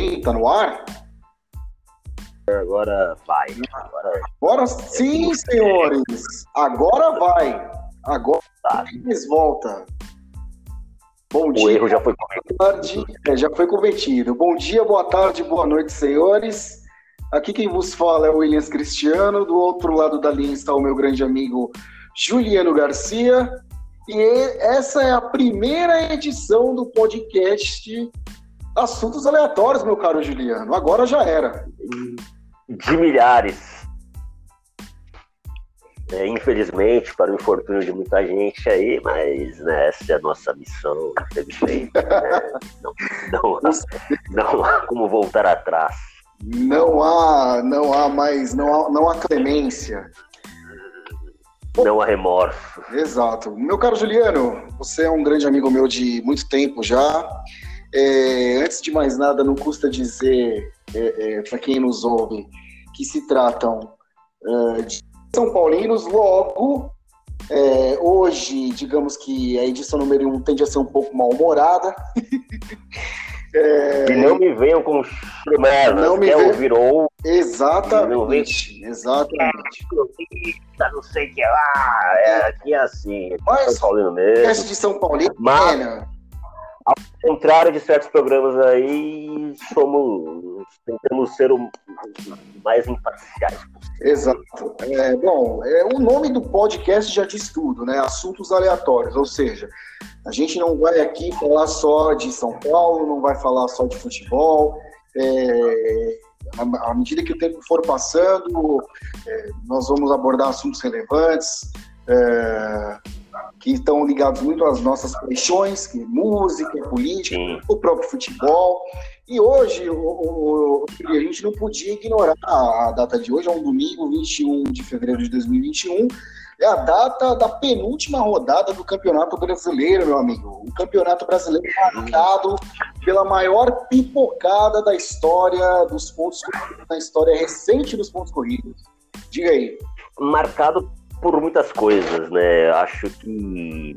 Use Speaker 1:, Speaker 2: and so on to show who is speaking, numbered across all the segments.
Speaker 1: Sim, tá no ar?
Speaker 2: Agora vai. Agora,
Speaker 1: Agora sim, senhores. Agora vai. Agora
Speaker 2: Tá.
Speaker 1: eles volta. Bom
Speaker 2: o
Speaker 1: dia,
Speaker 2: erro já foi
Speaker 1: tarde. É, já foi cometido. Bom dia, boa tarde, boa noite, senhores. Aqui quem vos fala é o Williams Cristiano. Do outro lado da linha está o meu grande amigo Juliano Garcia. E essa é a primeira edição do podcast Assuntos Aleatórios, meu caro Juliano. Agora já era.
Speaker 2: de milhares. É, infelizmente, para o infortúnio de muita gente aí, mas né, essa é a nossa missão, infelizmente. né? não, não, há, não há como voltar atrás.
Speaker 1: Não há, não há mais, não há, não há clemência.
Speaker 2: Não há remorso.
Speaker 1: Exato. Meu caro Juliano, você é um grande amigo meu de muito tempo já. É, antes de mais nada, não custa dizer é, é, para quem nos ouve que se tratam é, de São Paulinos. Logo, é, hoje, digamos que a edição número 1 um tende a ser um pouco mal-humorada.
Speaker 2: E não me venham com churumelas,
Speaker 1: Não me
Speaker 2: que é
Speaker 1: venham-
Speaker 2: virou
Speaker 1: Exatamente. Exatamente.
Speaker 2: não sei o que lá, é, aqui é assim,
Speaker 1: Mas-
Speaker 2: São Paulino mesmo.
Speaker 1: De São Paulino,
Speaker 2: Mas-
Speaker 1: né?
Speaker 2: Ao contrário de certos programas aí, somos, tentamos ser o mais imparciais possível.
Speaker 1: Exato. É, bom, é, o nome do podcast já diz tudo, né? Assuntos aleatórios, ou seja, a gente não vai aqui falar só de São Paulo, não vai falar só de futebol. É, à, medida que o tempo for passando, é, nós vamos abordar assuntos relevantes. É, que estão ligados muito às nossas paixões, que é música, política,
Speaker 2: Sim.
Speaker 1: o próprio futebol. E hoje o, o- a gente não podia ignorar a, a data de hoje, é um domingo, 21 de fevereiro de 2021. É a data da penúltima rodada do Campeonato Brasileiro, meu amigo. O Campeonato Brasileiro marcado pela maior pipocada da história dos pontos corridos, da história recente dos pontos corridos. Diga aí.
Speaker 2: marcado por muitas coisas, né? Acho que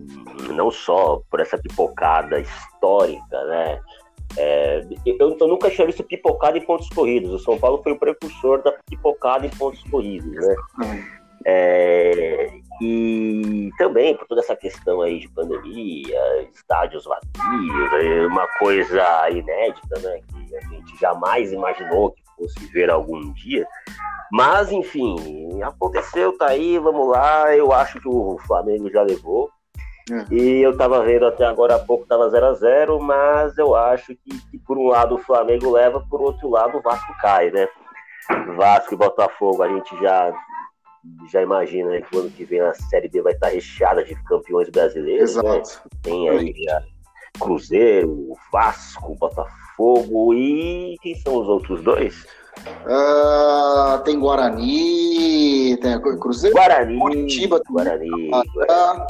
Speaker 2: não só por essa pipocada histórica, né? É, eu, eu nunca tinha visto pipocada em pontos corridos. O São Paulo foi o precursor da pipocada em pontos corridos, né? É, e também por toda essa questão aí de pandemia, estádios vazios, é uma coisa inédita, né? Que a gente jamais imaginou que fosse ver algum dia. Mas, enfim, aconteceu, tá aí, vamos lá. Eu acho que o Flamengo já levou.
Speaker 1: É.
Speaker 2: E eu tava vendo até agora há pouco, tava 0 a 0 mas eu acho que, que por um lado o Flamengo leva, por outro lado o Vasco cai, né? Vasco e Botafogo, a gente já, já imagina né, que o ano que vem a Série B vai estar recheada de campeões brasileiros, né?
Speaker 1: Exato.
Speaker 2: Tem aí já Cruzeiro, Vasco, Botafogo e quem são os outros dois?
Speaker 1: Ah, tem Guarani, tem a Cruzeiro.
Speaker 2: Guarani,
Speaker 1: Curitiba também.
Speaker 2: Guarani,
Speaker 1: Ah,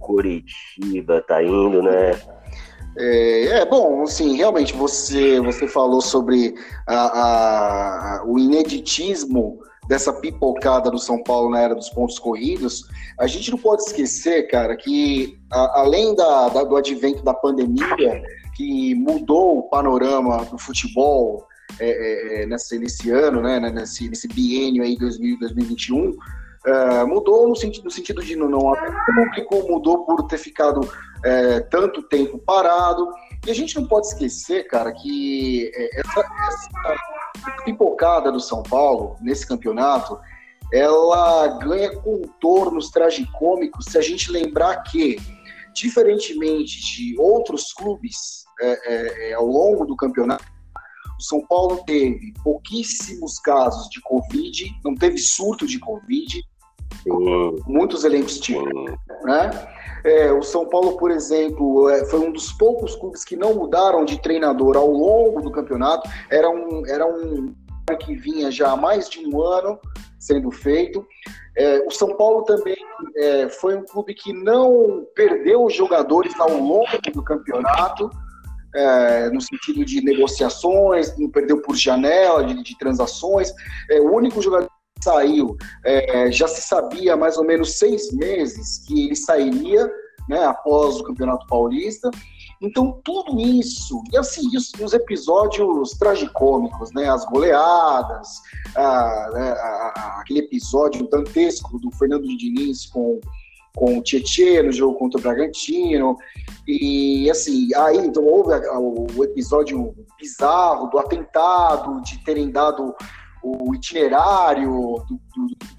Speaker 2: Curitiba tá indo, né?
Speaker 1: É, é, bom, assim, realmente você, você falou sobre a- a- o ineditismo dessa pipocada do São Paulo na era dos pontos corridos. A gente não pode esquecer, cara, que a- além da, da- do advento da pandemia, que mudou o panorama do futebol é, é, é, nesse, ano, né, né, nesse, nesse biênio aí 2000, 2021, é, mudou no sentido, no sentido de não, não haver público, mudou por ter ficado é, tanto tempo parado. E a gente não pode esquecer, cara, que é, essa, essa pipocada do São Paulo nesse campeonato, ela ganha contornos tragicômicos se a gente lembrar que, diferentemente de outros clubes é, é, é, ao longo do campeonato, o São Paulo teve pouquíssimos casos de Covid, não teve surto de Covid, muitos elencos tinham né? É, o São Paulo, por exemplo, é, foi um dos poucos clubes que não mudaram de treinador ao longo do campeonato. Era um, era um que vinha já há mais de um ano sendo feito. É, o São Paulo também é, foi um clube que não perdeu jogadores ao longo do campeonato, é, no sentido de negociações, não perdeu por janela de, de transações. É, o único jogador que saiu é, já se sabia há mais ou menos seis meses que ele sairia né, após o Campeonato Paulista. Então, tudo isso, e assim, os, os episódios tragicômicos, né? As goleadas, a, né, a, a, aquele episódio dantesco do Fernando Diniz com, com o Tietchan no jogo contra o Bragantino, e assim, aí então, houve o episódio bizarro do atentado, de terem dado o itinerário,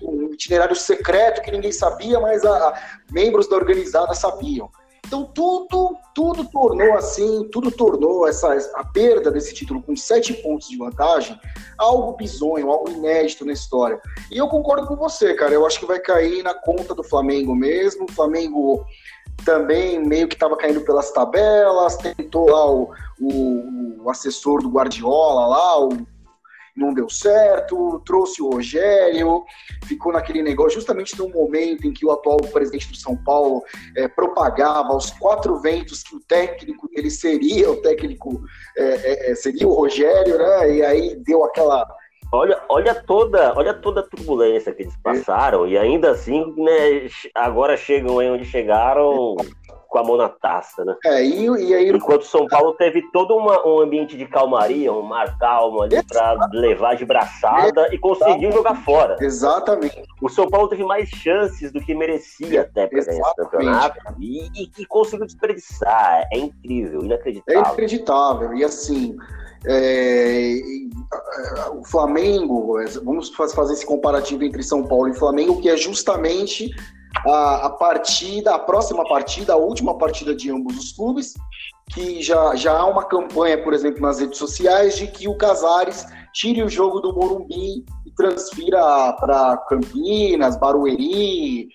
Speaker 1: um itinerário secreto que ninguém sabia, mas a, a, membros da organizada sabiam. Então tudo, tudo tornou assim, tudo tornou essa a perda desse título com sete pontos de vantagem algo bizonho, algo inédito na história. E eu concordo com você, cara. Eu acho que vai cair na conta do Flamengo mesmo. O Flamengo também meio que estava caindo pelas tabelas, tentou lá o, o, o assessor do Guardiola lá, o não deu certo, trouxe o Rogério, ficou naquele negócio justamente no momento em que o atual presidente do São Paulo é, propagava aos quatro ventos que o técnico ele seria o técnico é, é, seria o Rogério, né? E aí deu aquela
Speaker 2: Olha, olha toda, olha toda a turbulência que eles passaram e ainda assim, né, agora chegam aí onde chegaram com a mão na taça, né?
Speaker 1: É, e, e aí...
Speaker 2: Enquanto São Paulo teve todo uma, um ambiente de calmaria, um mar calmo ali para levar de braçada e conseguiu jogar fora.
Speaker 1: Exatamente.
Speaker 2: O São Paulo teve mais chances do que merecia até para esse campeonato e, e, conseguiu desperdiçar. É incrível, inacreditável.
Speaker 1: É inacreditável. E assim, é, o Flamengo, vamos fazer esse comparativo entre São Paulo e Flamengo, que é justamente a, a, partida, a próxima partida, a última partida de ambos os clubes, que já, já há uma campanha, por exemplo, nas redes sociais, de que o Casares tire o jogo do Morumbi e transfira para Campinas, Barueri.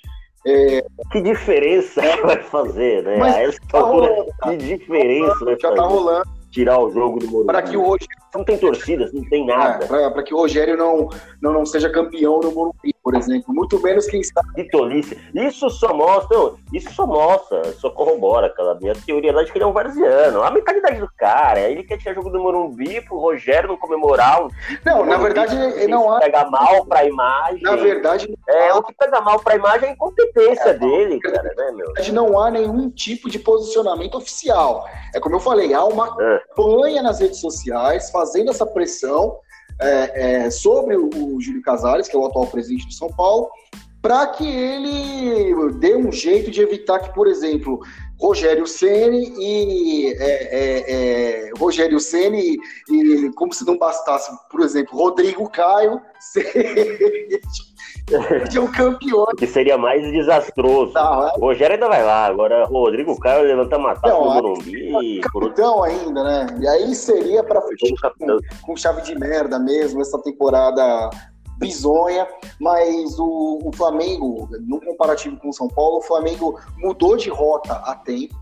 Speaker 2: É... Que diferença é, vai fazer, né? Mas, tá rolando, que diferença tá vai
Speaker 1: já
Speaker 2: fazer?
Speaker 1: Já tá rolando
Speaker 2: tirar o jogo do Morumbi.
Speaker 1: Para que o Rogério
Speaker 2: não tem torcidas, não tem nada.
Speaker 1: É, para que o Rogério não, não, não seja campeão no Morumbi, por exemplo. Muito menos quem está.
Speaker 2: Que tolice. Isso só mostra, isso só mostra, só corrobora aquela minha teoria lá de que ele é um varziano. A mentalidade do cara, ele quer tirar jogo do Morumbi pro Rogério não comemorar. Um
Speaker 1: não, na verdade, ele não
Speaker 2: há. Pega mal pra imagem.
Speaker 1: Na verdade,
Speaker 2: é, o que pega mal pra imagem é a incompetência é, dele, cara, né, meu?
Speaker 1: Não há nenhum tipo de posicionamento oficial. É como eu falei, há uma é. campanha nas redes sociais fazendo essa pressão é, é, sobre o, Júlio Casares, que é o atual presidente de São Paulo, para que ele dê um jeito de evitar que, por exemplo, Rogério Ceni e é, é, é, Rogério Ceni e, como se não bastasse, por exemplo, Rodrigo Caio sejam campeões.
Speaker 2: Que seria mais desastroso. Tá, o Rogério ainda vai lá, agora Rodrigo Caio levanta uma taça no Morumbi.
Speaker 1: Capitão ainda, né? E aí seria para fechar com, com chave de merda mesmo essa temporada bizonha, mas o, o Flamengo, no comparativo com o São Paulo, o Flamengo mudou de rota a tempo.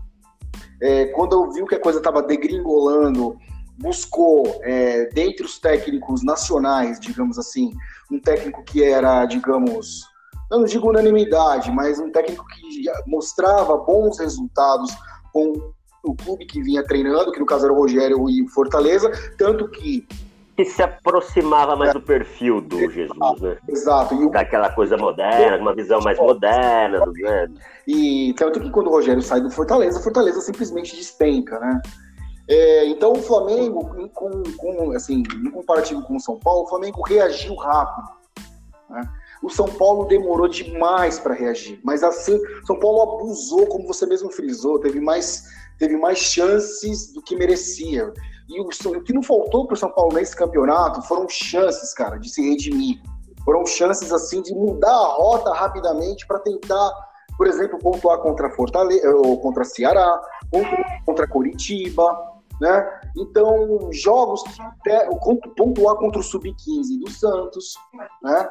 Speaker 1: É, quando viu que a coisa estava degringolando, buscou, é, dentre os técnicos nacionais, digamos assim, um técnico que era, digamos, não digo unanimidade, mas um técnico que mostrava bons resultados com o clube que vinha treinando, que no caso era o Rogério e o Fortaleza, tanto que
Speaker 2: que se aproximava mais é. do perfil do
Speaker 1: Exato,
Speaker 2: Jesus, né?
Speaker 1: Exato.
Speaker 2: E o... Daquela coisa moderna, uma visão mais moderna, né?
Speaker 1: E tanto que quando o Rogério sai do Fortaleza, o Fortaleza simplesmente despenca, né? É, então o Flamengo, com, com, assim, no comparativo com o São Paulo, o Flamengo reagiu rápido. Né? O São Paulo demorou demais para reagir, mas assim, São Paulo abusou, como você mesmo frisou, teve mais, teve mais chances do que merecia. E o, o que não faltou para o São Paulo nesse campeonato foram chances, cara, de se redimir. Foram chances, assim, de mudar a rota rapidamente para tentar, por exemplo, pontuar contra Fortaleza, ou contra Ceará, contra Curitiba, né? Então, jogos que pontuar contra o Sub-15 do Santos, né?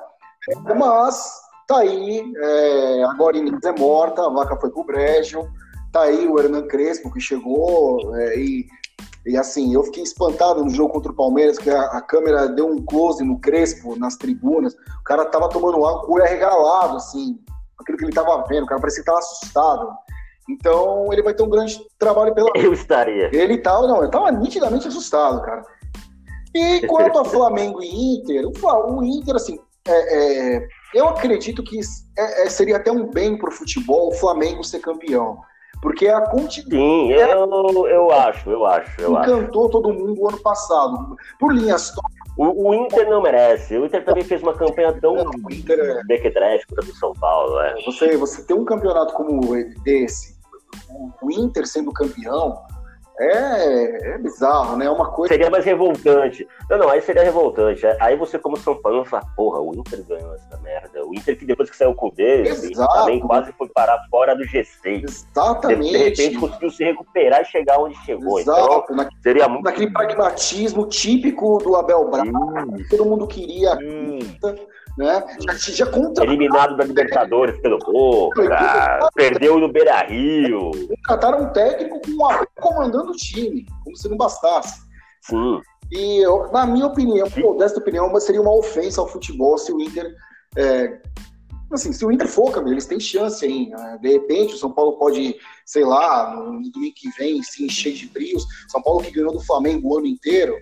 Speaker 1: Mas tá aí, é, agora Inês é morta, a vaca foi pro brejo, tá aí o Hernan Crespo que chegou é, e e assim, eu fiquei espantado no jogo contra o Palmeiras, que a, a câmera deu um close no Crespo, nas tribunas. O cara tava tomando água o olho arregalado, assim, aquilo que ele tava vendo. O cara parecia que tava assustado. Então, ele vai ter um grande trabalho pela.
Speaker 2: Eu estaria.
Speaker 1: Ele tava, não, eu tava nitidamente assustado, cara. E quanto a Flamengo e Inter, o, o Inter, assim, é, é, eu acredito que é, é seria até um bem pro futebol o Flamengo ser campeão. Porque a continuidade.
Speaker 2: Sim, eu, eu acho, eu acho. Eu
Speaker 1: encantou
Speaker 2: acho.
Speaker 1: todo mundo ano passado. Por linhas
Speaker 2: o, o, Inter não merece. O Inter também fez uma campanha tão o Inter é... mequetréfica do São Paulo. É.
Speaker 1: Você, você ter um campeonato como esse, o Inter sendo campeão, é, é bizarro, né? É uma coisa.
Speaker 2: Seria mais revoltante. Não, não, aí seria revoltante. Aí você, como São Paulo, fala, porra, o Inter ganhou essa merda. O Inter que depois que saiu com o dele, também quase foi parar fora do
Speaker 1: G6. Exatamente.
Speaker 2: De, de repente conseguiu se recuperar e chegar onde chegou. Então, Exato. Então, seria muito.
Speaker 1: Naquele pragmatismo típico do Abel Braga, todo mundo queria. Hum né? Já, já conta...
Speaker 2: Eliminado da Libertadores pelo Boca, perdeu no Beira Rio.
Speaker 1: Contrataram um técnico com uma, comandando o time, como se não bastasse.
Speaker 2: Sim.
Speaker 1: E, na minha opinião, modesta opinião, seria uma ofensa ao futebol se o Inter. É, assim, se o Inter for, Camilo, eles têm chance aí. Né? De repente, o São Paulo pode, sei lá, no domingo que vem, se encher de brios. São Paulo que ganhou do Flamengo o ano inteiro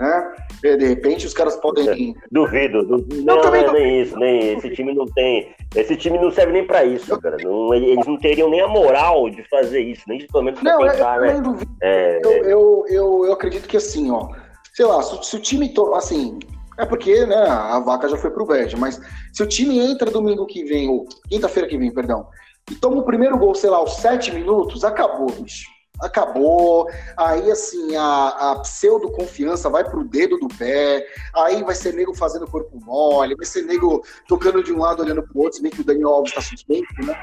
Speaker 1: né? De repente os caras podem.
Speaker 2: Duvido. Não, não, também não, nem isso, nem esse time não tem. Esse time não serve nem para isso, cara. Não, eles não teriam nem a moral de fazer isso, nem de pelo menos não, tentar, eu, né?
Speaker 1: Duvido. É... Eu, eu, eu, eu, acredito que assim, ó. Sei lá, se, se o time. To... Assim, é porque, né, a vaca já foi pro verde, mas se o time entra domingo que vem, ou quinta-feira que vem, perdão, e toma o primeiro gol, sei lá, aos sete minutos, acabou, bicho acabou. Aí, assim, a, a pseudo-confiança vai pro dedo do pé. Aí vai ser nego fazendo corpo mole, vai ser nego tocando de um lado, olhando pro outro, se bem que o Daniel Alves tá suspeito, né?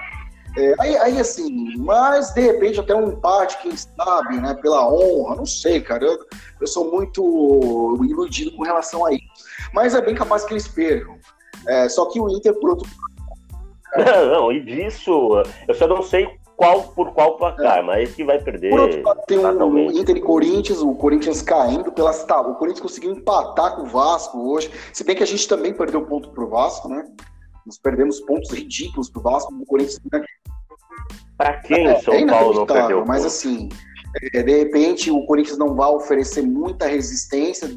Speaker 1: É, aí, aí, assim, mas de repente até um empate, quem sabe, né? Pela honra, não sei, cara. Eu, eu sou muito iludido com relação a isso. Mas é bem capaz que eles percam. É, só que o Inter, por outro
Speaker 2: não, não, e disso, eu só não sei qual por qual placar, é. mas que vai perder. Por outro lado,
Speaker 1: tem o Inter e Corinthians, o Corinthians caindo pelas tá, O Corinthians conseguiu empatar com o Vasco hoje. Se bem que a gente também perdeu ponto pro Vasco, né? Nós perdemos pontos ridículos pro Vasco. O Corinthians.
Speaker 2: Né? Pra quem é, São é Paulo não perdeu?
Speaker 1: Mas assim, é, de repente o Corinthians não vai oferecer muita resistência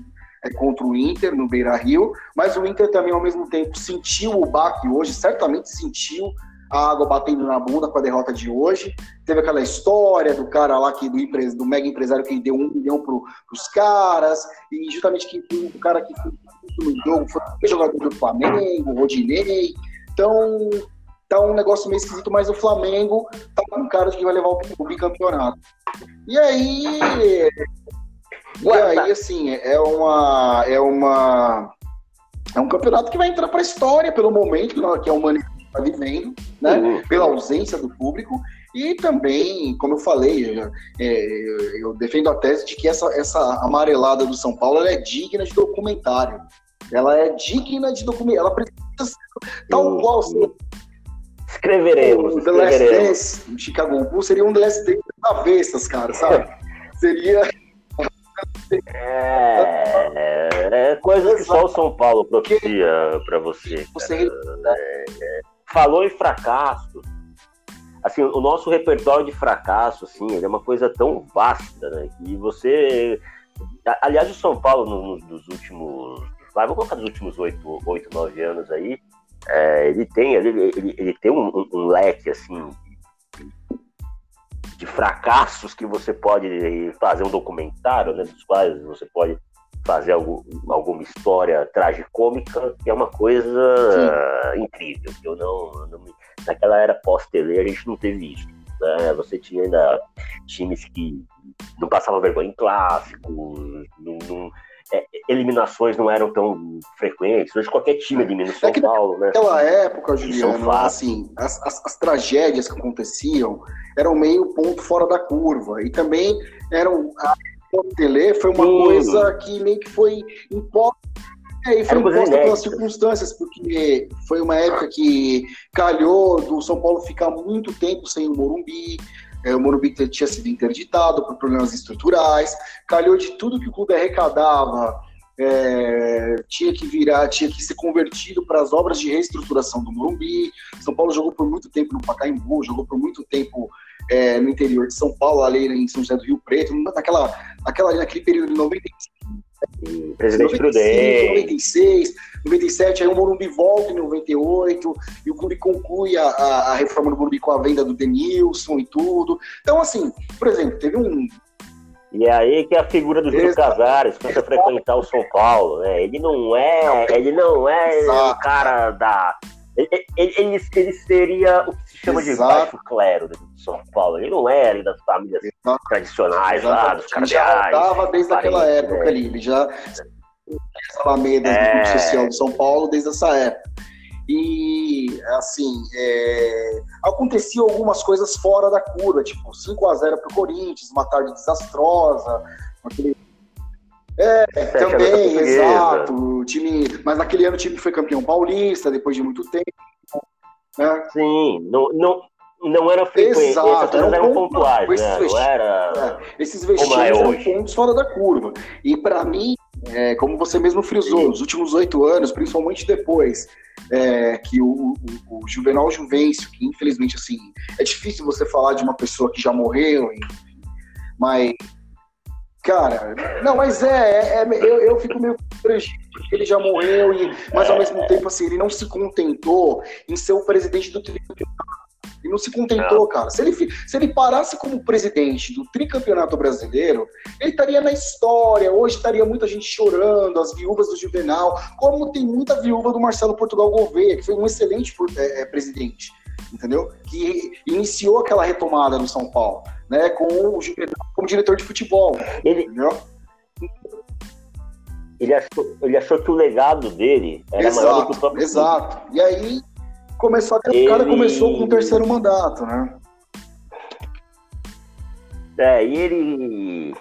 Speaker 1: é, contra o Inter no Beira Rio, mas o Inter também ao mesmo tempo sentiu o baque hoje, certamente sentiu a água batendo na bunda com a derrota de hoje. Teve aquela história do cara lá que do, empre, do mega empresário que deu um milhão para os caras, e justamente que o cara que foi no jogo foi jogador do Flamengo, o Rodinei. Então, tá um negócio meio esquisito, mas o Flamengo tá com cara de que vai levar o bicampeonato. E aí. E aí, assim, é uma. É uma. É um campeonato que vai entrar para a história pelo momento que a humanidade está vivendo, né? Uhum. Pela ausência do público. E também, como eu falei, eu, é, eu defendo a tese de que essa, essa amarelada do São Paulo é digna de documentário. Ela é digna de documentário. Ela precisa tal uhum. qual. Assim,
Speaker 2: escreveremos.
Speaker 1: O The Last Dance, Chicago Bulls, seria um The Last Dance avessas, cara, sabe? seria.
Speaker 2: É, é coisa que só o São Paulo propicia para você. você é, é, falou em fracasso. Assim, o nosso repertório de fracasso, assim, é uma coisa tão vasta, né? Que você. Aliás, o São Paulo, nos, últimos. Vai, vou colocar nos últimos oito, oito nove anos aí, é, ele tem, ele, ele, ele tem um, um, um, leque, assim, de fracassos que você pode fazer um documentário, né? Dos quais você pode fazer algum, alguma história tragicômica, que é uma coisa Sim. incrível. Eu não, não naquela era pós-tele a gente não teve isso. Né? Você tinha ainda times que não passavam vergonha em clássicos, não, não é, eliminações não eram tão frequentes. Hoje qualquer time elimina o São é Paulo, né?
Speaker 1: Naquela época, Juliano, assim, as, as, as, tragédias que aconteciam eram meio ponto fora da curva. E também eram Tele foi uma Sim. coisa que meio que foi imposta. É, e foi imposta pelas circunstâncias, porque foi uma época que calhou do São Paulo ficar muito tempo sem o Morumbi, é, o Morumbi tinha sido interditado por problemas estruturais, calhou de tudo que o clube arrecadava, é, tinha que virar, tinha que ser convertido para as obras de reestruturação do Morumbi. São Paulo jogou por muito tempo no Pacaembu, jogou por muito tempo é, no interior de São Paulo, ali em São José do Rio Preto, naquela, naquela, naquele período de 95.
Speaker 2: Presidente 95,
Speaker 1: Prudente. 96, 97, aí o Morumbi volta em 98, e o clube conclui a, a, a reforma do Morumbi com a venda do Denilson e tudo. Então, assim, por exemplo, teve um,
Speaker 2: e é aí que é a figura do Júlio Casares começa a frequentar o São Paulo, né? Ele não é, ele não é o cara da. Ele, ele, ele, seria o que se chama Exato. de baixo clero do São Paulo. Ele não é ali das famílias Exato. tradicionais Exato. lá, dos cardeais.
Speaker 1: Ele já estava desde aquela época né? ali, ele já essa Alameda é... do grupo social de São Paulo desde essa época. E, assim, é... aconteciam algumas coisas fora da curva, tipo 5 a 0 para o Corinthians, uma tarde desastrosa, aquele... É, também, exato. O time, mas naquele ano o time foi campeão paulista, depois de muito tempo.
Speaker 2: Né? Sim, não, não, não era frequente, Exato, eram, eram pontuais, né? Não era...
Speaker 1: É, esses vestiários é eram pontos fora da curva. E para mim, é, como você mesmo frisou, nos últimos oito anos, principalmente depois é, que o, o, o, Juvenal Juvencio, que infelizmente assim, é difícil você falar de uma pessoa que já morreu, enfim, mas cara, não, mas é, é, é eu, eu fico meio constrangido porque ele já morreu e, mas ao mesmo tempo assim, ele não se contentou em ser o presidente do tricampeonato ele não se contentou, cara. Se ele, se ele parasse como presidente do tricampeonato brasileiro, ele estaria na história. Hoje estaria muita gente chorando, as viúvas do Juvenal, como tem muita viúva do Marcelo Portugal Gouveia, que foi um excelente é, é, presidente, entendeu? Que iniciou aquela retomada no São Paulo, né? Com o como diretor de futebol, ele... entendeu?
Speaker 2: Ele achou, ele achou que o legado dele era exato, maior do que o próprio
Speaker 1: Exato. E aí começou a... ele... o cara começou com o terceiro mandato, né?
Speaker 2: É, e ele.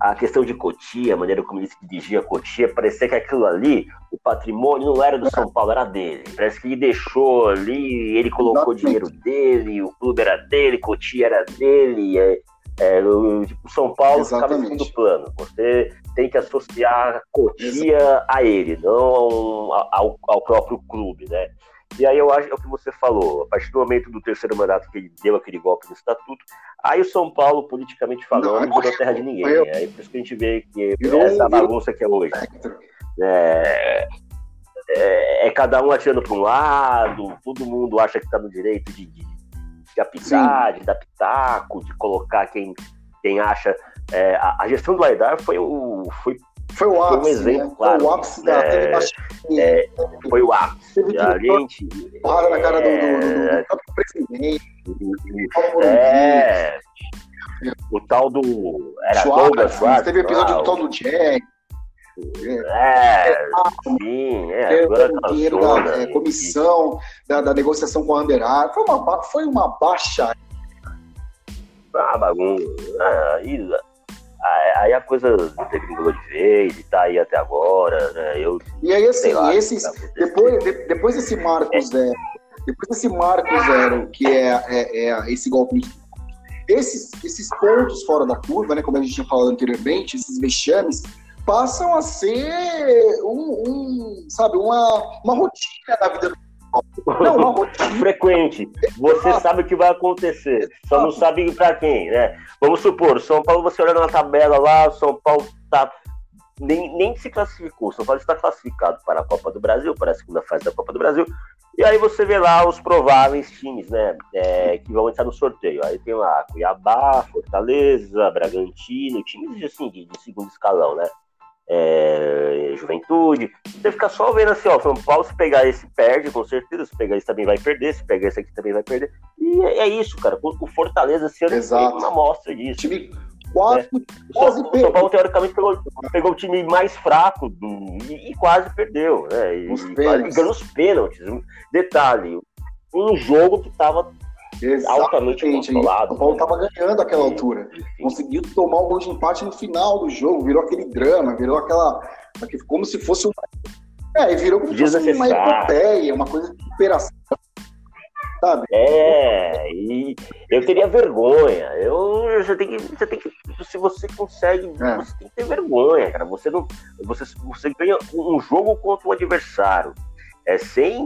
Speaker 2: A questão de Cotia, a maneira como ele se dirigia a Cotia, parecia que aquilo ali, o patrimônio não era do São Paulo, era dele. Parece que ele deixou ali, ele colocou o dinheiro dele, o clube era dele, Cotia era dele. É, é, o, tipo, São Paulo ficava em segundo plano. Você tem que associar Cotia Exatamente. a ele, não ao, ao próprio clube, né? E aí eu acho é o que você falou, a partir do momento do terceiro mandato que ele deu aquele golpe no estatuto, aí o São Paulo, politicamente falando, não virou terra de ninguém. Né? Aí por isso que a gente vê que virou, essa bagunça que é hoje. É, é, é, cada um atirando para um lado, todo mundo acha que está no direito de, de, de apitar, Sim. de dar pitaco, de colocar quem, quem acha. É, a, a, gestão do Aidar foi, o, foi
Speaker 1: foi o ápice. Foi um exemplo, né? claro. Foi o ápice da é,
Speaker 2: é, Foi o ápice. A gente.
Speaker 1: Porrada na cara do, do, do, do próprio presidente.
Speaker 2: É. O tal do. Era Douglas Schwartz.
Speaker 1: Teve episódio do tal do Jack.
Speaker 2: É, é, sim, é. Agora
Speaker 1: o dinheiro da é, comissão da, da, negociação com a Under Foi uma, foi uma baixa.
Speaker 2: Ah, bagunça. Ah, Aí a coisa degringolou de vez e tá aí até agora, né? Eu,
Speaker 1: e aí, assim, lá, esses, depois, de, depois desse marco é. zero, depois desse marco zero, que é, é, é esse golpe esses, esses pontos fora da curva, né, como a gente tinha falado anteriormente, esses vexames, passam a ser um, um sabe, uma, uma rotina da vida do
Speaker 2: não, uma rotina. frequente. Você sabe o que vai acontecer, só não sabe para quem, né? Vamos supor, São Paulo, você olhando na tabela lá, São Paulo tá nem, nem se classificou. São Paulo está classificado para a Copa do Brasil, para a segunda fase da Copa do Brasil. E aí você vê lá os prováveis times, né? É, que vão entrar no sorteio. Aí tem lá Cuiabá, Fortaleza, Bragantino, times assim, de, de segundo escalão, né? É, Juventude. Você fica só vendo assim, ó, São Paulo, se pegar esse, perde, com certeza. Se pegar esse também vai perder, se pegar esse aqui também vai perder. E é, é isso, cara. O Fortaleza esse ano Exato. uma amostra disso. Time
Speaker 1: quase,
Speaker 2: é. quase o São Paulo, teoricamente, pegou, pegou o time mais fraco do, e, e quase perdeu, né? E, os e quase ganhou os pênaltis. Detalhe, um jogo que tava altamente controlado.
Speaker 1: O Paulo estava ganhando aquela altura. Conseguiu tomar um gol de empate no final do jogo, virou aquele drama, virou aquela. Como se fosse um. É, virou como se fosse uma epopeia, uma coisa de superação. Sabe?
Speaker 2: É, e eu teria vergonha. Eu já tenho que, já tem que se você consegue, é. você tem que ter vergonha, cara. Você não, você, você ganha um jogo contra um adversário, é sem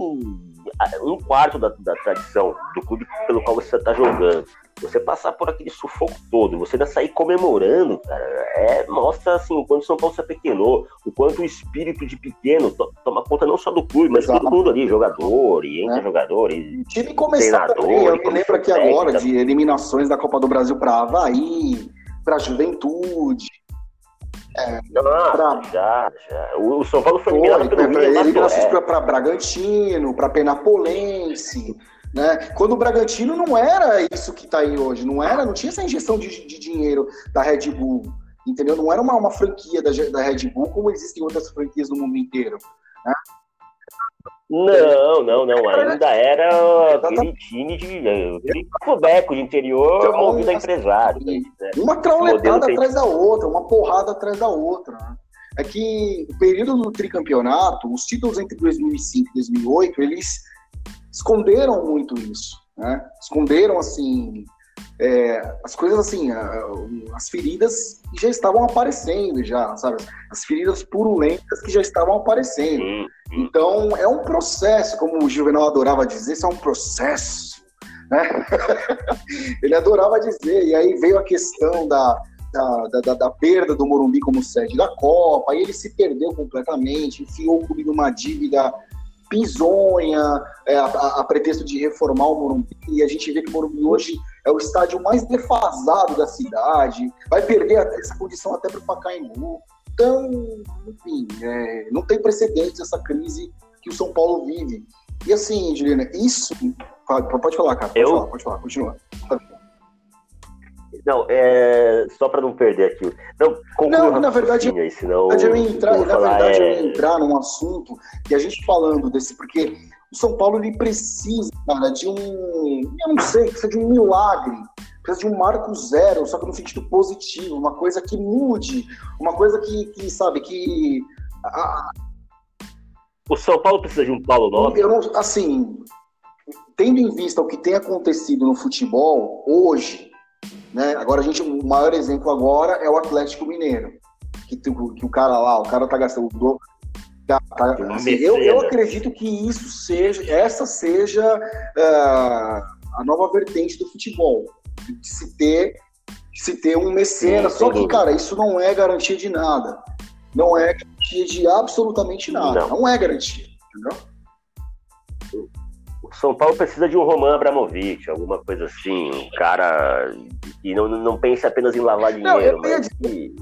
Speaker 2: um quarto da, da tradição do clube pelo qual você está jogando. você passar por aquele sufoco todo, você ainda sair comemorando, cara, é, mostra assim, o quanto São Paulo se apequenou, o quanto o espírito de pequeno to, toma conta não só do clube, mas Exato. todo mundo ali, jogador, e entre é. jogadores.
Speaker 1: O time começar também, eu me lembro aqui agora de eliminações da Copa do Brasil para Havaí, para Juventude.
Speaker 2: É, ah, pra... já, já. O São Paulo foi eliminado pelo
Speaker 1: Eliminações para Bragantino, para Penapolense. Né? Quando o Bragantino não era isso que está aí hoje, não era, não tinha essa injeção de, de dinheiro da Red Bull, entendeu? Não era uma, uma franquia da, da Red Bull como existem outras franquias no mundo inteiro. Né?
Speaker 2: Não, não, não. Ainda era aquele time de aquele cobeco de interior então, movido a empresário. Né?
Speaker 1: Uma trauletada atrás da outra, uma porrada atrás da outra. Né? É que o período do tricampeonato, os títulos entre 2005 e 2008, eles esconderam muito isso, né? Esconderam, assim, é, as coisas assim, as feridas já estavam aparecendo já, sabe? As feridas purulentas que já estavam aparecendo. Então, é um processo, como o Juvenal adorava dizer, isso é um processo, né? Ele adorava dizer, e aí veio a questão da, da, da, da, perda do Morumbi como sede da Copa, aí ele se perdeu completamente, enfiou o clube numa dívida bizonha, é, a, a, pretexto de reformar o Morumbi, e a gente vê que o Morumbi hoje é o estádio mais defasado da cidade, vai perder essa condição até para o Pacaembu. Então, enfim, é, não tem precedentes essa crise que o São Paulo vive. E assim, Juliana, isso. Pode falar, cara. Pode
Speaker 2: Eu...
Speaker 1: falar, pode falar, continua.
Speaker 2: Não, é. Só para não perder aqui. Não,
Speaker 1: não na verdade, aí, senão, na verdade, eu entrar, na verdade, é... eu ia entrar num assunto que a gente falando desse, porque o São Paulo ele precisa, cara, de um. Eu não sei, precisa de um milagre. Precisa de um marco zero, só que no sentido positivo, uma coisa que mude, uma coisa que, que sabe, que. A...
Speaker 2: O São Paulo precisa de um Paulo Nobre?
Speaker 1: Eu não, assim, tendo em vista o que tem acontecido no futebol hoje, né? Agora a gente, o maior exemplo agora é o Atlético Mineiro, que, que o cara lá, o cara tá gastando tá, tá, assim, eu, eu acredito que isso seja, essa seja uh, a nova vertente do futebol, de se ter, de se ter um mecenas. Só que, cara, isso não é garantia de nada. Não é garantia de absolutamente nada. Não, não é garantia, entendeu?
Speaker 2: São Paulo precisa de um Roman Abramovich, alguma coisa assim, um cara que não, não pense apenas em lavar dinheiro, não, mas que,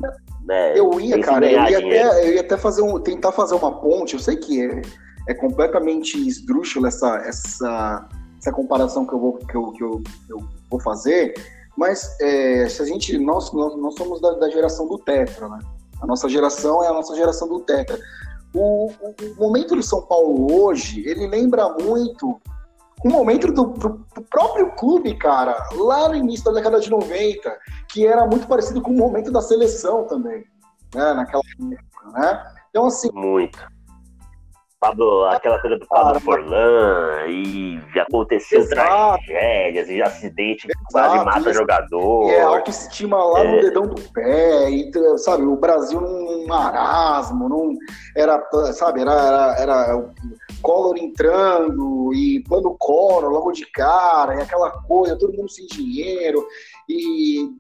Speaker 1: né, eu ia, cara, eu ia, até, eu ia até fazer um, tentar fazer uma ponte, eu sei que é, é completamente esdrúxula essa, essa, essa comparação que eu vou, que eu, que eu, eu vou fazer, mas é, se a gente, nós, nós, nós somos da, da geração do Tetra, né? A nossa geração é a nossa geração do Tetra. O, o, o, momento do São Paulo hoje, ele lembra muito o momento do, próprio clube, cara, lá no início da década de 90, que era muito parecido com o momento da seleção também, né, naquela época, né? Então, assim...
Speaker 2: Muito. Pablo, aquela coisa do Pablo ah, Forlan, e aconteceu exato. tragédias e acidente que quase mata jogador.
Speaker 1: É, autoestima lá é. no dedão do pé, e, sabe, o Brasil num marasmo, num, era, sabe, era, era, era Collor entrando e plano Collor logo de cara, e aquela coisa, todo mundo sem dinheiro, e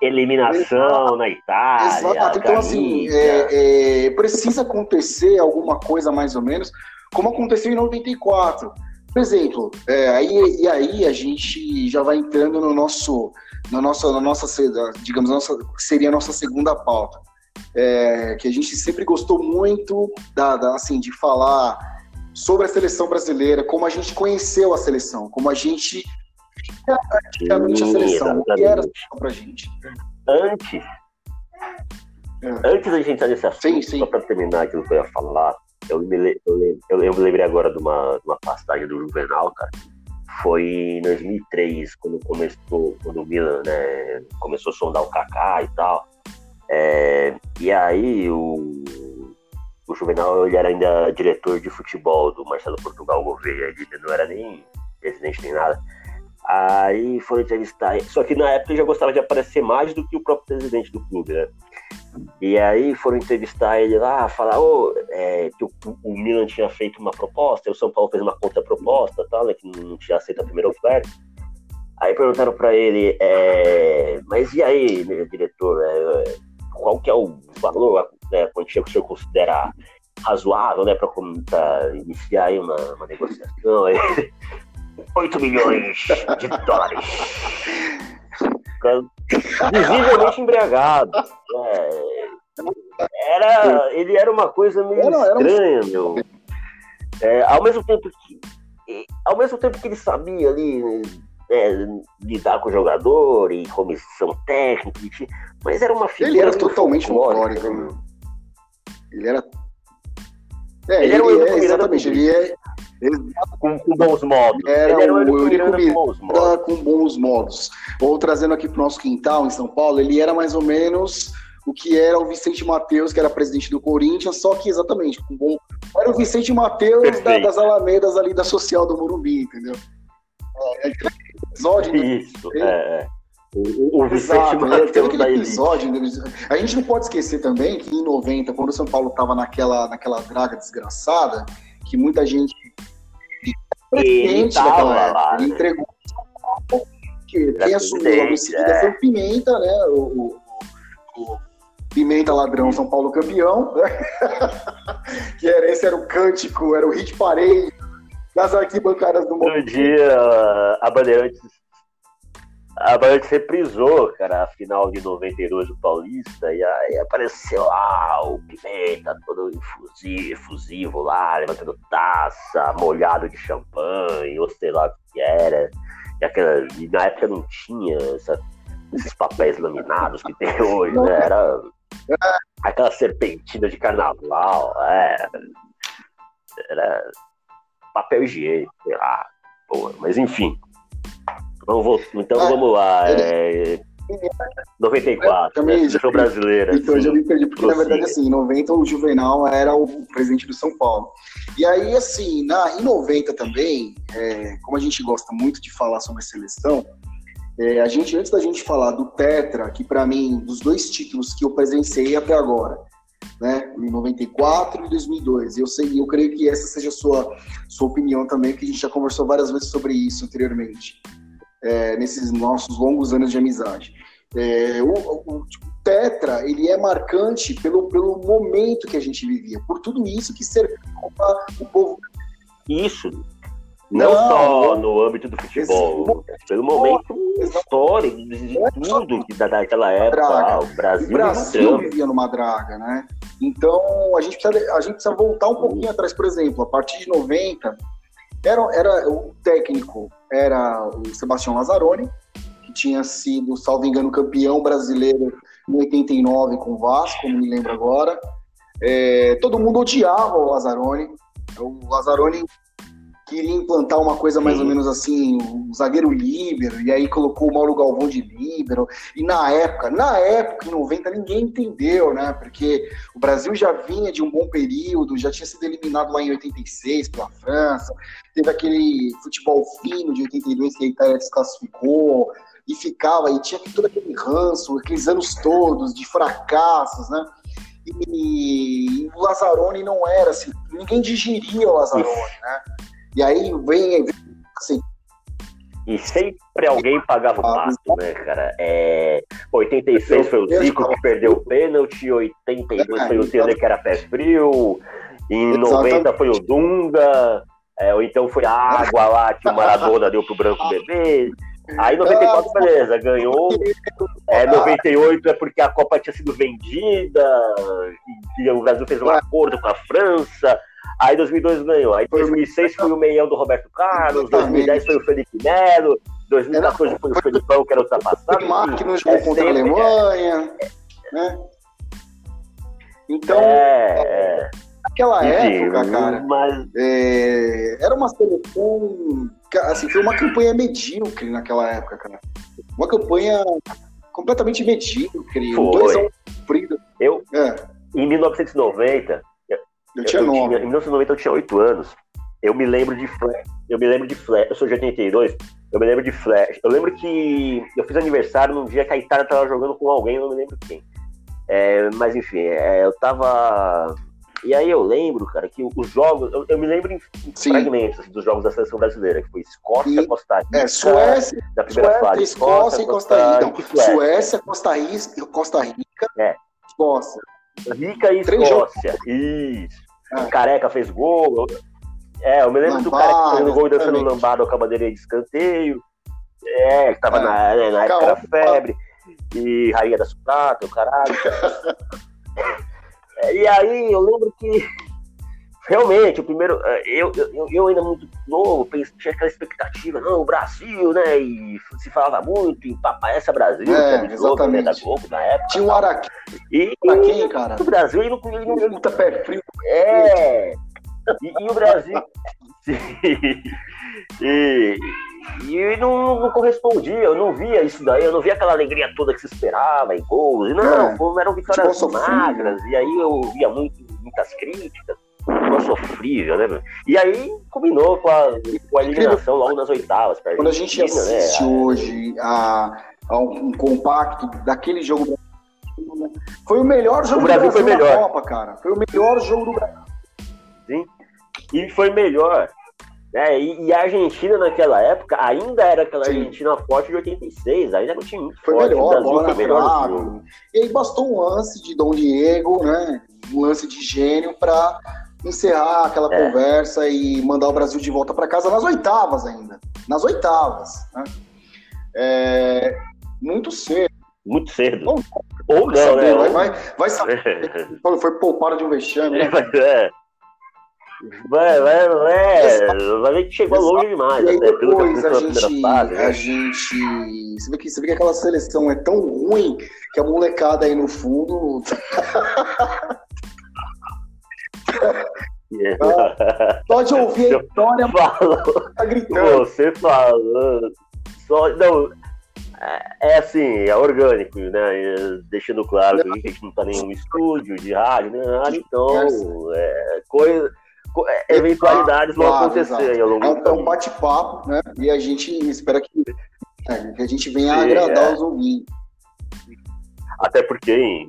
Speaker 2: eliminação na Itália.
Speaker 1: Exato, então assim, é, é, precisa acontecer alguma coisa mais ou menos, como aconteceu em 94. Por exemplo, é, aí, e aí a gente já vai entrando no nosso, na nossa, na nossa digamos, nossa, seria a nossa segunda pauta é, que a gente sempre gostou muito da, da, assim, de falar sobre a seleção brasileira, como a gente conheceu a seleção, como a gente praticamente a seleção, o que era pra gente.
Speaker 2: Antes, é. antes da gente entrar nesse assunto, sim, sim. só para terminar aquilo que eu ia falar, eu me, eu, eu, eu me lembrei agora de uma, de uma passagem do Juvenal, cara, foi em 2003, quando começou, quando o Milan né, começou a sondar o Kaká e tal. É, e aí o, o Juvenal ele era ainda diretor de futebol do Marcelo Portugal Gouveia, ele não era nem presidente nem nada. Aí foram entrevistar, só que na época ele já gostava de aparecer mais do que o próprio presidente do clube, né? E aí foram entrevistar ele lá, falar oh, é, que o, o, Milan tinha feito uma proposta, o São Paulo fez uma contraproposta, tal, né, que não tinha aceito a primeira oferta. Aí perguntaram para ele, é, mas e aí, diretor, é, qual que é o valor, né, a quantia que o senhor considera razoável, né, para iniciar aí uma, uma negociação? Aí, 8 milhões de dólares. Visivelmente embriagado. É, era, ele era uma coisa meio estranha, meu. É, ao mesmo tempo que ao mesmo tempo que ele sabia ali é, lidar com o jogador e comissão técnica, mas era uma
Speaker 1: figura. Ele era totalmente folclórico, meu. Ele era. É, ele, ele era o é, exatamente, ele é.
Speaker 2: Com, com, bons modos.
Speaker 1: Era ele era o Eurico com bons modos. com bons modos. Ou trazendo aqui para o nosso quintal, em São Paulo, ele era mais ou menos o que era o Vicente Mateus, que era presidente do Corinthians, só que exatamente, com bom. Era o Vicente Mateus da, das Alamedas ali da social do Morumbi, entendeu?
Speaker 2: É, é episódio. Né? Isso, é, é. O, o Vicente Exato, Mateus
Speaker 1: teve aquele episódio. A gente não pode esquecer também que em 90, quando o São Paulo estava naquela, naquela draga desgraçada, que muita gente
Speaker 2: presidente daquela época,
Speaker 1: ele né? entregou que quem assumiu logo em seguida é. foi o Pimenta, né? O, o, o, Pimenta Ladrão São Paulo campeão, que era, esse era o cântico, era o hit parade das arquibancadas do
Speaker 2: mundo. No dia, a Bandeirantes, a Bandeirantes reprisou, cara, a final de 92 do Paulista, e aí apareceu lá o Pimenta, todo efusivo, lá, levantando taça, molhado de champanhe, ou sei lá o que era. E, aquela, e na época não tinha essa, esses papéis laminados que tem hoje, né? Era aquela serpentina de carnaval, é. Era papel higiênico, sei lá. Porra, mas enfim. Vamos, então ah, vamos lá. É, 94, né? Seleção brasileira.
Speaker 1: Então, eu já me perdi, porque na verdade, assim, em 90 o Juvenal era o presidente do São Paulo. E aí, assim, na, em 90 também, é, como a gente gosta muito de falar sobre seleção, é, a gente, antes da gente falar do Tetra, que para mim, dos dois títulos que eu presenciei até agora, né, em 94 e 2002. Eu sei, eu creio que essa seja a sua, sua opinião também, que a gente já conversou várias vezes sobre isso anteriormente, é, nesses nossos longos anos de amizade. É, o, o, o, Tetra, ele é marcante pelo, pelo momento que a gente vivia, por tudo isso que cercava o povo.
Speaker 2: Isso, não, não, só no âmbito do futebol, pelo momento histórico de tudo que daquela época, ah, o Brasil,
Speaker 1: o Brasil vivia numa draga, né? Então a gente, precisa, a gente precisa voltar um pouquinho atrás, por exemplo, a partir de 90, era, era o técnico era o Sebastião Lazzaroni, que tinha sido, salvo engano, campeão brasileiro em 89 com o Vasco, como me lembro agora. É, todo mundo odiava o Lazzaroni. O Lazzaroni queria implantar uma coisa mais Sim. ou menos assim, o zagueiro líbero, e aí colocou o Mauro Galvão de líbero, e na época, na época, em 90, ninguém entendeu, né, porque o Brasil já vinha de um bom período, já tinha sido eliminado lá em 86 pela França, teve aquele futebol fino de 82 que a Itália desclassificou, e ficava, e tinha todo aquele ranço, aqueles anos todos de fracassos, né, e, e o Lazzaroni não era assim, ninguém digeria o Lazzaroni, né, e aí vem, assim.
Speaker 2: E sempre alguém pagava o ah, pato, né, cara? É... 86 foi o Zico que perdeu o pênalti, 82 foi o Teodoro que era pé frio, em 90 foi o Dunga, é, ou então foi a água lá que o Maradona deu pro Branco Bebê. Aí 94, beleza, ganhou. É, 98 é porque a Copa tinha sido vendida, e o Brasil fez um acordo com a França. Aí 2002 ganhou. Aí 2006 foi o meião do Roberto Carlos, 2010 foi o Felipe Melo, 2014 foi o Felipão, que era ultrapassado.
Speaker 1: O Mark no jogo contra a Alemanha, né? Então, é, naquela época, cara, mas... é, era uma seleção, assim, foi uma campanha medíocre naquela época, cara. Uma campanha completamente medíocre,
Speaker 2: foi. dois a um Eu, é. em 1990,
Speaker 1: eu tinha nove.
Speaker 2: Tinha, em 1990 eu tinha oito anos. Eu me lembro de Flash. Eu me lembro de Flash. Eu sou de 82. Eu me lembro de Flash. Eu lembro que eu fiz aniversário num dia que a Itália tava jogando com alguém, eu não me lembro quem. É, mas enfim, é, eu tava. E aí eu lembro, cara, que os jogos, eu, eu me lembro em Sim. fragmentos assim, dos jogos da seleção brasileira, que foi Escócia, e, Costa Rica.
Speaker 1: É, Suécia, da primeira Suécia, fase. Escócia, e Costa Rica. Costa Rica. Suécia, Costa Rica, Costa Rica,
Speaker 2: é.
Speaker 1: Escócia.
Speaker 2: Rica e Escócia. Isso. É. O Careca fez gol. É, eu me lembro lambada, do Careca fazendo gol e dançando lambada com a bandeirinha de escanteio. É, que tava é. na, né, na época da febre. E Rainha da Suprata, o caralho. e aí eu lembro que realmente, o primeiro. É, eu, eu, eu ainda muito novo, pensei, tinha aquela expectativa, não, o Brasil, né? E se falava muito em Papai essa Brasil,
Speaker 1: é, que
Speaker 2: né, da Globo na época.
Speaker 1: Tinha um Araquém.
Speaker 2: E,
Speaker 1: Araquém, cara.
Speaker 2: O Brasil ele não. Ele não
Speaker 1: Puta pé frio.
Speaker 2: É. E, e o Brasil. e, e não, não, correspondia, eu não via isso daí, eu não via aquela alegria toda que se esperava em gols. Não, é, eram vitórias magras, e aí eu via muito, muitas críticas uma sofrível, né? E aí combinou com a, com a eliminação logo nas oitavas.
Speaker 1: Quando a gente né? assiste né? hoje a, a um, um, compacto daquele jogo foi o melhor jogo
Speaker 2: o Brasil do Brasil foi melhor.
Speaker 1: na Copa, cara. Foi o melhor jogo do Brasil.
Speaker 2: Sim. E foi melhor. É, e, e, a Argentina naquela época ainda era aquela Sim. Argentina forte de 86, ainda não tinha muito
Speaker 1: foi forte, melhor, o foi melhor E aí bastou um lance de Dom Diego, né? Um lance de gênio para encerrar aquela é. conversa e mandar o Brasil de volta para casa nas oitavas ainda. Nas oitavas. Né? É, muito cedo.
Speaker 2: Muito cedo. Ou, Ou não, saber,
Speaker 1: né? Vai, vai, vai saber. Foi poupado de um vexame, né?
Speaker 2: É. Vai, vai, vai. Vai ver que chegou Exato. longe demais.
Speaker 1: E aí depois a gente, fase, né? a gente. Você vê, que, você vê que aquela seleção é tão ruim que a molecada aí no fundo. Ah, pode ouvir a história.
Speaker 2: Falou, tá gritando. Você falando. Só, não, é, é assim, é orgânico, né? Deixando claro que a gente não tá em nenhum estúdio de rádio, né? Então, é, coisa, é, eventualidades vão acontecer ao longo
Speaker 1: é, do É um bate-papo, né? E a gente espera que, é, que a gente venha Sim, agradar os ouvintes.
Speaker 2: Até porque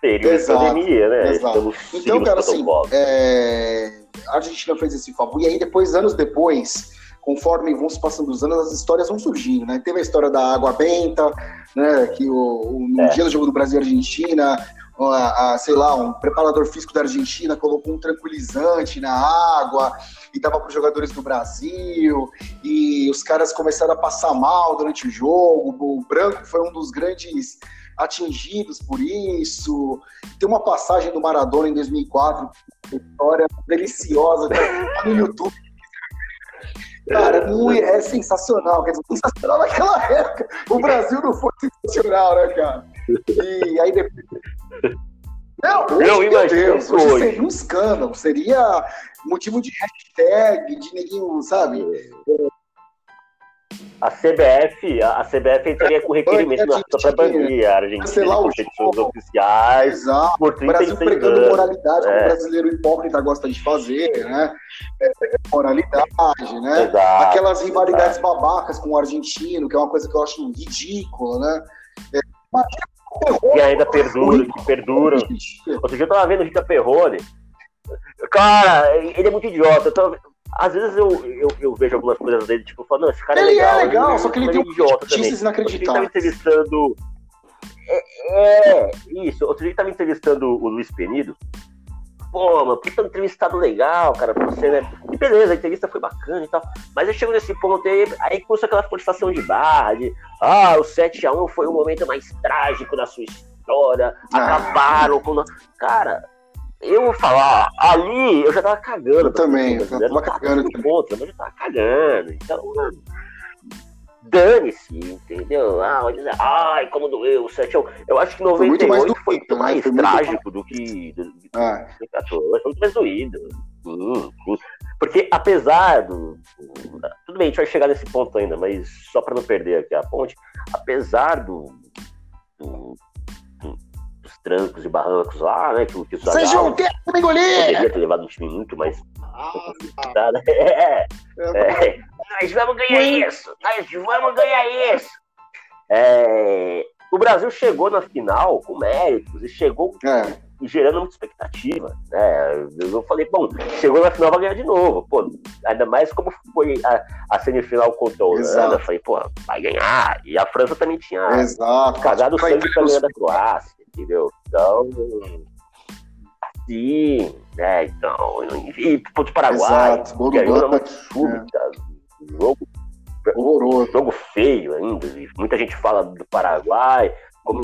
Speaker 2: período exato, de pandemia, né?
Speaker 1: Exato. Então, cara, assim, é... a Argentina fez esse favor, e aí depois, anos depois, conforme vão se passando os anos, as histórias vão surgindo, né? Teve a história da água benta, né? Que o, o no é. dia do jogo do Brasil e Argentina, a, a, sei lá, um preparador físico da Argentina colocou um tranquilizante na água e dava para os jogadores do Brasil, e os caras começaram a passar mal durante o jogo. O Branco foi um dos grandes atingidos por isso. Tem uma passagem do Maradona em 2004, história deliciosa, tá no YouTube. Cara, é sensacional, quer dizer, sensacional naquela época. O Brasil não foi sensacional, né, cara? E aí depois. Não, hoje, meu Deus, hoje, hoje seria um escândalo, seria motivo de hashtag, de neguinho, sabe?
Speaker 2: A CBF, a CBF entraria com requerimento na para banir a Argentina de competições oficiais
Speaker 1: Exato. por 36 Brasil pregando anos. moralidade, como é. o brasileiro hipócrita gosta de fazer, né? É, moralidade, né? Exato. Aquelas rivalidades Exato. babacas com o argentino, que é uma coisa que eu acho ridícula, né? É,
Speaker 2: que ainda perdura, que perdura. Outro dia eu tava vendo o Rita Perrone. Cara, ele é muito idiota. Eu tava, às vezes eu, eu, eu, vejo algumas coisas dele, tipo, falando, não, esse cara
Speaker 1: ele
Speaker 2: é legal.
Speaker 1: Ele é legal, ele, só que ele tem um idiota também. inacreditáveis. Ele tava
Speaker 2: entrevistando... É, é, isso. Outro dia ele tava entrevistando o Luiz Penido. Pô, mano, puta entrevistado legal, cara, pra você, né? E beleza, a entrevista foi bacana e tal. Mas eu chego nesse ponto aí, aí custa aquela forçação de barra, de ah, o 7x1 foi o momento mais trágico da sua história, ah. acabaram com. Cara, eu vou falar, ali eu já tava cagando.
Speaker 1: Eu também, eu já tava cagando.
Speaker 2: Eu já tava cagando. Então, dane-se, entendeu? Ah, ai, como doeu o 7 Eu acho que 98 foi muito mais, foi muito mais trágico do que. Do, ah. Foi muito mais doído. Hum, hum. Porque apesar do. Tudo bem, a gente vai chegar nesse ponto ainda, mas só para não perder aqui a ponte, apesar do, do trancos e barrancos lá, né? Que o
Speaker 1: título Vocês vão ter Poderia
Speaker 2: ter levado um time muito mais. Ah, é, é, é, nós vamos ganhar isso! Nós vamos ganhar isso! É, o Brasil chegou na final com méritos e chegou é. gerando muita expectativa, né? Eu falei, bom, chegou na final vai ganhar de novo, pô, ainda mais como foi a, a semifinal contra a Holanda, eu falei, pô, vai ganhar. E a França também tinha
Speaker 1: Exato.
Speaker 2: cagado o sangue pra ganhar da Croácia, entendeu? Então, sim, né? Então, e contra o Paraguai,
Speaker 1: Exato,
Speaker 2: ganhou na súbita, é. jogo
Speaker 1: horroroso,
Speaker 2: jogo feio ainda. Muita gente fala do Paraguai,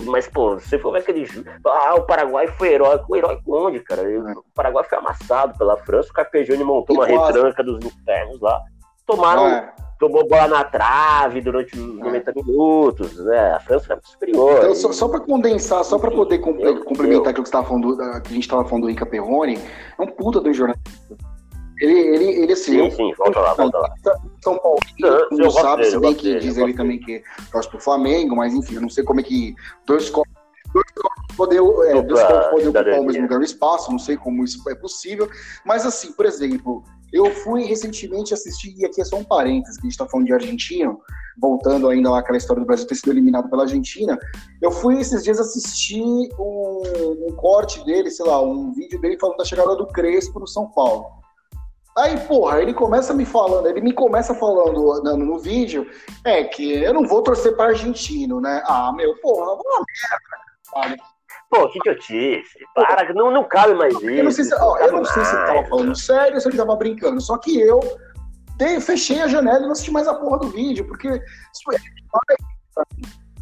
Speaker 2: mas, pô, você foi aquele. Ah, o Paraguai foi heróico. O herói onde, cara? É. O Paraguai foi amassado pela França. O Carpegiani montou e uma quase. retranca dos infernos lá. Tomaram. É. Tomou bola na trave durante os 90 é. minutos, né? A França era superior.
Speaker 1: Então, só, só para condensar, só para poder complementar aquilo que, você tava falando, que a gente estava falando do Inca Perrone, é um puta do jornalista. Ele, ele, ele assim.
Speaker 2: Sim, sim, volta lá, volta lá.
Speaker 1: São Paulo, todo mundo sabe, se bem que diz ele também que torce pro Flamengo, mas enfim, eu não sei como é que dois copos poder, é, dois copos poder ocupar o mesmo lugar no espaço, não sei como isso é possível, mas assim, por exemplo, eu fui recentemente assistir, e aqui é só um parênteses, que a gente está falando de argentino, voltando ainda lá aquela história do Brasil ter sido eliminado pela Argentina, eu fui esses dias assistir um, um corte dele, sei lá, um vídeo dele falando da chegada do Crespo no São Paulo. Aí, porra, ele começa me falando, ele me começa falando no, no vídeo, é que eu não vou torcer para argentino, né? Ah, meu, porra, uma merda,
Speaker 2: Pô, que idiotice. Para, não, não cabe mais isso.
Speaker 1: Eu não sei se, ó, eu não sei se ele tava falando sério ou se ele tava brincando. Só que eu dei, fechei a janela e não assisti mais a porra do vídeo, porque.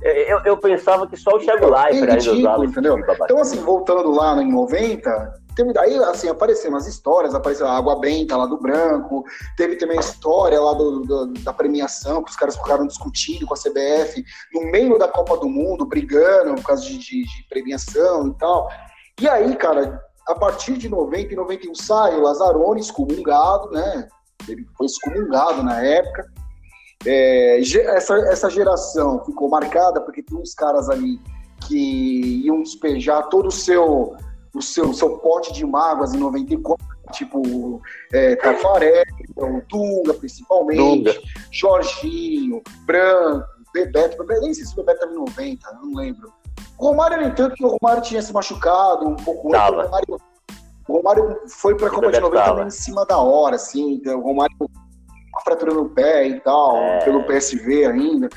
Speaker 2: Eu, eu pensava que só o Thiago Leifert
Speaker 1: ainda usava entendeu? Então, assim, voltando lá em 90, Teve daí, assim, apareceram as histórias, apareceu a Água Benta lá do Branco, teve também a história lá do, do, da premiação, que os caras ficaram discutindo com a CBF no meio da Copa do Mundo, brigando por causa de, de, de premiação e tal. E aí, cara, a partir de 90 e 91 sai o Lazzaroni excomungado, né? Ele foi excomungado na época. É, essa, essa geração ficou marcada porque tem uns caras ali que iam despejar todo o seu o seu, seu pote de mágoas em 94, tipo é, Tafarel, o Dunga, principalmente, Dunga. Jorginho, Branco, Bebeto, nem sei se o Bebeto estava em 90, não lembro. O Romário, no entanto, que o Romário tinha se machucado um pouco antes, o Romário, o Romário foi para a Copa de 90 também em cima da hora, assim, então, o Romário com a fratura no pé e tal, é... pelo PSV ainda.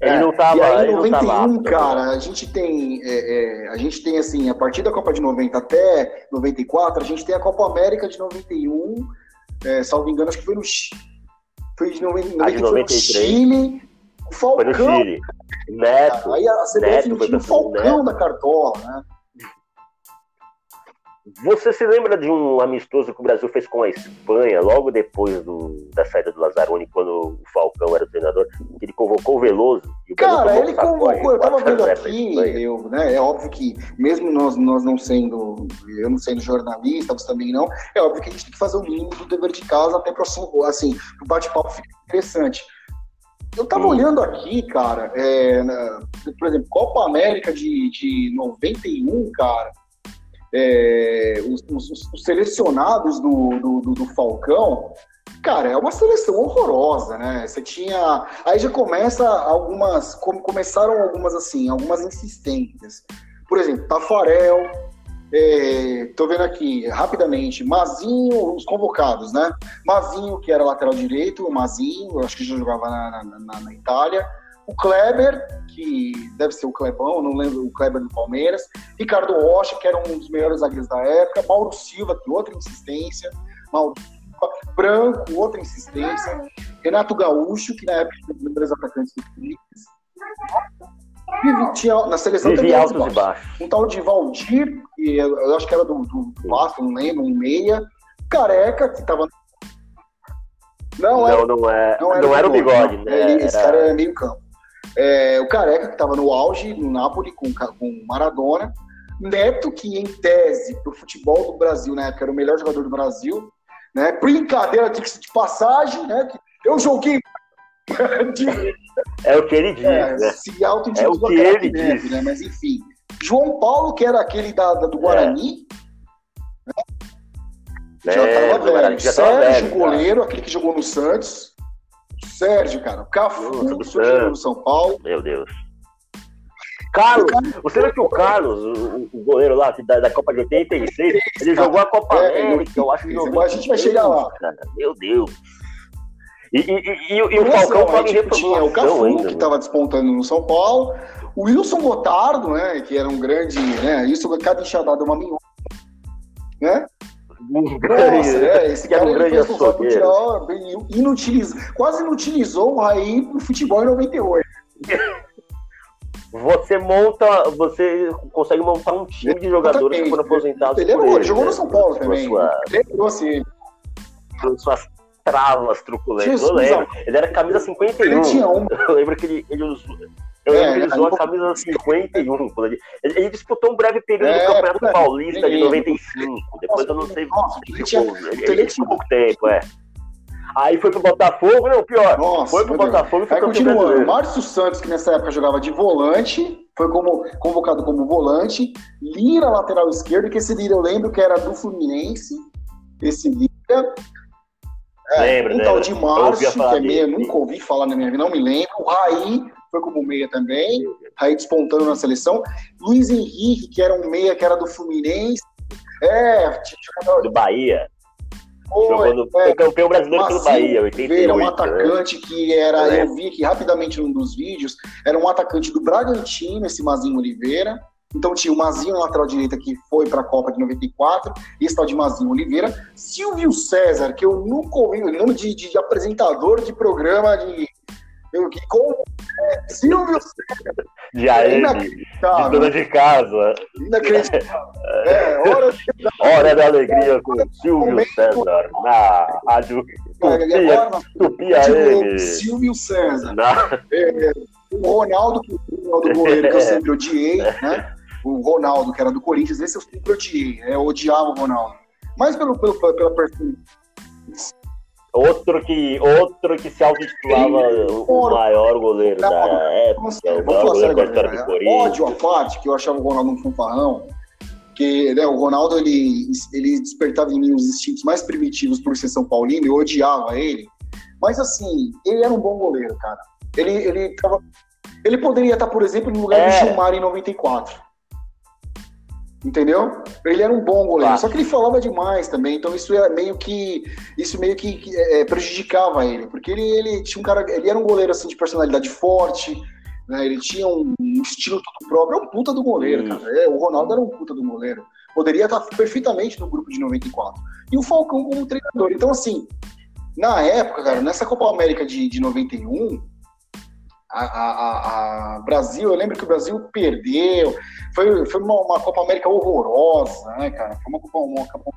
Speaker 2: Ele é, não tava. E
Speaker 1: aí, em 91, cara, a gente tem. É, é, a gente tem assim, a partir da Copa de 90 até 94, a gente tem a Copa América de 91. É, salvo engano, acho que foi no Foi de 90,
Speaker 2: a de 93.
Speaker 1: Chile. O Falcão.
Speaker 2: Foi no Chile. Neto.
Speaker 1: Aí a CBF Neto, tinha o Falcão da Cartola, né?
Speaker 2: Você se lembra de um amistoso que o Brasil fez com a Espanha, logo depois do, da saída do Lazzaroni, quando o Falcão era o treinador, que ele convocou o Veloso?
Speaker 1: O Cara, ele convocou, eu tava vendo aqui, eu, né, é óbvio que, mesmo nós, nós não sendo, eu não sendo jornalista, você também não, é óbvio que a gente tem que fazer o mínimo do dever de casa até para assim, o bate-papo ficar interessante. Eu tava hum. olhando aqui, cara, é, na, por exemplo, Copa América de, de 91, cara, é, os, os, os, selecionados do, do, do, Falcão, cara, é uma seleção horrorosa, né? Você tinha. Aí já começa algumas. Começaram algumas assim, algumas insistências. Por exemplo, Tafarel. É, tô vendo aqui rapidamente, Mazinho, os convocados, né? Mazinho, que era lateral direito, o Mazinho, acho que já jogava na, na, na Itália o Kleber, que deve ser o Clebão, não lembro o Kleber do Palmeiras, Ricardo Rocha, que era um dos melhores zagueiros da época, Mauro Silva, que outra insistência, Mauro Branco, outra insistência, Renato Gaúcho, que na época era um dos melhores atacantes do Corinthians. Tinha, na seleção
Speaker 2: também altos e baixos.
Speaker 1: Um tal de Valdir, que eu acho que era do, do Vasco, não lembro, um meia. Careca, que estava
Speaker 2: não, não, era, não, é, não era, não era o bigode, né?
Speaker 1: Ele, esse cara era meio campo. É, o Careca, que estava no auge no Napoli com, com Maradona. Neto, que em tese, para o futebol do Brasil na época, era o melhor jogador do Brasil. Né? Brincadeira de, de passagem, né? Eu joguei.
Speaker 2: é o que ele diz. É, né?
Speaker 1: Se auto é o que ele neve, diz. Né? Mas enfim. João Paulo, que era aquele da, da do Guarani. É. Né? Já estava velho. Já Sérgio, velho, goleiro, aquele que jogou no Santos. Sérgio, cara. Cafu, no São Paulo.
Speaker 2: Meu Deus. Carlos, você lembra que o Carlos, o, o goleiro lá da, da, Copa de 86, ele jogou a Copa é, América, eu acho que
Speaker 1: jogou. A gente vai chegar lá. Cara,
Speaker 2: meu Deus. E, e, e, e o Falcão
Speaker 1: fala em tinha o Cafu, ainda, que estava despontando no São Paulo, o Wilson Gotardo, né, que era um grande, né, isso cada enxadada uma minhoca, né?
Speaker 2: Nossa, é, esse cara era um grande açougueiro.
Speaker 1: Inutiliz... Quase inutilizou o Raí pro futebol em 98.
Speaker 2: Você monta, você consegue montar um time de jogadores que foram aposentados.
Speaker 1: Ele, ele, ele jogou no né? São Paulo também. Sua... Ele
Speaker 2: trouxe suas travas truculentas. Eu lembro. Ele era camisa 51. Ele tinha um. Eu lembro que ele, ele usou. Eu é, ele usou a camisa 51. Quando ele, ele, disputou um breve período é, do Campeonato é, Paulista de 95. Depois eu não sei. Nossa, ele, tinha, ele, tinha pouco tempo, é. Aí foi pro Botafogo, não, pior. Nossa, foi pro Botafogo e foi
Speaker 1: continuando. Márcio Santos, que nessa época jogava de volante, foi como, convocado como volante. Lira, lateral esquerdo, que esse Lira eu lembro que era do Fluminense. Esse Lira. É, lembra, um tal de Márcio, que é meia, nunca ouvi falar na minha vida, não me lembro. O Raí foi como meia também. Raí despontando na seleção. Luiz Henrique, que era um meia que era do Fluminense. É,
Speaker 2: do Bahia. Foi, Jogou no, é, campeão brasileiro pelo Bahia, 88.
Speaker 1: Era um né? atacante né? que era, é. eu vi aqui rapidamente num dos vídeos, era um atacante do Bragantino, esse Mazinho Oliveira. Então tinha o Mazinho na lateral direita que foi para a Copa de 94, esse tal de Mazinho Oliveira. Silvio César, que eu nunca ouvi, o nome de, de, de apresentador de programa de. Eu, é, Silvio César.
Speaker 2: De AM, de dona de casa.
Speaker 1: Inacreditável. É, hora,
Speaker 2: hora da alegria com Silvio César na rádio
Speaker 1: Tupi AM. Silvio César. Na... É, o Ronaldo, que o Ronaldo goleiro que eu sempre odiei, né? O Ronaldo, que era do Corinthians, esse eu sempre odiei. É, eu odiava o Ronaldo. Mas pelo, pelo, pela
Speaker 2: Outro que, outro que se auto-intitulava o maior goleiro da época, o maior goleiro da história do Corinthians.
Speaker 1: Ódio à parte, que eu achava o Ronaldo um fanfarrão, que né, o Ronaldo ele, ele despertava em mim os instintos mais primitivos por ser São Paulino, eu odiava ele. Mas assim, ele era um bom goleiro, cara. Ele, ele, tava, ele poderia estar, por exemplo, no lugar é. do Gilmar em 94. Entendeu? Ele era um bom goleiro, só que ele falava demais também, então isso era meio que isso meio que, que é, prejudicava ele, porque ele, ele tinha um cara, ele era um goleiro assim de personalidade forte, né? Ele tinha um, um estilo todo próprio, é um puta do goleiro, hum. cara. É, o Ronaldo era um puta do goleiro. Poderia estar perfeitamente no grupo de 94. E o Falcão como treinador. Então, assim, na época, cara, nessa Copa América de, de 91, a, a, a, Brasil, eu lembro que o Brasil perdeu, foi, foi uma, uma Copa América horrorosa, né, cara? Foi uma Copa, uma Copa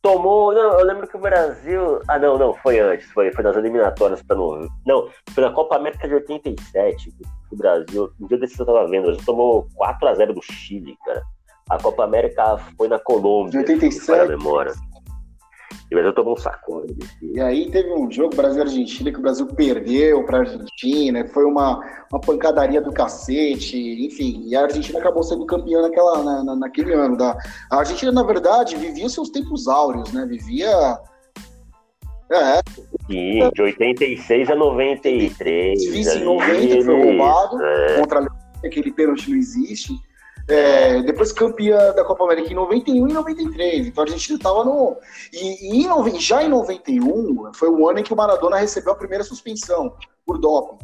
Speaker 2: Tomou, não, eu lembro que o Brasil, ah não, não, foi antes, foi, foi nas eliminatórias para não, não, foi na Copa América de 87, que o Brasil, um dia desses eu tava vendo, Brasil tomou 4 a 0 do Chile, cara. A Copa América foi na Colômbia,
Speaker 1: de 87.
Speaker 2: a memória. E o Brasil tomou um sacode.
Speaker 1: E aí teve um jogo Brasil-Argentina que o Brasil perdeu para a Argentina, foi uma, uma pancadaria do cacete, enfim. E a Argentina acabou sendo campeã naquela, na, na, naquele ano. Da... A Argentina, na verdade, vivia seus tempos áureos, né? Vivia.
Speaker 2: É. Sim, de 86 a 93.
Speaker 1: Vice em 90 foi roubado é. contra a aquele pênalti não existe. É, depois campeã da Copa América em 91 e 93. Então a Argentina estava no. E, e, já em 91 foi o ano em que o Maradona recebeu a primeira suspensão por doping.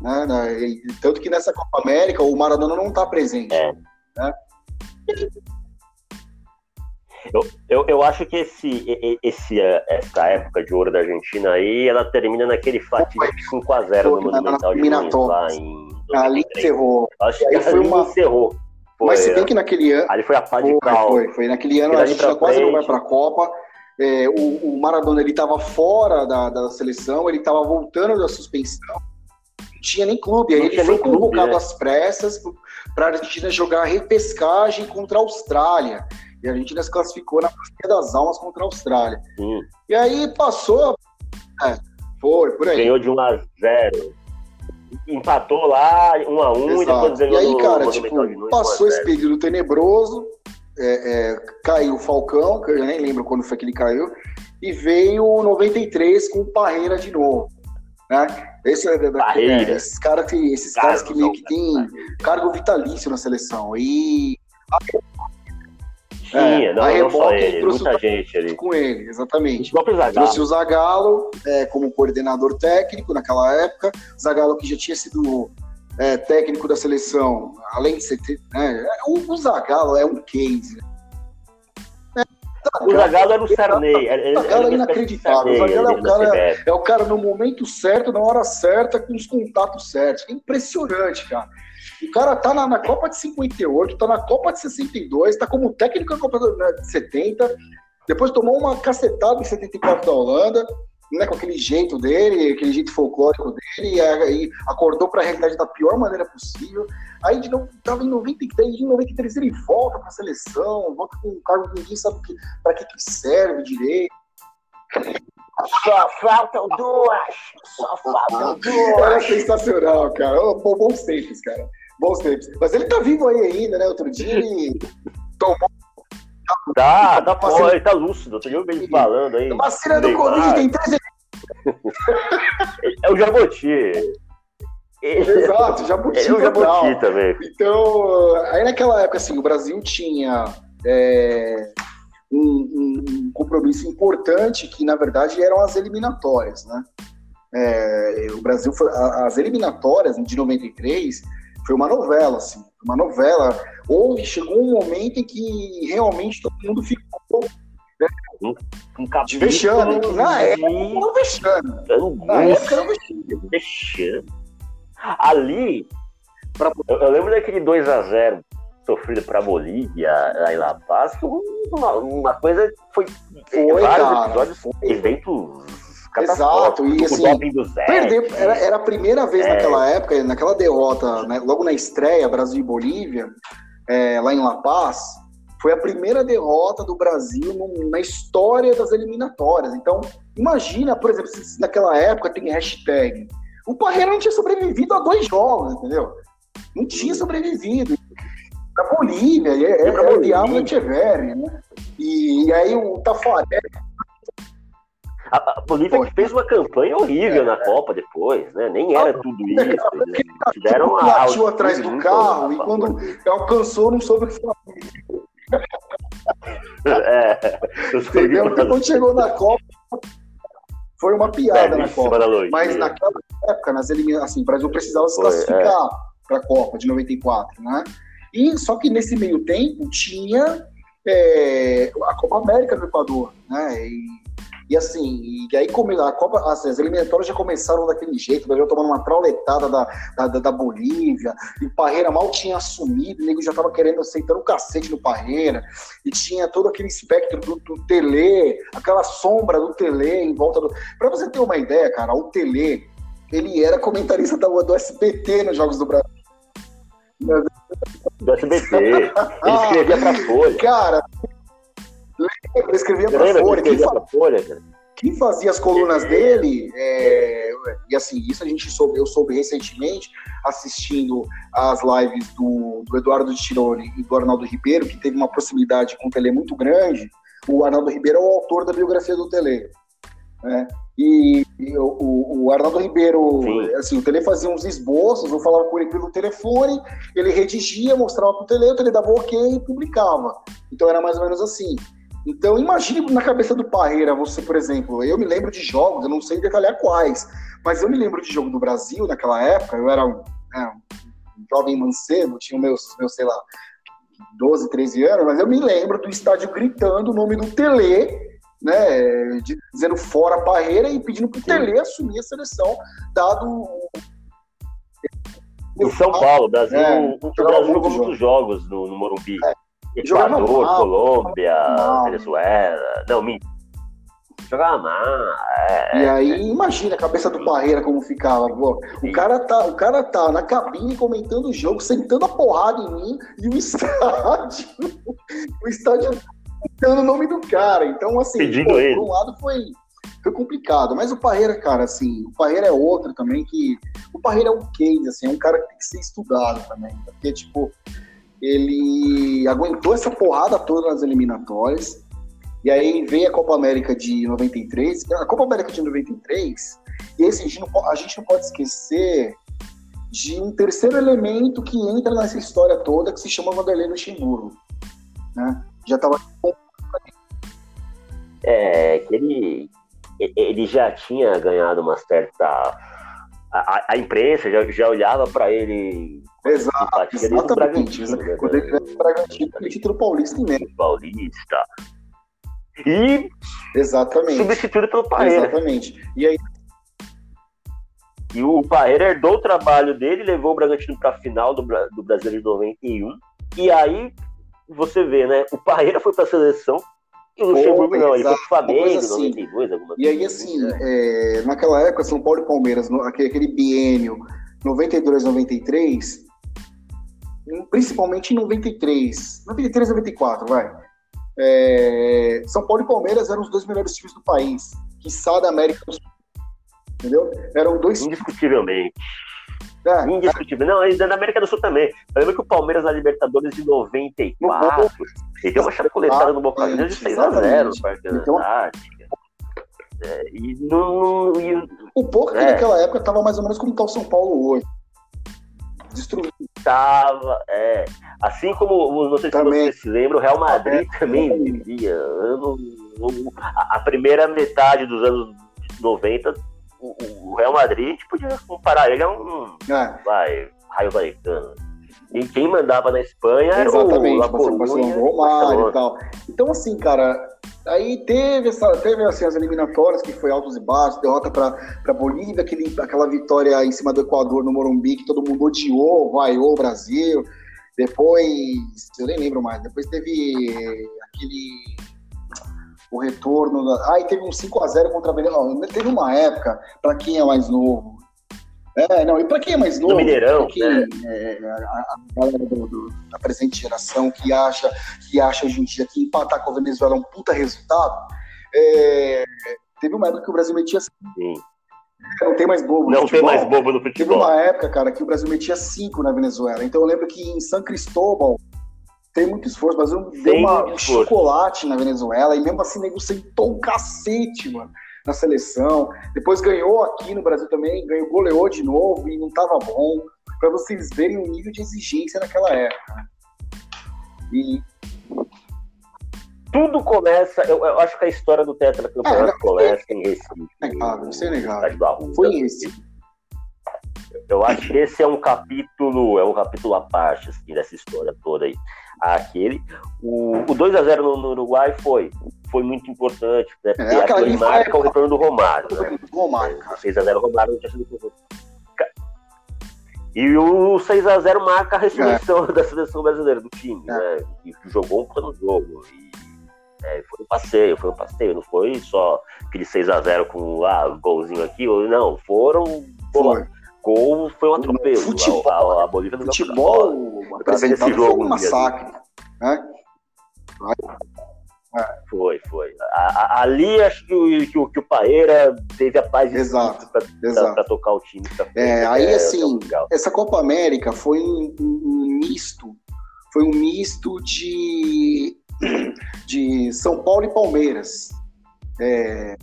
Speaker 1: Né, né, tanto que nessa Copa América o Maradona não está presente. É. Né?
Speaker 2: Eu, eu, eu, acho que esse, esse, essa época de ouro da Argentina aí, ela termina naquele fatídico 5x0 no Monumental de Muniz, lá em
Speaker 1: 2003. Ali encerrou.
Speaker 2: Acho que ali foi uma... encerrou.
Speaker 1: Foi, Mas se bem que naquele ano.
Speaker 2: Ali foi a pá de
Speaker 1: foi, foi, foi, Naquele ano a gente já quase não vai para a Copa. É, o, o, Maradona ele estava fora da, da seleção, ele estava voltando da suspensão. Não tinha nem clube. Aí não ele foi convocado clube, às pressas para a Argentina jogar repescagem contra a Austrália. E a Argentina se classificou na Partida das Almas contra a Austrália. E aí passou. É, foi, por aí.
Speaker 2: Ganhou de 1 a 0 empatou lá, um a um, Exato. e depois
Speaker 1: E aí, cara, tipo, passou esse período tenebroso, é, é, caiu o Falcão, que eu já nem lembro quando foi que ele caiu, e veio 93 com o Parreira de novo. Né? Esse é, é, esses caras que, esses caras que meio que tem cargo vitalício na seleção. E.
Speaker 2: Tinha, é, não, não só ele, muita gente ali.
Speaker 1: Com ele, exatamente. O trouxe o Zagallo é, como coordenador técnico naquela época. Zagallo que já tinha sido é, técnico da seleção, além de ser. Né, o, o Zagallo é um case.
Speaker 2: Né? O Zagallo era o Sarney.
Speaker 1: O Zagallo é inacreditável. O Zagallo é o, cara, é o cara no momento certo, na hora certa, com os contatos certos. É impressionante, cara. O cara tá na, na, Copa de 58, tá na Copa de 62, tá como técnico na Copa de 70, depois tomou uma cacetada em 74 da Holanda, né, com aquele jeito dele, aquele jeito folclórico dele, e, aí acordou para a realidade da pior maneira possível. Aí de novo, tava em 93, em 93 ele volta para a seleção, volta com um cargo que ninguém sabe para que, que serve direito.
Speaker 2: Só faltam duas! Só faltam duas!
Speaker 1: Era sensacional, cara. Oh, bons tempos, cara. Bons tempos. Mas ele tá vivo aí ainda, né? Outro dia ele tomou
Speaker 2: Tá, tá fora, ele tá lúcido. Um ele falando aí.
Speaker 1: Vacina do Covid tem 13
Speaker 2: É o Jabuti.
Speaker 1: Exato, Jabuti.
Speaker 2: É o Jabuti também.
Speaker 1: Então, aí naquela época, assim, o Brasil tinha é, um, um, compromisso importante que, na verdade, eram as eliminatórias, né? É, o Brasil, foi, as eliminatórias de 93 foi uma novela, assim, uma novela. Houve, chegou um momento em que realmente todo mundo ficou
Speaker 2: né, um, um
Speaker 1: de vexame. Na época, não vexame.
Speaker 2: Na época, não vexame. vexame. Ali, pra... eu, eu, lembro daquele 2x0 sofrido para Bolívia, lá em La Paz, uma, uma coisa foi,
Speaker 1: foi vários cara,
Speaker 2: episódios, foi. eventos
Speaker 1: Exato, e assim, perder, era, era a primeira vez é. naquela época, naquela derrota, né, logo na estreia, Brasil e Bolívia, é, lá em La Paz, foi a primeira derrota do Brasil no, na história das eliminatórias. Então, imagina, por exemplo, se naquela época tem hashtag. O Parreira não tinha sobrevivido a dois jogos, entendeu? Não tinha sobrevivido. Pra Bolívia, é, é, é o Diabo Echeverri, né? E, e aí o Tafarel
Speaker 2: a, a Bolívia Pô, que fez uma campanha horrível é, na Copa depois, né? Nem era tudo isso. Eles
Speaker 1: tiveram a. Latiu atrás do carro e quando alcançou não soube o que fazer. É, Entendeu? Então, quando chegou na Copa, foi uma piada é, na Copa. Mas naquela época, nas eliminações, assim, o Brasil precisava se classificar é. para a Copa de 94, né? E só que nesse meio tempo tinha é, a Copa América no Equador, né? E e assim, e aí como a Copa, assim, as eliminatórias já começaram daquele jeito, o Brasil tomando uma trauletada da, da, da, Bolívia, e o Parreira mal tinha assumido, o nego já tava querendo aceitar o cacete no Parreira, e tinha todo aquele espectro do, do Tele, aquela sombra do Tele em volta do. Pra você ter uma ideia, cara, o Tele, ele era comentarista do, do SBT nos Jogos do Brasil.
Speaker 2: Do SBT. Ele escrevia pra Folha.
Speaker 1: Cara, ele escrevia para Folha. Quem, fa... Folha cara. quem fazia as colunas dele, é... e assim, isso a gente soube, eu soube recentemente, assistindo as lives do, do Eduardo Tironi e do Arnaldo Ribeiro, que teve uma proximidade com o Tele muito grande. O Arnaldo Ribeiro é o autor da biografia do Tele. Né? E, e o, o, Arnaldo Ribeiro, Sim. assim, o Tele fazia uns esboços, eu falava com ele pelo telefone, ele redigia, mostrava pro Tele, o Tele dava ok e publicava. Então era mais ou menos assim. Então, imagine na cabeça do Parreira, você, por exemplo, eu me lembro de jogos, eu não sei detalhar quais, mas eu me lembro de jogo do Brasil naquela época, eu era um, né, um jovem mancebo, tinha meus, meus, sei lá, 12, 13 anos, mas eu me lembro do estádio gritando o nome do Tele, né, dizendo fora Parreira e pedindo pro Tele assumir a seleção, dado
Speaker 2: em São Paulo, Brasil, é, o Brasil jogou muitos jogos no, no Morumbi. É. Equador, Colômbia, Venezuela. Não, me jogava mal. É,
Speaker 1: e aí, é. imagina a cabeça do Parreira como ficava. Pô. O, cara tá, o cara tá na cabine comentando o jogo, sentando a porrada em mim, e o estádio. o estádio gritando o nome do cara. Então, assim,
Speaker 2: pô, ele.
Speaker 1: por um lado foi, foi complicado. Mas o Parreira, cara, assim, o Parreira é outro também que. O Parreira é um case, assim, é um cara que tem que ser estudado também. Porque, tipo, ele aguentou essa porrada toda nas eliminatórias. E aí veio a Copa América de 93. A Copa América de 93, E esse, a, gente não, a gente não pode esquecer de um terceiro elemento que entra nessa história toda, que se chama Vanderlei Luxemburgo. Né? Já estava.
Speaker 2: É, que ele, ele já tinha ganhado uma certa. A, a imprensa já, já olhava para ele.
Speaker 1: Exato, exatamente. Né? Quando ele veio Bragantino, ele título paulista meio.
Speaker 2: Paulista. E.
Speaker 1: Exatamente.
Speaker 2: Substituído pelo Parreira.
Speaker 1: Exatamente. E aí.
Speaker 2: E o Parreira herdou o trabalho dele, levou o Bragantino para a final do, do Brasileiro de 91. E aí você vê, né? O Parreira foi para a seleção e o Luxemburgo não, ele foi pro Flamengo, assim. 92, alguma
Speaker 1: E aí, assim, né? é, naquela época, São Paulo e Palmeiras, no, aquele, aquele biênio 92, 93, principalmente em 93, 93, 94, vai. É, São Paulo e Palmeiras eram os dois melhores times do país, que da América do Sul. Entendeu? Eram dois.
Speaker 2: Indiscutivelmente. É, Indiscutível. É. Não, ainda na América do Sul também. Eu lembro que o Palmeiras na Libertadores de 94, ele deu uma chapuletada no Boca Juniors de 6x0 no Parque então. É, e no, e,
Speaker 1: o Boca é. naquela época estava mais ou menos como está o São Paulo hoje. Destruído.
Speaker 2: Tava, é. Assim como, não sei se você se lembra, o Real Madrid também vivia. Ano, a primeira metade dos anos 90 o, Real Madrid, a gente podia comparar ele a um. É. Vai, Raio Vallecano. E quem mandava na Espanha era
Speaker 1: Exatamente, o La Coruña, Romário e tal. Então, assim, cara, aí teve, essa, teve assim, as eliminatórias, que foi altos e baixos, derrota para Bolívia, aquele, aquela vitória em cima do Equador no Morumbi, que todo mundo odiou, vaiou o Brasil. Depois, eu nem lembro mais, depois teve aquele o retorno. Da... Ah, e teve um 5x0 contra a Venezuela. Teve uma época, para quem é mais novo. É, não, e para quem é mais novo,
Speaker 2: do Mineirão,
Speaker 1: quem, né? é, a, a, galera da presente geração que acha, que acha hoje em dia que empatar com a Venezuela é um puta resultado, é, teve uma época que o Brasil metia Sim. Não tem mais bobo.
Speaker 2: Não tem mais bobo no futebol.
Speaker 1: Teve uma época, cara, que o Brasil metia cinco na Venezuela. Então eu lembro que em San Cristóbal, tem muito esforço. mas eu deu uma, um chocolate na Venezuela e mesmo assim o nego sentou o cacete, mano, na seleção. Depois ganhou aqui no Brasil também, ganhou, goleou de novo e não tava bom. Para vocês verem o nível de exigência naquela época. E
Speaker 2: tudo começa. Eu, eu, acho que a história do tetracampeonato é, começa em Recife.
Speaker 1: É claro, isso é.
Speaker 2: Foi Recife. Eu acho que esse é um capítulo, é um capítulo à parte assim, dessa história toda aí aquele. O, o 2 a 0 no, no, Uruguai foi, foi muito importante, né? Porque é, aquele marca o retorno do Romário. Né?
Speaker 1: Romário, cara.
Speaker 2: 6 a 0 Romário não tinha sido e o 6x0 marca a ressurreição é. da seleção brasileira, do time, é. né? Que jogou um plano jogo. E, é, foi um passeio, foi um passeio, não foi só aquele 6x0 com ah, golzinho aqui, ou não, foram. Foi. Gol foi um atropelo.
Speaker 1: Futebol, a, a, a Bolívia não futebol apresentado esse jogo foi um massacre. Né?
Speaker 2: Foi, foi. A, a, ali acho que o, que o, que o Paeira teve a paz
Speaker 1: exato,
Speaker 2: para tocar o time.
Speaker 1: Pra, é, aí é, assim, é essa Copa América foi um, um, um, misto, foi um misto de, de São Paulo e Palmeiras. É,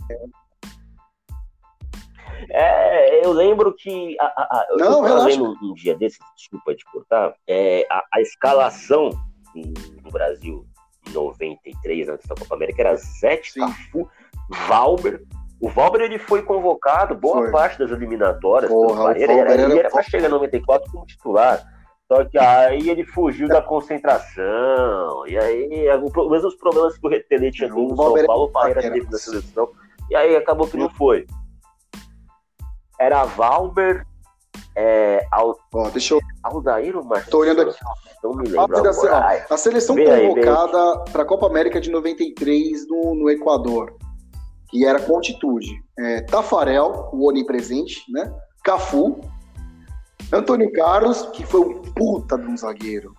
Speaker 2: é, eu lembro que. A, a, a,
Speaker 1: Não, eu
Speaker 2: lembro um dia desses, desculpa te cortar, é, a, escalação no Brasil em 93, antes da Copa América, era Zete, Cafu, Valber. O Valber ele foi convocado boa foi. parte das eliminatórias. Porra, ele era, ele era para chegar em 94 como titular. Só que aí ele fugiu da concentração. E aí, os mesmos problemas que o Retelê tinha no São Paulo, o Parreira teve na seleção. E aí acabou que não foi era Valber, é, Al...
Speaker 1: Ó, deixa eu.
Speaker 2: Aldair ou Marcelo?
Speaker 1: Tô olhando aqui.
Speaker 2: Não me lembro.
Speaker 1: Da, a seleção convocada para a Copa América de 93 no, no Equador, que era com altitude. É, Tafarel, o onipresente, né? Cafu, Antônio Carlos, que foi um puta de um zagueiro.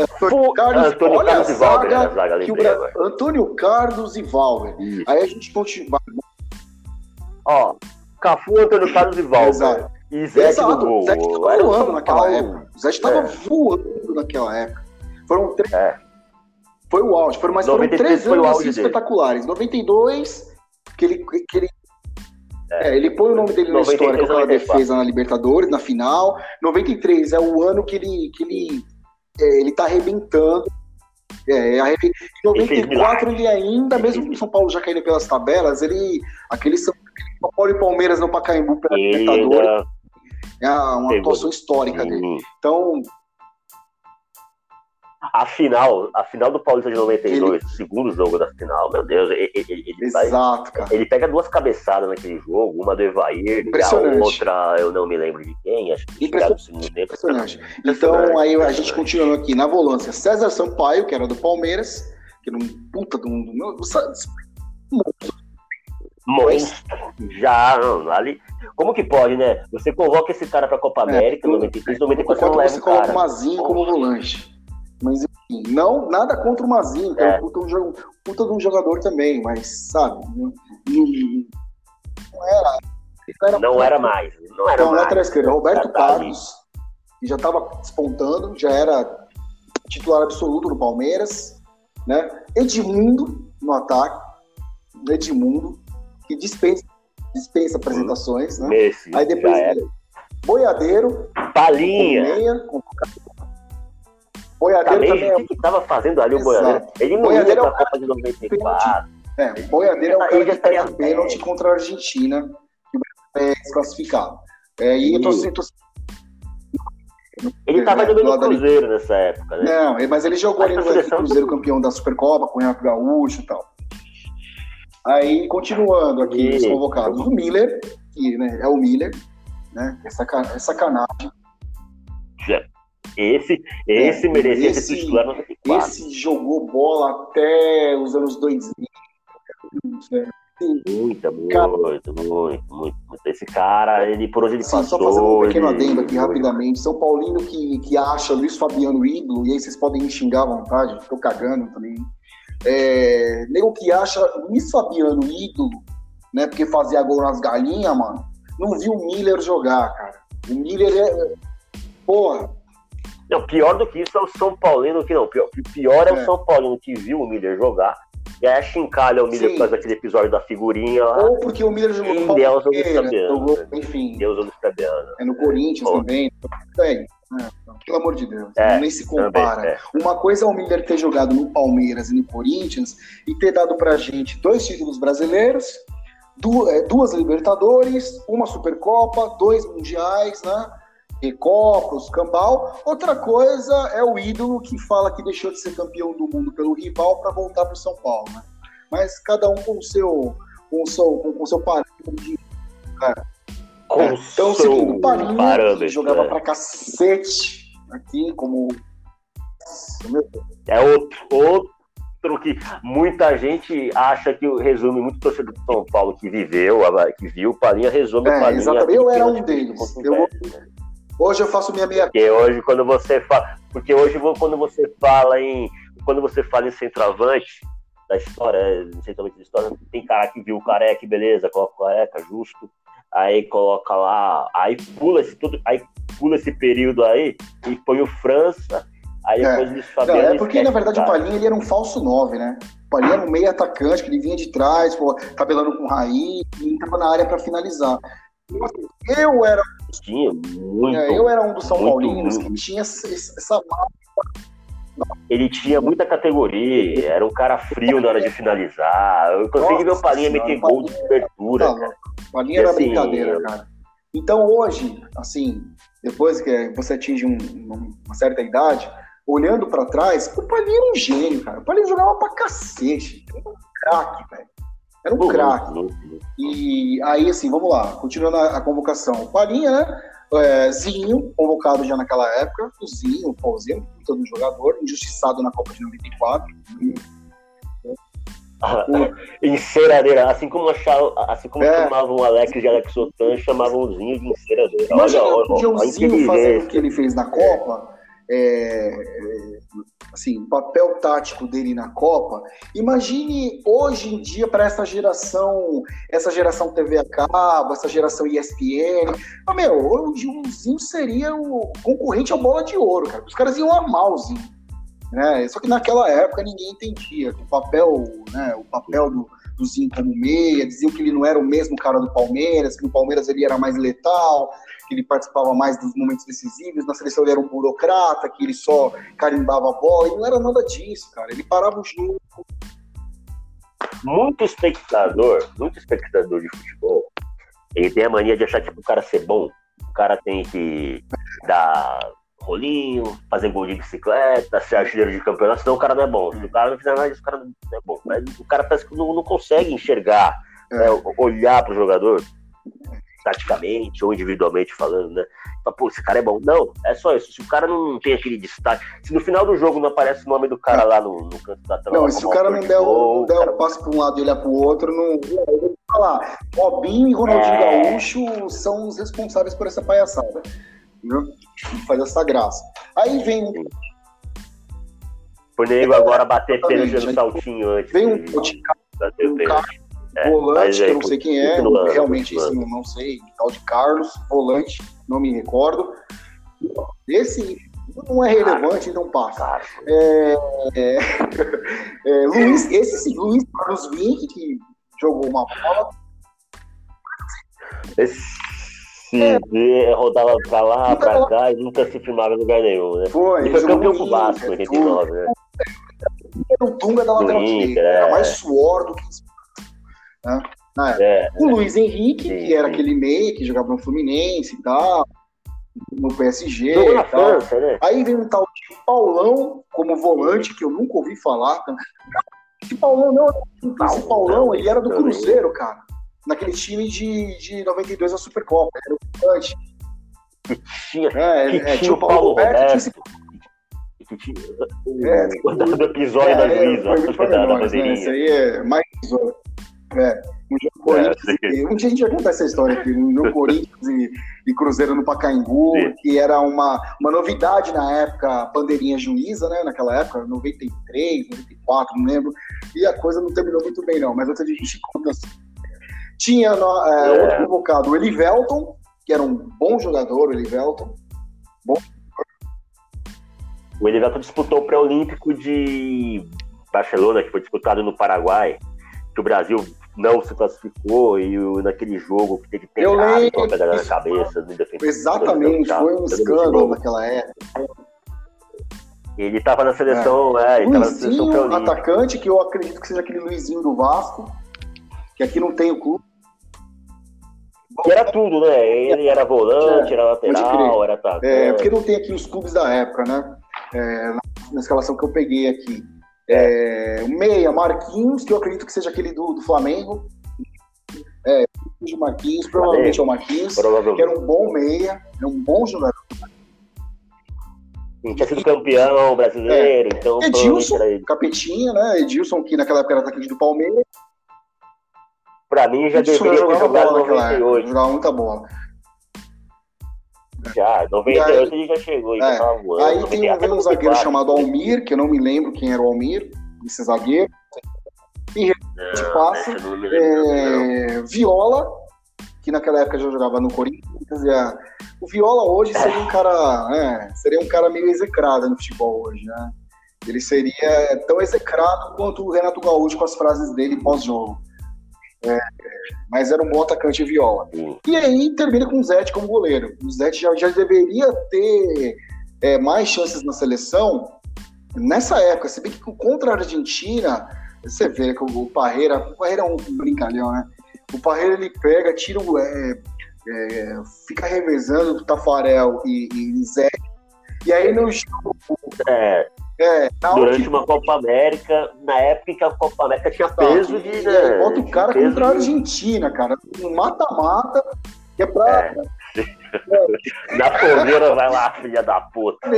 Speaker 1: Antônio Carlos, Antônio olha Carlos a zaga, Valber, a zaga que o Antônio Carlos e Valver. Aí a gente continua
Speaker 2: Ó, Cafu, Antônio Carlos e.
Speaker 1: Exato.
Speaker 2: E Zé no gol.
Speaker 1: O Zé estava voando naquela Paulo. época. O Zé estava é. voando naquela época. Foram três. É. Foi o auge. Foram, mas foram três anos assim, espetaculares. 92, que ele, que ele É. é. ele põe o nome dele na história com aquela defesa na Libertadores, na final. 93 é o ano que ele, que ele, é, ele tá arrebentando. É, é em 94 ele ainda, mesmo com o São Paulo já caindo pelas tabelas, ele. Aquele São Paulo e Palmeiras no Pacaembu pela Libertadores. É uma atuação histórica dele. Então,
Speaker 2: a final, a final do Paulista de 92, ele... o segundo jogo da final, meu Deus, ele, ele,
Speaker 1: Exato, cara.
Speaker 2: ele pega duas cabeçadas naquele jogo, uma do Evair a outra eu não me lembro de quem, acho que
Speaker 1: Impressionante. tempo. Impressionante. Então, aí a gente continua aqui na volância. César Sampaio, que era do Palmeiras, que era um puta do mundo.
Speaker 2: Monstro. Já, ali. Como que pode, né? Você convoca esse cara pra Copa é, América, é, 93, 94, não leva
Speaker 1: você coloca o Mazinho como volante. Mas enfim, não, nada contra o Mazinho, que é, é um puta, um, puta de um jogador também, mas sabe, não,
Speaker 2: não era. Não era, não era mais. Não era
Speaker 1: não,
Speaker 2: mais.
Speaker 1: Lateral esquerdo, Roberto Carlos, que já estava despontando, já era titular absoluto no Palmeiras, né? Edmundo no ataque, Edmundo, que dispensa, dispensa apresentações, né?
Speaker 2: Messi,
Speaker 1: Aí depois Boiadeiro,
Speaker 2: Palinha, meia, Boiadeiro também, também é... O que estava fazendo ali Exato. o Boiadeiro? Ele não Boiadeiro ia pra é Copa de 94.
Speaker 1: É, o Boiadeiro é o cara que pega pênalti contra a Argentina, que o Brasil é desclassificado. É, e eu tô, tô...
Speaker 2: Ele estava né, jogando no Cruzeiro ali. nessa época, né?
Speaker 1: Não, mas ele jogou ali no Cruzeiro campeão da Supercopa, com o Renato Gaúcho e tal. Aí, continuando aqui, os convocados. O Miller, que né, é o Miller, né? É, sacan é sacanagem.
Speaker 2: Esse, esse é, merecia esse, ser titular no
Speaker 1: Esse jogou bola até os anos 2000.
Speaker 2: Né? Muita, muito, cara, muito, muito, muito, Esse cara, ele por onde ele sim, passou.
Speaker 1: Só fazendo um pequeno ele... adendo aqui rapidamente. São Paulino que, que acha Luiz Fabiano ídolo, e aí vocês podem me xingar à vontade, tô cagando também. É, nego que acha Luiz Fabiano ídolo, né? Porque fazia gol nas galinhas, mano. Não viu o Miller jogar, cara. O Miller é. Porra,
Speaker 2: não, pior do que isso é o São Paulino que não. Pior, pior é, é, o São Paulino que viu o Miller jogar. E aí chincalha o Miller por causa daquele episódio da figurinha lá.
Speaker 1: Ou porque o Miller jogou no
Speaker 2: Deus ou no
Speaker 1: jogou, enfim.
Speaker 2: Deus ou no
Speaker 1: É no Corinthians Pô. também. É, é, pelo amor de Deus, é, nem se compara. Também, é. Uma coisa é o Miller ter jogado no Palmeiras e no Corinthians e ter dado pra gente dois títulos brasileiros, é, duas Libertadores, uma Supercopa, dois Mundiais, né? Recopa, Cambal. Outra coisa é o ídolo que fala que deixou de ser campeão do mundo pelo rival para voltar para o São Paulo, né? Mas cada um com o seu, com o seu, com o seu parâmetro de. Cara.
Speaker 2: Com é, então, segundo o
Speaker 1: Palinha, que jogava é. pra cacete aqui, como.
Speaker 2: É outro, outro que muita gente acha que resume muito o torcedor do São Paulo que viveu, que viu o Palinha, resume
Speaker 1: é,
Speaker 2: o Palinha.
Speaker 1: Exatamente, eu era um deles. Eu, Hoje eu faço minha meia.
Speaker 2: Porque hoje quando você fala, porque hoje quando você fala em quando você fala em centroavante da história, centroavante da história, tem cara que viu o careca, beleza, coloca o careca, justo. Aí coloca lá, aí pula esse tudo, aí pula esse período aí e põe o França. Aí é. depois
Speaker 1: eles Fabiano. Não, é porque na verdade o Palinha ele era um falso 9, né? O Palinha era um meio atacante que ele vinha de trás, pô, tabelando com raiz e estava na área para finalizar. Eu era.
Speaker 2: Tinha muito.
Speaker 1: É, eu era um dos São Paulinos que tinha essa
Speaker 2: ele tinha muita categoria, era um cara frio na hora de finalizar. Eu consegui ver o Palinha meter gol de cobertura. Tá,
Speaker 1: Palinha era assim, brincadeira, cara. Então hoje, assim, depois que você atinge um, uma certa idade, olhando para trás, o Palinha era um gênio, cara. O Palinha jogava pra cacete. Era um craque, velho. Era um craque. E aí, assim, vamos lá, continuando a, a convocação. Palinha, né? É, Zinho, convocado já naquela época. O Zinho, o Pauzinho, todo jogador, injustiçado na Copa de 94.
Speaker 2: Enceradeira, assim como, achava, assim como é. chamavam o Alex de Alex Otan, chamavam o Zinho de enceradeira.
Speaker 1: Imagina olha, o Zinho fazendo o que ele fez na Copa, é, é assim, o papel tático dele na Copa. Imagine hoje em dia para essa geração, essa geração TV a cabo, essa geração ESPN. Mas, meu, o Zinho seria o concorrente ao bola de ouro, cara. Os caras iam amar o Zinho. Né? Só que naquela época ninguém entendia o papel, né, o papel do, do Zinho como meia, diziam que ele não era o mesmo cara do Palmeiras, que no Palmeiras ele era mais letal, que ele participava mais dos momentos decisivos, na seleção ele era um burocrata, que ele só carimbava a bola, e não era nada disso, cara. Ele parava o jogo.
Speaker 2: Muito espectador, muito espectador de futebol, ele tem a mania de achar que o cara ser bom, o cara tem que dar rolinho, fazer gol de bicicleta, ser artilheiro de campeonato, senão o cara não é bom. Se o cara não fizer nada disso, o cara não é bom. Mas o cara parece que não, não consegue enxergar, é. né, olhar para o jogador, taticamente ou individualmente falando, né? Fala, Pô, esse cara é bom. Não, é só isso. Se o cara não tem aquele destaque, se no final do jogo não aparece o nome do cara lá no, no canto da tela.
Speaker 1: Não, se o cara não der, gol, der cara... um passo para um lado e olhar para o outro, não. Falar, Robinho e Ronaldinho é... Gaúcho são os responsáveis por essa palhaçada. Entendeu? Faz essa graça. Aí vem.
Speaker 2: O nego agora bater pênalti no saltinho antes.
Speaker 1: Vem um, um cara é, volante, que eu não sei quem é, realmente isso não, não sei, tal de Carlos, volante, não me recordo. Esse não é relevante, então passa. É, é, é, Luiz, esse Luiz Carlos Vinck, que jogou uma bola.
Speaker 2: Esse é. rodava pra lá, pra cá e nunca se firmava em lugar nenhum, né?
Speaker 1: Foi,
Speaker 2: e foi campeão com o Vasco em 89, né?
Speaker 1: Era o Dunga da lateral direita, era mais suor do que né? É, o Luiz Henrique, sim, que era sim. aquele meia que jogava no Fluminense e tal, no PSG e tal. França, né? Aí vem um tal de Paulão como volante, que eu nunca ouvi falar. Esse Paulão não, esse Paulão, ele era do Cruzeiro, cara. Naquele time de, de 92 da Supercopa. Era o volante.
Speaker 2: Que tinha, é, que é, tinha o Paulo, Paulo Roberto, Roberto. Tinha. Que tinha, é, o, do episódio é, da juíza,
Speaker 1: é, da, da bandeirinha. Né? Isso aí é mais. É, um. É, um dia a gente vai contar essa história aqui. Um jogo Corinthians e, e, Cruzeiro no Pacaembu, Sim. que era uma, uma novidade na época, bandeirinha juíza, né? Naquela época, 93, 94, não lembro. E a coisa não terminou muito bem, não. Mas antes a gente conta assim. Tinha no, é, é. outro convocado, o Elivelton, que era um bom jogador, o Elivelton. Bom.
Speaker 2: O Elivelton disputou o pré-olímpico de Barcelona, que foi disputado no Paraguai que o Brasil não se classificou e naquele jogo que teve pegado com a pedra na cabeça
Speaker 1: do defensor. Exatamente, foi um escândalo naquela época.
Speaker 2: Ele estava na seleção, é, é ele
Speaker 1: Luizinho, na seleção atacante, que eu acredito que seja aquele Luizinho do Vasco, que aqui não tem o clube.
Speaker 2: Que era tudo, né? Ele era volante, é, era lateral, era atacante.
Speaker 1: É, porque não tem aqui os clubes da época, né? É, na escalação que eu peguei aqui. É, meia, Marquinhos, que eu acredito que seja aquele do, do Flamengo. É, o Marquinhos, provavelmente é o Marquinhos, que era um bom meia, é um bom jogador.
Speaker 2: tinha sido campeão brasileiro, é. então.
Speaker 1: Edilson, capetinha, né? Edilson, que naquela época era atacante do Palmeiras.
Speaker 2: Pra mim já Edilson deveria ter jogado bola, 98.
Speaker 1: Jogava muita bola.
Speaker 2: Já, 98 ele já chegou. É.
Speaker 1: Aí tem um, um zagueiro chamado Almir, que eu não me lembro quem era o Almir, esse zagueiro. E a gente passa. É, Viola, que naquela época já jogava no Corinthians. O Viola hoje seria um cara. É, seria um cara meio execrado no futebol hoje, né? Ele seria tão execrado quanto o Renato Gaúcho com as frases dele pós-jogo. É, mas era um bom atacante viola. E aí termina com o Zete como goleiro. O Zete já, já deveria ter é, mais chances na seleção nessa época. Se bem que contra a Argentina, você vê que o Parreira, o Parreira é um brincalhão, né? O Parreira ele pega, tira o. É, é, fica revezando o Tafarel e, e Zete. E aí no jogo.
Speaker 2: É é, Durante uma Copa América, na época que a Copa América tinha peso de.
Speaker 1: Né, bota o cara contra a Argentina, cara. Um mata-mata, que é pra. É.
Speaker 2: Na fogueira vai lá, filha da puta.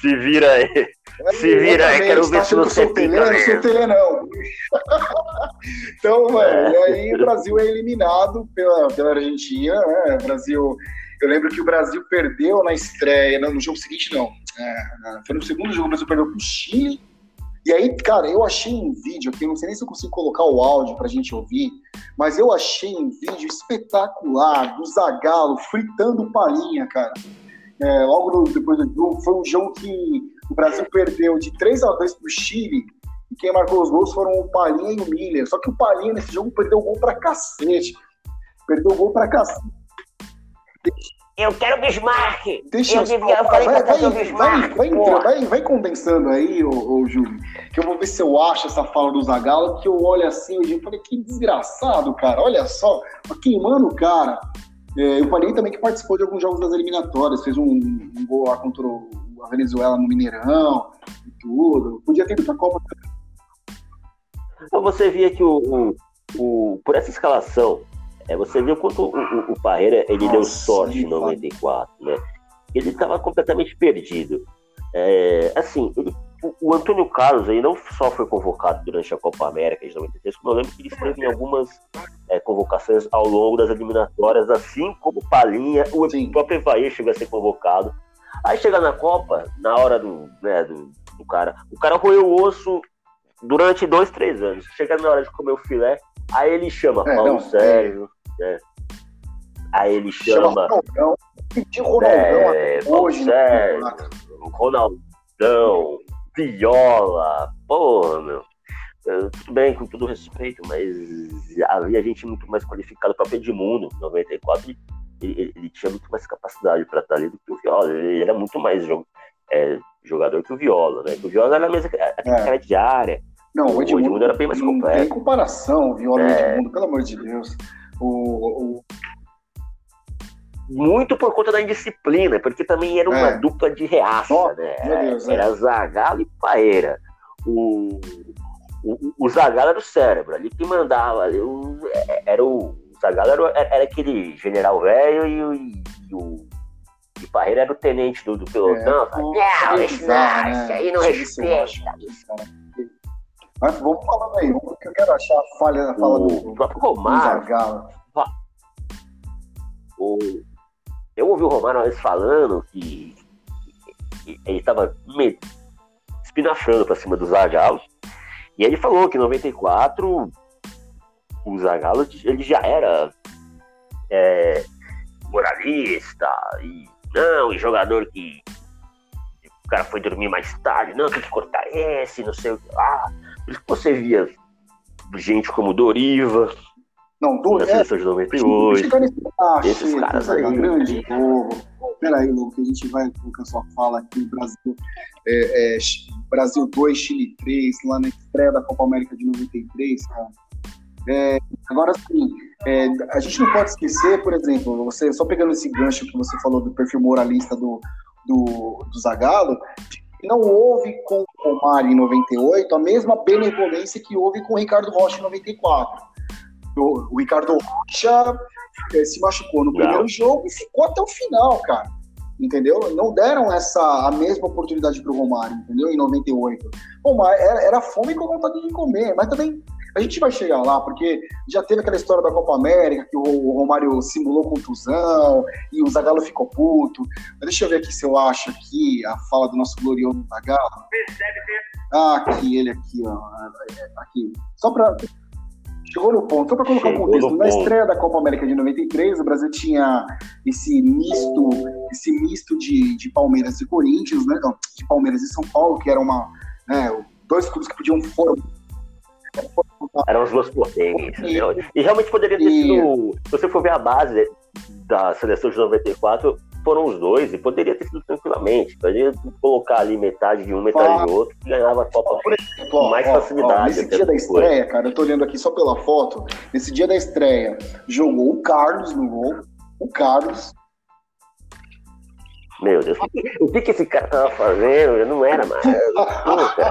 Speaker 2: Se vira aí. É, Se vira aí, quero ver tá se você
Speaker 1: pica mesmo. não. então, mano, é. e aí o Brasil é eliminado pela, pela Argentina, né? O Brasil eu lembro que o Brasil perdeu na estreia, no jogo seguinte não. É, foi no segundo jogo, o Brasil perdeu pro Chile. E aí, cara, eu achei um vídeo aqui, não sei nem se eu consigo colocar o áudio pra gente ouvir, mas eu achei um vídeo espetacular do Zagallo fritando palhinha, cara. É, logo no, depois do jogo, foi um jogo que o Brasil perdeu de 3 a 2 pro Chile E quem marcou os gols foram o Palinha e o Miller. Só que o Palinha nesse jogo perdeu o gol pra cacete. Perdeu o gol pra cacete.
Speaker 2: Eu quero Bismarck!
Speaker 1: Deixa eu,
Speaker 2: devia, eu falei
Speaker 1: vai,
Speaker 2: pra
Speaker 1: vai,
Speaker 2: o Bismarck!
Speaker 1: vai, vai, vai, vai condensando aí, ô, ô Júlio, que eu vou ver se eu acho essa fala do Zagallo, que eu olho assim hoje e falei, que desgraçado, cara, olha só, tá queimando o cara. É, o Palinha também que participou de alguns jogos das eliminatórias, fez um, um gol lá contra o, a Venezuela no Mineirão e tudo. Podia ter ido pra Copa
Speaker 2: Então você via que o, o, o por essa escalação, é, você viu quanto o, o, o Parreira ele Nossa, deu sorte em 94, né? Ele estava completamente perdido. É, assim, ele, o, o, Antônio Carlos aí não só foi convocado durante a Copa América de 93, como eu lembro que ele esteve em algumas é, convocações ao longo das eliminatórias, assim como Palinha, o Sim. próprio Evair chegou a ser convocado. Aí chega na Copa, na hora do, né, do, do cara, o cara roeu o osso durante dois, três anos. Chega na hora de comer o filé, aí ele chama é, Paulo não, Sérgio, né? Aí ele chama. Ronaldão. Ronaldão é, hoje, né? Ronaldão, Viola, porra, meu. Tudo bem, com todo respeito, mas havia gente muito mais qualificada para Edmundo, 94, ele, ele, ele, tinha muito mais capacidade para estar ali do que o Viola. Ele era muito mais jogo, é, jogador que o Viola, né? O Viola era a mesma aquele é. cara de área.
Speaker 1: Não, o Edmundo, o Edmundo era bem mais completo. Não tem comparação, o Viola é. e o Edmundo, pelo amor de Deus. O, o...
Speaker 2: Muito por conta da indisciplina, porque também era uma é. dupla de reaça, oh, né? Deus, era é. Zagallo e Paeira. O, o, o Zagallo era o cérebro, ali que mandava. Ali, o, é, era o, o Zagallo era, era, aquele general velho e, o, e o e Parreira era o tenente do, do pelotão. É, não, não, esse, não, né? esse aí não respeita.
Speaker 1: Mas vamos falando aí, que eu quero achar a falha na fala o do, próprio
Speaker 2: Romário. O, eu ouvi o Romário uma vez falando que, que ele estava espinafrando para cima do Zagallo. E ele falou que em 94 o Zagallo ele já era é, moralista e não, e jogador que o cara foi dormir mais tarde, não, tem que cortar esse, não sei o que lá. Por isso que você via gente como Doriva,
Speaker 1: não, do,
Speaker 2: na seleção de 98. Chegar nesse
Speaker 1: ah, esses caras aí. Grande povo. Peraí, Louco, que a gente vai colocar sua fala aqui. Brasil, é, é, Brasil 2, Chile 3, lá na estreia da Copa América de 93, cara. É, agora, sim, é, a gente não pode esquecer, por exemplo, você só pegando esse gancho que você falou do perfil moralista do, do, do Zagallo, não houve com o Romário em 98 a mesma benevolência que houve com o Ricardo Rocha em 94. O, o Ricardo Rocha é, se machucou no primeiro não. jogo e ficou até o final, cara. Entendeu? Não deram essa a mesma oportunidade para o Romário, entendeu? Em 98. Bom, era, era fome com vontade de comer, mas também a gente vai chegar lá, porque já teve aquela história da Copa América, que o Romário simulou contusão e o Zagallo ficou puto. Mas deixa eu ver aqui se eu acho aqui a fala do nosso glorioso Zagallo. Ah, aqui, ele aqui, ó. Aqui. Só para Chegou no ponto. Só para colocar um contexto, na estreia da Copa América de 93, o Brasil tinha esse misto, esse misto de, de Palmeiras e Corinthians, né? De Palmeiras e São Paulo, que era uma. Né, dois clubes que podiam formar
Speaker 2: eram as duas potências. E, e realmente poderia ter e... sido. Se você for ver a base da seleção de 94, foram os dois, e poderia ter sido tranquilamente. Poderia colocar ali metade de um, metade de outro, e ganhava a Copa com mais ó, facilidade. Ó,
Speaker 1: nesse dia da estreia, cara, eu tô olhando aqui só pela foto. Nesse dia da estreia, jogou o Carlos no gol. O Carlos,
Speaker 2: meu Deus, o que, que esse cara tava fazendo? Eu não era mais. Puta,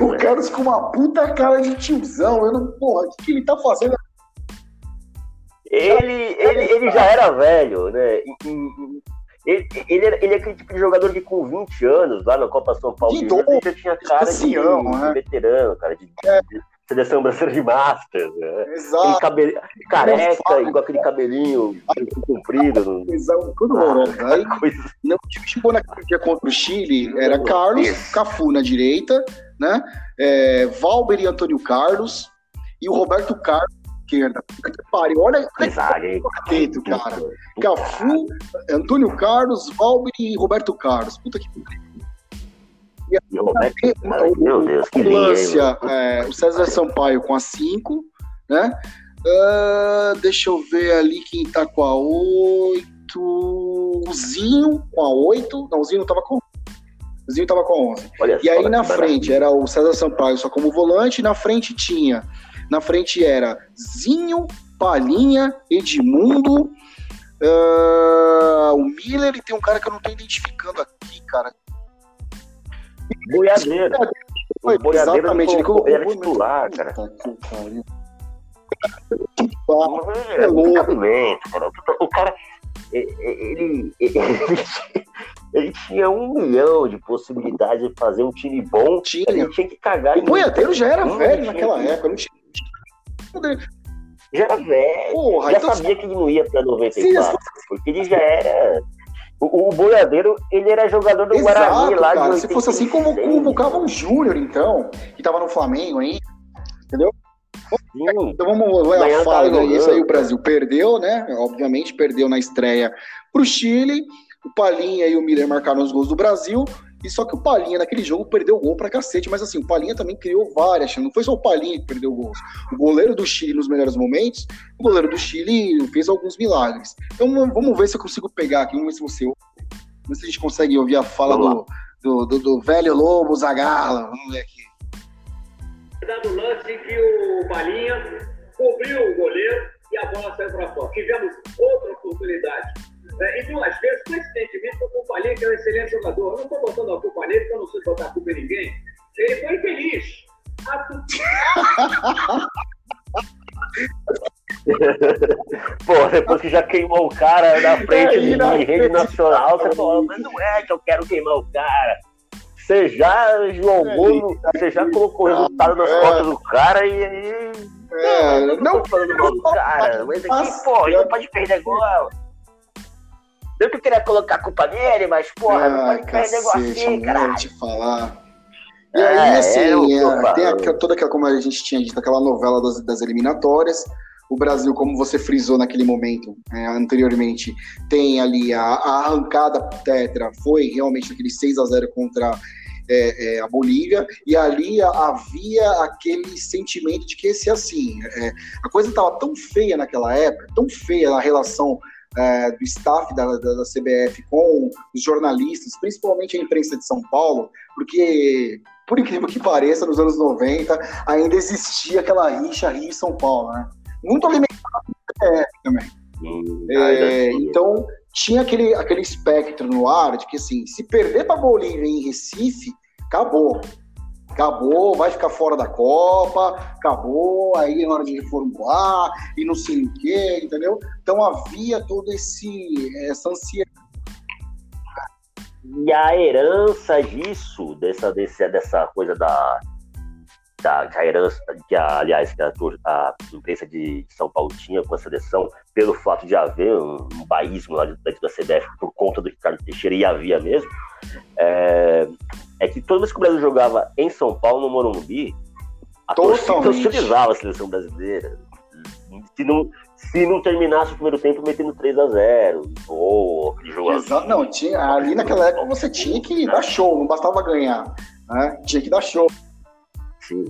Speaker 1: o Carlos com uma puta cara de tiozão. Eu não, porra, o que, que ele tá fazendo?
Speaker 2: Ele, ele, ele já era velho, né? Ele, ele, ele, é aquele tipo de jogador que com 20 anos, lá na Copa São Paulo,
Speaker 1: de
Speaker 2: ele já tinha cara de, de, né? veterano, cara, de, é. Seleção brasileira de Masters. Né?
Speaker 1: Exato.
Speaker 2: Cabelo, careca, igual aquele cabelinho comprido.
Speaker 1: Exato, tudo horroroso. Aí, coisa... não, o time chegou naquele dia contra o Chile, era Carlos, Isso. Cafu na direita, né? É, Valber e Antônio Carlos, e o Roberto Carlos esquerda. Pare, olha, que cara. Cafu, Antônio Carlos, Valber e Roberto Carlos. Puta que o, meu Deus, que é, o César Sampaio com a 5, né? Uh, deixa eu ver ali quem tá com a 8. O Zinho com a 8. Não, o Zinho tava com. O Zinho tava com 11. Olha e aí na frente era o César Sampaio só como volante. Na frente tinha. Na frente era Zinho, Palinha, Edmundo. Uh, o Miller e tem um cara que eu não tô identificando aqui, cara.
Speaker 2: Boiadeiro.
Speaker 1: O boiadeiro Exatamente, ele
Speaker 2: colocou. Era titular, cara. É, é O cara, ele, ele, ele, tinha um milhão de possibilidades de fazer um time bom. Tinha. Ele tinha que cagar.
Speaker 1: O boiadeiro já era velho naquela época. Não tinha...
Speaker 2: Já era velho. Já então... sabia que ele não ia pra 94. Sim, porque ele já era. O, o Boiadeiro, ele era jogador do Exato, Guarani lá
Speaker 1: cara, de Se fosse assim, como convocava um Júnior, então, que tava no Flamengo ainda. Entendeu? Então vamos a fala isso aí o Brasil perdeu, né? Obviamente perdeu na estreia para o Chile. O Palinha e o Miller marcaram os gols do Brasil. E só que o Palinha naquele jogo perdeu o gol pra cacete, mas assim, o Palinha também criou várias, não foi só o Palinha que perdeu gols. O goleiro do Chile nos melhores momentos, o goleiro do Chile fez alguns milagres. Então vamos ver se eu consigo pegar aqui, vamos ver se você vamos ver se a gente consegue ouvir a fala do, do, do, do, velho Lobo Zagala. Vamos ver aqui
Speaker 3: dado lance em que o Balinha cobriu o goleiro e a bola saiu para fora. Tivemos outra oportunidade. É, e duas vezes, coincidentemente, foi o Balinha, que é um excelente jogador. Eu não estou botando a culpa nele, porque eu não sei botar a culpa em ninguém. Ele foi infeliz.
Speaker 2: Pô, depois que já queimou o cara na frente de rede nacional, você falou, mas não é que eu quero queimar o cara. Você já jogou, é, você já colocou o resultado nas é, costas do cara e aí.
Speaker 1: É, não, não
Speaker 2: falando mal do cara, mas aqui, pô, ele não pode perder gol. Eu que queria colocar a culpa nele, mas, porra, não pode perder gol assim, cara.
Speaker 1: te falar. E aí, é, assim, é, tem a, toda aquela, como a gente tinha dito, aquela novela das, das eliminatórias. O Brasil, como você frisou naquele momento é, anteriormente, tem ali a, a arrancada tetra, foi realmente aquele 6 a 0 contra é, é, a Bolívia, e ali havia aquele sentimento de que esse assim, é, a coisa estava tão feia naquela época, tão feia a relação é, do staff da, da, da, CBF com os jornalistas, principalmente a imprensa de São Paulo, porque, por incrível que pareça, nos anos 90 ainda existia aquela rixa Rio São Paulo, né? Muito alimentado CBF também. Hum, é, então, tinha aquele, aquele espectro no ar de que, assim, se perder para Bolívia em Recife, acabou. Acabou, vai ficar fora da Copa, acabou, aí é hora de reformular e não sei o quê, entendeu? Então havia todo esse essa ansiedade.
Speaker 2: E a herança disso, dessa, desse, dessa coisa da, da, a herança, que a, aliás, que a, a imprensa de, São Paulo tinha com a seleção, pelo fato de haver um, um baísmo lá dentro da CBF por conta do Ricardo Teixeira, e havia mesmo, é, é que toda vez que o Brasil jogava em São Paulo, no Morumbi, a torcida utilizava a seleção brasileira. Se não, se não terminasse o primeiro tempo metendo 3 a 0 ou aquele jogo
Speaker 1: Exato, não, tinha, ali naquela época você tinha que dar show, não bastava ganhar. Né? Tinha que dar show.
Speaker 2: Sim.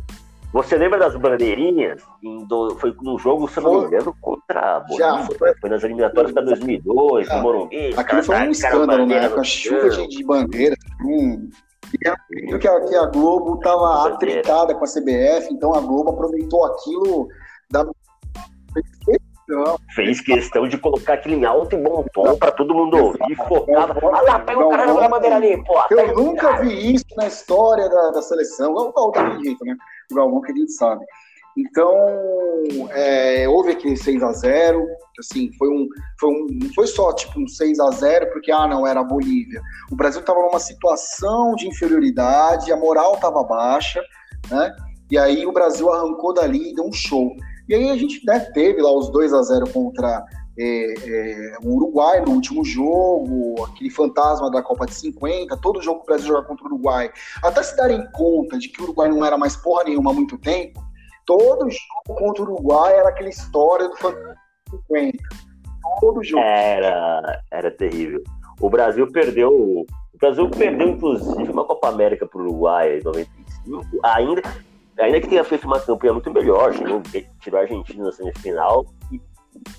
Speaker 2: Você lembra das bandeirinhas? Do, foi no jogo, se não me engano, contra a Bolívia. Foi, foi nas eliminatórias para 2002, no Morumbi.
Speaker 1: Aquilo foi um escândalo na época, chuva de, de bandeiras. Hum. E que a, que a Globo estava atritada com a CBF, então a Globo aproveitou aquilo da
Speaker 2: Fez questão de colocar aquilo em alto e bom tom pra todo mundo ouvir, focava. Ah lá, pega o cara da bandeira ali, pô.
Speaker 1: Eu nunca vi isso na história da, da seleção. O Galvão jeito, né? O Galvão que a gente sabe. Então, é, houve aquele 6 a 0 assim, foi um, foi um, não foi só tipo um 6 a 0 porque, ah, não, era a Bolívia. O Brasil estava numa situação de inferioridade, a moral estava baixa, né? E aí o Brasil arrancou dali e deu um show. E aí a gente né, teve lá os 2 a 0 contra é, é, o Uruguai no último jogo, aquele fantasma da Copa de 50, todo jogo que o Brasil joga contra o Uruguai. Até se darem conta de que o Uruguai não era mais porra nenhuma há muito tempo, todo jogo contra o Uruguai era aquela história do fantasma de 50. Todo jogo.
Speaker 2: Era, era terrível. O Brasil perdeu Brasil perdeu, inclusive, uma Copa América para o Uruguai em 95, ainda, ainda que tenha feito uma campanha muito melhor, chegou, tirou a Argentina na semifinal,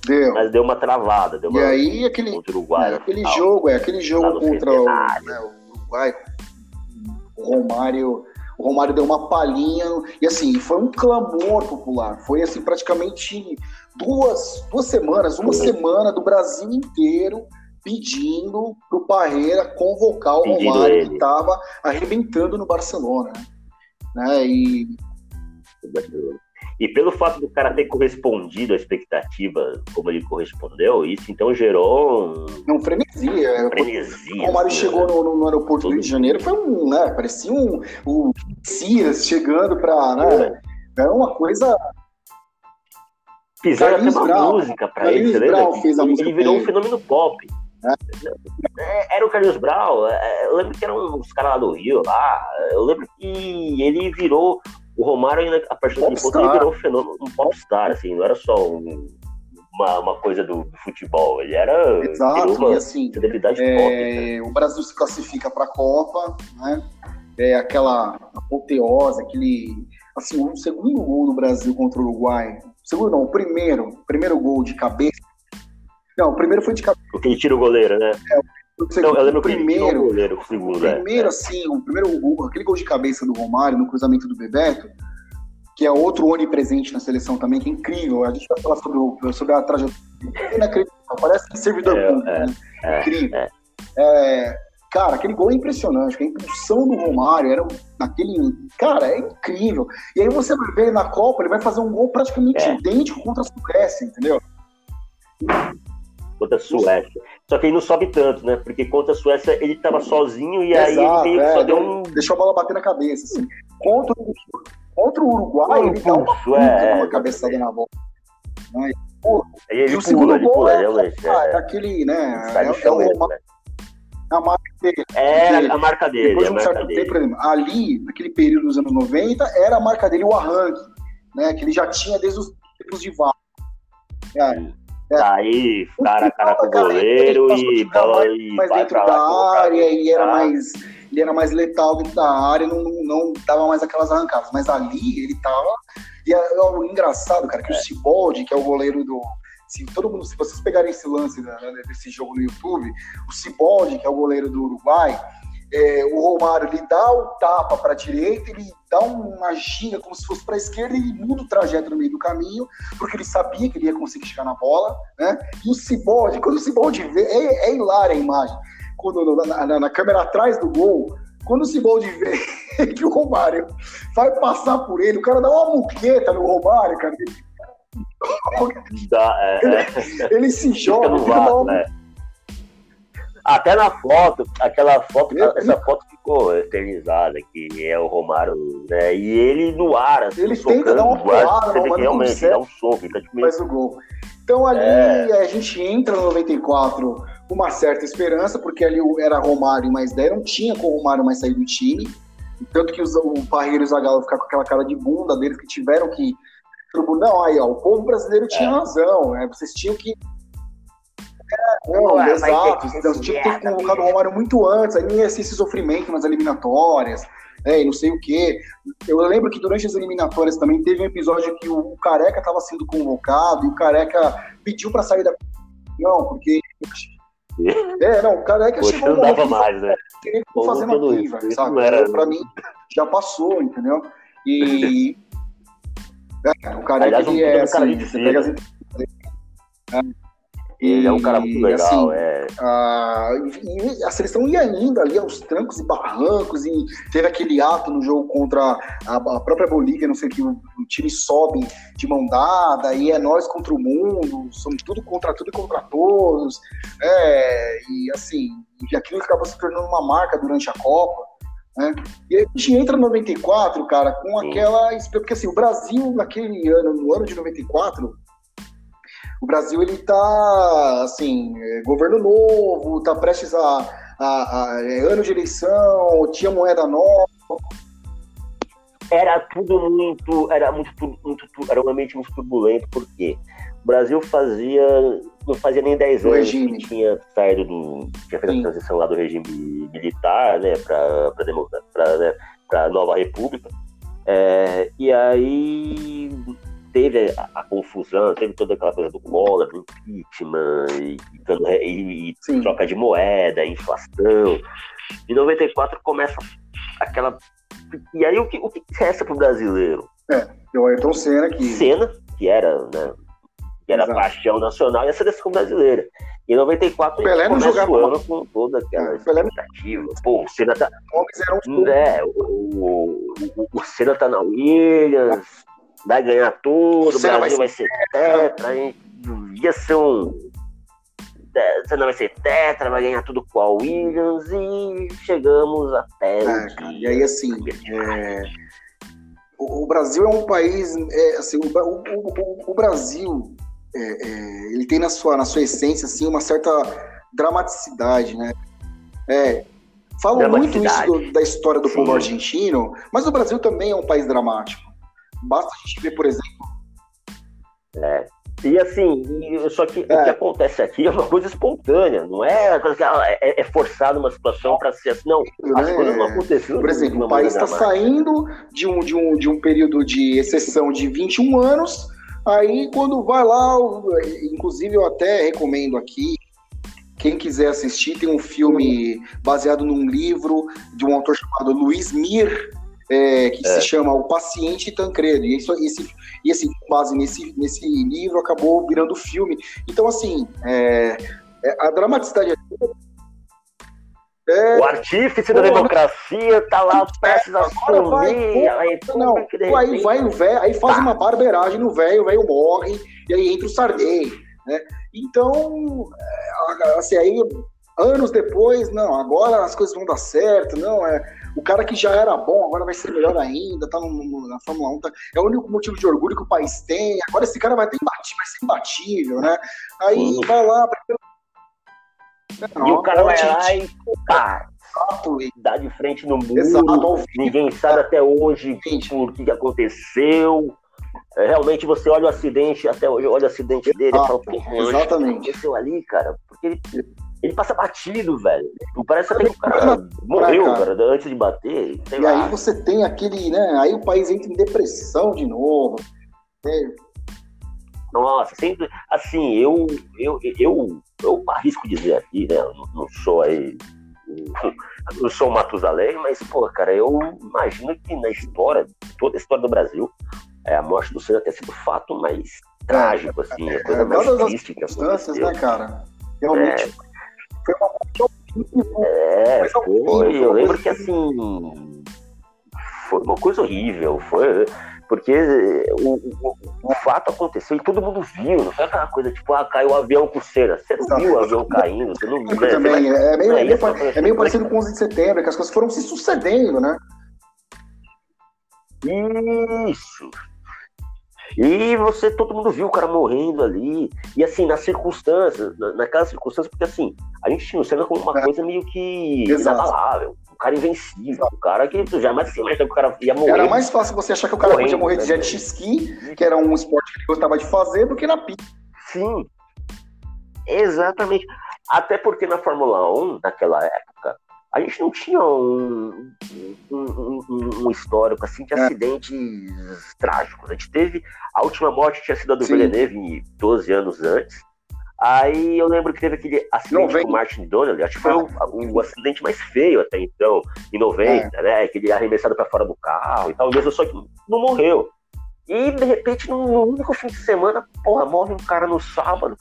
Speaker 2: deu. mas deu uma travada. Deu uma,
Speaker 1: e aí, aquele, contra o Uruguai, é, aquele jogo, é aquele jogo contra o, né, o Uruguai, o Romário o Romário deu uma palhinha e assim, foi um clamor popular. Foi assim, praticamente duas, duas semanas, uma semana do Brasil inteiro pedindo para o Parreira convocar o Romário, ele. que estava arrebentando no Barcelona. Né? E
Speaker 2: e pelo fato do cara ter correspondido à expectativa como ele correspondeu, isso então gerou um.
Speaker 1: Não, frenesi. É, frenesi. O Romário assim, chegou né? no, no, aeroporto do Rio de Janeiro, foi um, né? Parecia um, um Cias chegando para. Né? Era uma coisa.
Speaker 2: Fizeram até uma música para ele, você lembra? Ele virou um fenômeno pop. É. é. Era o Carlos Brown, é, eu lembro que eram os caras lá do Rio, lá. Eu lembro que ele virou o Romário, ainda, a partir do ponto, ele virou um fenômeno, um popstar, assim, não era só um, uma, uma coisa do, do, futebol, ele era
Speaker 1: Exato, uma e assim, celebridade é, pop. Né? O Brasil se classifica para a Copa, né? É aquela apoteose, aquele. Assim, o segundo gol do Brasil contra o Uruguai. Segundo não, o primeiro. Primeiro gol de cabeça. Não, o primeiro foi de cabeça.
Speaker 2: Porque ele tira o goleiro, né? É,
Speaker 1: não, eu lembro o primeiro, o goleiro, o segundo, é. primeiro, é. assim, o primeiro aquele gol de cabeça do Romário no cruzamento do Bebeto, que é outro onipresente na seleção também, que é incrível. A gente vai falar sobre, o, sobre a trajetória. Inacreditável, parece um servidor é, público, é, né? É, incrível. É. é. cara, aquele gol é impressionante, a impulsão do Romário era naquele. Cara, é incrível. E aí você vai ver na Copa, ele vai fazer um gol praticamente idêntico contra a Suécia, entendeu?
Speaker 2: Contra a Suécia. Só que ele não sobe tanto, né? Porque contra a Suécia ele estava sozinho e aí ele meio
Speaker 1: é, só deu um. Deixou a bola bater na cabeça. Assim. Contra, o, contra o Uruguai, um ele dá uma, puta, é, uma cabeçada na bola. Né? Pô,
Speaker 2: e ele pula, ele pula,
Speaker 1: é,
Speaker 2: realmente.
Speaker 1: É, é, aquele, né? É, é uma, né? a marca dele.
Speaker 2: É, a marca dele. Depois de um certo
Speaker 1: dele. tempo, por exemplo, ali, naquele período dos anos 90, era a marca dele o arranque, né? Que ele já tinha desde os tempos de VAR.
Speaker 2: É. Tá aí, cara a cara com o goleiro e bola e
Speaker 1: mais dentro da área e era mais ele era mais letal dentro da área, não, não, não dava mais aquelas arrancadas. Mas ali ele tava. E é, é o engraçado, cara, que é. o Ciboldi, que é o goleiro do. Se todo mundo, se vocês pegarem esse lance né, desse jogo no YouTube, o Ciboldi, que é o goleiro do Uruguai, é, o Romário ele dá o tapa para a direita, ele dá uma ginga como se fosse para a esquerda e muda o trajeto no meio do caminho, porque ele sabia que ele ia conseguir chegar na bola, né? E o Ciboldi, quando o Ciboldi vê, é, é hilária a imagem, quando na, na, na, câmera atrás do gol, quando o Ciboldi vê que o Romário vai passar por ele, o cara dá uma muqueta no Romário, cara.
Speaker 2: Dá, é,
Speaker 1: ele, é. ele, se joga,
Speaker 2: no vaso, né? Até na foto, aquela foto, essa foto ficou eternizada, que é o Romário, né? E ele no ar,
Speaker 1: assim, ele tenta dar uma porrada,
Speaker 2: você realmente dá um som, fica tipo
Speaker 1: Faz o gol. Então ali é... a gente entra no 94 com uma certa esperança, porque ali era Romário mais 10, não tinha com o Romário mais sair do time. Tanto que os, o Parreiro e o Zagallo ficaram com aquela cara de bunda deles que tiveram que. Não, aí, ó, o povo brasileiro tinha é. razão, né? Vocês tinham que não, Ué, exato. Então, tinha que ter colocado o Romário muito antes, aí não ia ser esse sofrimento nas eliminatórias, né, e não sei o quê. Eu lembro que durante as eliminatórias também teve um episódio que o Careca estava sendo convocado e o Careca pediu para sair da. Não, porque. É, não, o Careca
Speaker 2: Poxa, chegou. Não dava mais, né?
Speaker 1: Fazendo aqui, velho, sabe? Era... Pra mim, já passou, entendeu? E. é, o Careca, Aliás, ele é assim, você pega as
Speaker 2: ele é um cara muito legal, assim, é.
Speaker 1: A, a seleção ia indo ali aos trancos e barrancos, e teve aquele ato no jogo contra a, a própria Bolívia, não sei o que, o, o, time sobe de mão dada, e é nós contra o mundo, somos tudo contra tudo e contra todos. É, e assim, e aquilo acabou se tornando uma marca durante a Copa. Né? E a gente entra no 94, cara, com aquela. Porque assim, o Brasil, naquele ano, no ano de 94, o Brasil ele está assim, é, governo novo, está prestes a, a, a, é, ano de eleição, tinha moeda nova.
Speaker 2: Era tudo muito, era muito, muito, era um ambiente muito turbulento, porque O Brasil fazia. não fazia nem 10 anos regime. que tinha saído do. tinha feito Sim. a transição lá do regime militar, né, para para né, pra nova república. É, e aí teve a, a, confusão, teve toda aquela coisa do Collor, do impeachment, e, e, e troca de moeda, inflação. Em 94 começa aquela. E aí o que, o que resta pro brasileiro?
Speaker 1: É, o Ayrton Senna que.
Speaker 2: Senna, que era, né? Que era Exato. paixão nacional e a seleção brasileira. Em 94 o Pelé não jogava o ano com toda aquela é, expectativa. Pô, o Senna tá. É, o, o, o Senna tá na Williams, vai ganhar tudo, o, Brasil vai ser, vai ser tetra, ia ser um você não vai ser tetra, vai ganhar tudo com a Williams e chegamos até. É,
Speaker 1: cara, e aí, assim, é... o, o, Brasil é um país. É, assim, o, o, o Brasil é, é, ele tem na sua, na sua essência assim, uma certa dramaticidade, né? É, falam muito isso do, da história do Sim. povo argentino, mas o Brasil também é um país dramático. Basta a gente ver, por exemplo.
Speaker 2: É, e assim, só que é. o que acontece aqui é uma coisa espontânea, não é ah, é, é forçado uma situação para ser assim. Não, as é. coisas não aconteceram.
Speaker 1: Por exemplo, o país está saindo de um, de, um, de um período de exceção de 21 anos, aí quando vai lá, inclusive eu até recomendo aqui, quem quiser assistir, tem um filme baseado num livro de um autor chamado Luiz Mir, é, que é. se chama O Paciente Tancredo. E, isso, esse, e assim, com base nesse, nesse livro, acabou virando filme. Então, assim, é, é a dramaticidade
Speaker 2: é, o artífice da democracia tá lá prestes a assumir.
Speaker 1: Aí, não, aí vai o velho, aí faz tá. uma barbeiragem no velho, o velho morre, e aí entra o Sarney. Né? Então, é, assim, aí anos depois, não, agora as coisas vão dar certo, não, é o cara que já era bom, agora vai ser melhor ainda, tá no, no, na Fórmula 1, tá, é o único motivo de orgulho que o país tem, agora esse cara vai, ter imbatível, vai ser imbatível, né? Aí uhum. vai lá...
Speaker 2: Não, e o cara vai lá e pá, dá de frente no muro, Exato, ninguém sabe até hoje por que aconteceu, é, realmente você olha o acidente, até hoje olha o acidente dele e fala,
Speaker 1: exatamente.
Speaker 2: aconteceu ali, cara? Porque ele ele passa batido, velho. Não parece até que o cara morreu, cara, antes de bater.
Speaker 1: e lá. aí você tem aquele, né? Aí o país entra em depressão de novo. Né?
Speaker 2: Nossa, sempre. Assim, eu, eu, eu, eu arrisco dizer aqui, né? Eu não sou aí. Eu sou o Matusalém, mas, pô, cara, eu imagino que na história, toda a história do Brasil, é, a morte do Senna ter sido o fato mais trágico, assim, a coisa é, mais triste que
Speaker 1: aconteceu. né, cara? Realmente.
Speaker 2: É, foi uma horrível. É, foi. Eu lembro que assim. Foi uma coisa horrível. Foi. Porque o, o, o, fato aconteceu e todo mundo viu, não foi aquela coisa tipo, ah, caiu o avião com cera. Você não viu o avião caindo, você não viu.
Speaker 1: Né? Também, é, meio, é, meio, é meio parecido com o 11 de setembro, que as coisas foram se sucedendo, né?
Speaker 2: Isso, e você, todo mundo viu o cara morrendo ali. E assim, nas circunstâncias, naquelas circunstâncias, porque assim, a gente tinha o Senna como uma é. coisa meio que inabalável. Um cara invencível, um cara que tu jamais se imaginou que o cara ia morrer.
Speaker 1: Era mais fácil você achar que o cara podia morrer de jet ski, que era um esporte que ele gostava de fazer, do que na pista.
Speaker 2: Sim. Exatamente. Até porque na Fórmula 1, naquela época, a gente não tinha um, um, um, um histórico assim de é. acidentes trágicos. A gente teve. A última morte tinha sido a do. Villeneuve 12 anos antes. Aí eu lembro que teve aquele acidente com o Martin Donnelly, acho que foi o, o, acidente mais feio até então, em 90, é. né? Que ele arremessado para fora do carro e tal, mesmo só que não morreu. E de repente, no único fim de semana, porra, morre um cara no sábado.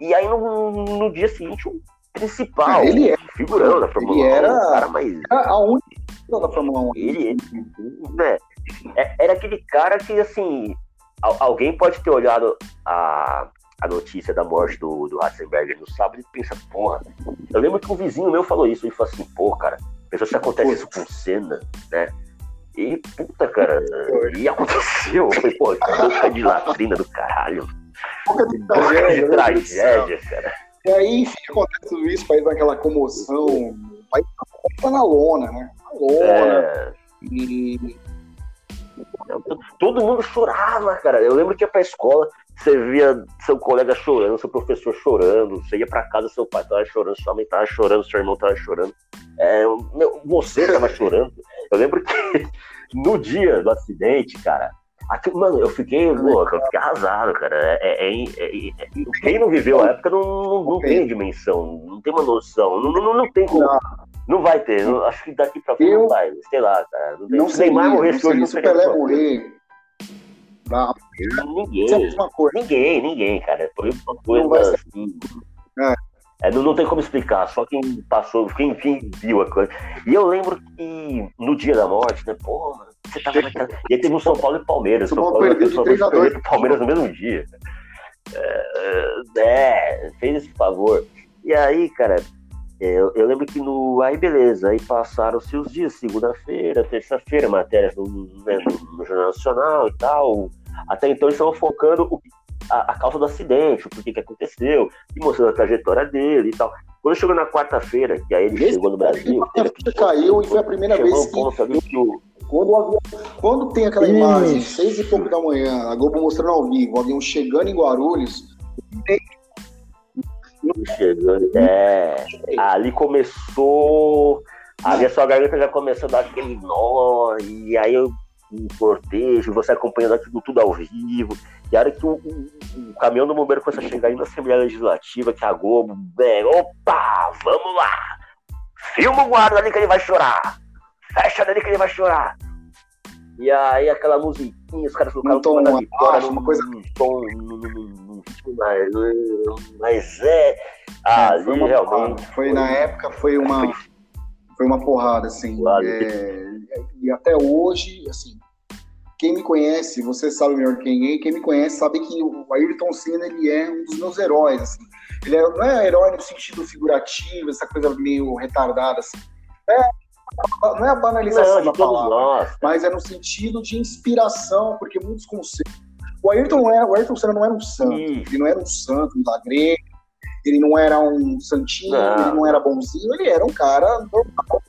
Speaker 2: E aí no, no dia seguinte, um principal.
Speaker 1: ele é
Speaker 2: figurão da Fórmula
Speaker 1: ele 1. Era
Speaker 2: o cara mais.
Speaker 1: A única da Fórmula 1.
Speaker 2: Ele, ele né, é, era aquele cara que, assim, alguém pode ter olhado a, a notícia da morte do, do Ratzenberger no sábado e pensa, porra. Eu lembro que um vizinho meu falou isso e falou assim, pô, cara, pensou se acontece isso com cena, né? E, puta, cara, e aconteceu. Eu falei, pô, que boca de latrina do caralho.
Speaker 1: Boca de tragédia, tragédia cara. E aí, enfim, acontece tudo isso, o país dá aquela comoção, o país tá na lona, né? Na lona. É... E...
Speaker 2: Todo mundo chorava, cara. Eu lembro que ia pra escola, você via seu colega chorando, seu professor chorando, você ia para casa, seu pai tava chorando, sua mãe tava chorando, seu irmão tava chorando, é, meu, você tava chorando. Eu lembro que no dia do acidente, cara, aqui, mano, eu fiquei, pô, eu fiquei arrasado, cara. É, é, é, é quem não viveu a época não, não, não, tem dimensão, não tem uma noção, não, não, não tem como. Não vai ter, acho que daqui pra frente não vai, sei lá, cara. Não, tem,
Speaker 1: não sei mais morrer se hoje não Se o Pelé morrer,
Speaker 2: não. Ninguém. Ninguém, ninguém, cara. Foi uma coisa assim. É. É, não, não, tem como explicar, só quem passou, quem, quem viu a coisa. E eu lembro que no dia da morte, né, porra, você tava naquela. E aí teve um São Paulo e Palmeiras. São Paulo perdeu o Palmeiras no mesmo dia. É, é, fez esse favor. E aí, cara, eu, eu, lembro que no. Aí beleza, aí passaram-se os dias, segunda-feira, terça-feira, matérias no, né, no, Jornal Nacional e tal. Até então eles estavam focando o, a, a, causa do acidente, o porquê que aconteceu, e mostrando a trajetória dele e tal. Quando chegou na quarta-feira, que aí ele Esse chegou no Brasil.
Speaker 1: Ele caiu e foi a primeira vez que, um que o, quando, avião, quando tem aquela Isso. imagem, seis e pouco da manhã, a Globo mostrando ao vivo, o avião chegando em Guarulhos.
Speaker 2: Chegando, é. Ali começou. Ali a sua garganta já começou a dar aquele nó, e aí eu um cortejo, você acompanhando aquilo tudo ao vivo. E a hora que o, o, o caminhão do bombeiro começa a chegar aí na Assembleia Legislativa, que a Globo, bem, opa, vamos lá! Filma o guarda ali que ele vai chorar! Fecha dele que ele vai chorar! E aí aquela musiquinha, os caras colocaram um
Speaker 1: tom da vitória, uma coisa
Speaker 2: um tom, num ritmo mais, mas é, ali
Speaker 1: foi uma,
Speaker 2: realmente
Speaker 1: foi, foi na época foi uma foi uma porrada assim, é, e até hoje, assim, quem me conhece, você sabe melhor quem é, quem me conhece sabe que o Ayrton Senna ele é um dos meus heróis, assim. Ele é, não é herói no sentido figurativo, essa coisa meio retardada, assim. É, não é a banalização não, da palavra, nós. mas é no sentido de inspiração, porque muitos conceitos. O Ayrton, não era, o Ayrton Senna não era um santo, hum. ele não era um santo, milagreiro, ele não era um santinho, não. ele não era bonzinho, ele era um cara normal.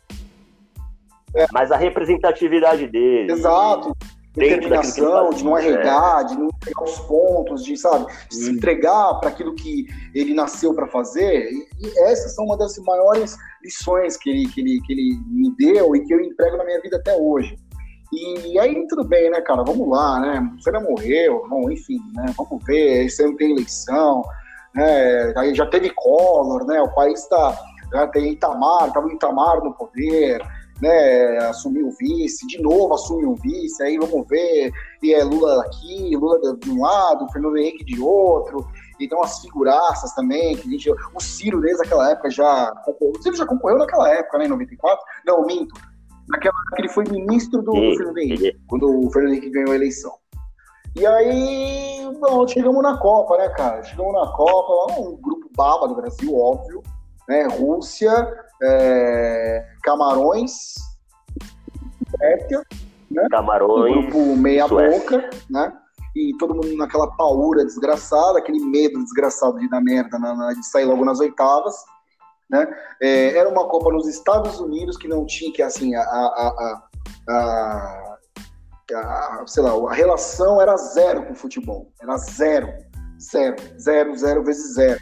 Speaker 2: É. Mas a representatividade dele.
Speaker 1: Exato determinação, de não arregar, de não pegar os pontos, de, sabe, de se entregar para aquilo que ele nasceu para fazer. E, e, essas são uma das maiores lições que ele, que, ele, que ele me deu e que eu emprego na minha vida até hoje. E, e aí, tudo bem, né, cara? Vamos lá, né? Você não morreu, bom, enfim, né? Vamos ver, esse ano tem eleição, né? Aí já teve Collor, né? O país está. Já tem Itamar, estava o Itamar no poder né, assumir o vice, de novo assumir um vice, aí vamos ver, e é Lula aqui, Lula de um lado, Fernando Henrique de outro, então as figuraças também, que a gente, o Ciro desde aquela época já concorreu, o Ciro já concorreu naquela época, né, em 94, não, minto, naquela época ele foi ministro do sim, Fernando Henrique, quando o Fernando Henrique ganhou a eleição. E aí, bom, chegamos na Copa, né, cara? Chegamos na Copa, um grupo baba do Brasil, óbvio, né? Rússia, é, Camarões, Suécia,
Speaker 2: né? Camarões,
Speaker 1: um grupo meia Suécia. boca, né? E todo mundo naquela paura desgraçada, aquele medo desgraçado de dar merda, na, na, de sair logo nas oitavas. Né? É, era uma Copa nos Estados Unidos que não tinha que assim a, a, a, a, a sei lá, a relação era zero com o futebol, era zero, zero, zero, zero vezes zero.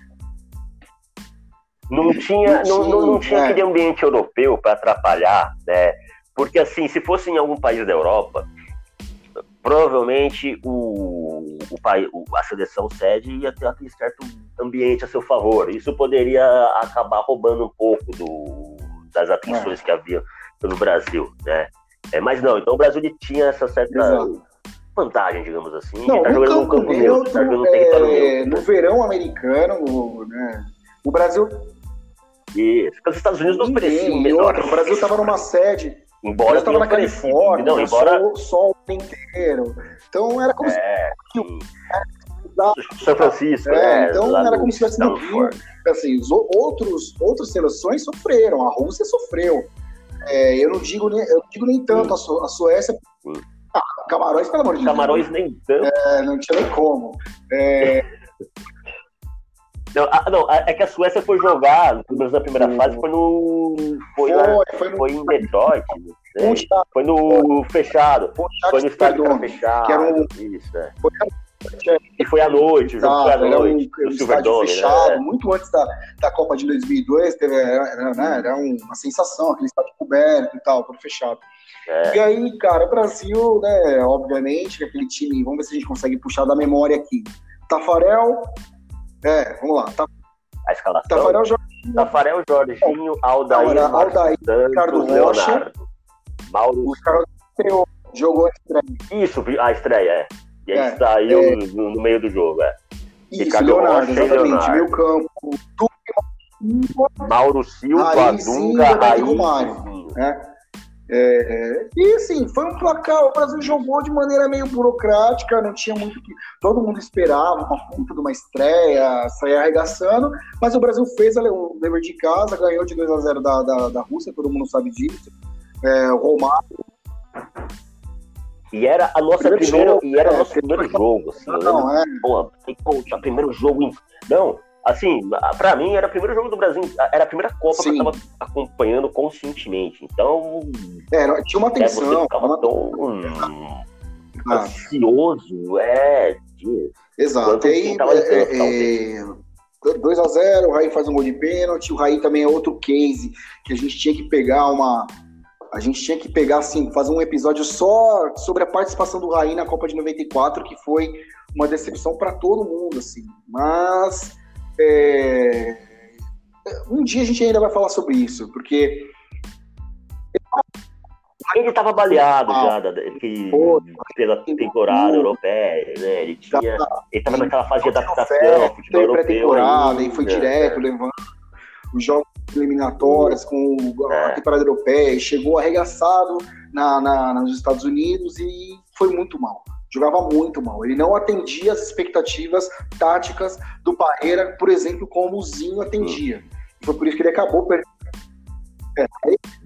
Speaker 2: Não tinha, não, não, não tinha é. aquele ambiente europeu para atrapalhar, né? Porque assim, se fosse em algum país da Europa, provavelmente o, o, a seleção sede ia ter aquele certo ambiente a seu favor. Isso poderia acabar roubando um pouco do, das atenções é. que havia no Brasil, né? É, mas não, então o Brasil tinha essa certa Exato. vantagem, digamos assim.
Speaker 1: Não, tá jogando no campo neutro, tá jogando no território é, neutro. No verão americano, né? O Brasil
Speaker 2: e os Estados Unidos não ofereciam
Speaker 1: melhor. O Brasil estava numa sede.
Speaker 2: Embora
Speaker 1: estava na Califórnia, não, embora... sol, sol inteiro. Então era como
Speaker 2: é, se. São Francisco, é,
Speaker 1: é então era como se tivesse no Rio. Assim, os outros, outras seleções sofreram, a Rússia sofreu. É, eu, não digo nem, eu não digo nem tanto, a, Su, a Suécia. Ah, Camarões, pelo amor de
Speaker 2: Deus. Camarões nem tanto.
Speaker 1: É, não tinha nem como. É,
Speaker 2: Não, a, não, é que a Suécia foi jogar, pelo menos na primeira fase, foi no. Foi, foi, foi, no, foi em Detroit. Foi no fechado. Foi no estádio que era fechado. Que era um,
Speaker 1: isso, é. Foi
Speaker 2: E foi à noite, o jogo foi à noite.
Speaker 1: Era um, um estádio fechado, né? muito antes da, da Copa de 2002, teve, era, né, era uma sensação, aquele estádio coberto e tal, tudo fechado. É. E aí, cara, o Brasil, né, obviamente, aquele time, vamos ver se a gente consegue puxar da memória aqui. Tafarel, é, vamos lá. Tá,
Speaker 2: a escalação? Tafarel, Jorginho. Tafarel, Jorginho, Aldair,
Speaker 1: Aldair Ricardo Rocha.
Speaker 2: Mauro.
Speaker 1: O Ricardo jogou a estreia.
Speaker 2: Isso, a estreia, é. E aí é, saiu é, no, no, meio do jogo, é.
Speaker 1: Isso, Ricardo Leonardo, Rocha exatamente. Meio campo.
Speaker 2: Mauro Silva, Dunga, Raiz. Romário,
Speaker 1: né? É, é, e assim, foi um placar. O Brasil jogou de maneira meio burocrática, não tinha muito que. Todo mundo esperava uma puta de uma estreia, sair arregaçando, mas o Brasil fez o dever de casa, ganhou de 2 a 0 da, da, da Rússia, todo mundo sabe disso. É, o Romário.
Speaker 2: E era a nossa primeiro primeira, jogo, e era é, nosso primeiro jogo, assim. Não, é. Pô, poxa, primeiro jogo. Em... Não, assim, para mim era o primeiro jogo do Brasil, era a primeira Copa Sim. que eu tava acompanhando conscientemente. Então.
Speaker 1: É, tinha uma tensão. É, você
Speaker 2: ficava uma... tão hum, ansioso, é.
Speaker 1: Exato. E aí, é, é, 2x0, o Raí faz um gol de pênalti, o Raí também é outro case que a gente tinha que pegar uma. A gente tinha que pegar, assim, fazer um episódio só sobre a participação do Raí na Copa de 94, que foi uma decepção para todo mundo, assim. Mas é... Um dia a gente ainda vai falar sobre isso, porque.
Speaker 2: Ele estava baleado ah, já que, pela temporada europeia, né? Ele tinha. ele estava naquela fase de adaptação futebol europeu.
Speaker 1: Ainda, e foi direto, levando os jogos eliminatórios com a é. temporada europeia, e chegou arregaçado na, na, nos Estados Unidos e foi muito mal jogava muito mal. Ele não atendia as expectativas táticas do Parreira, por exemplo, como o Zinho atendia. Foi por isso que ele acabou perdendo.
Speaker 2: É,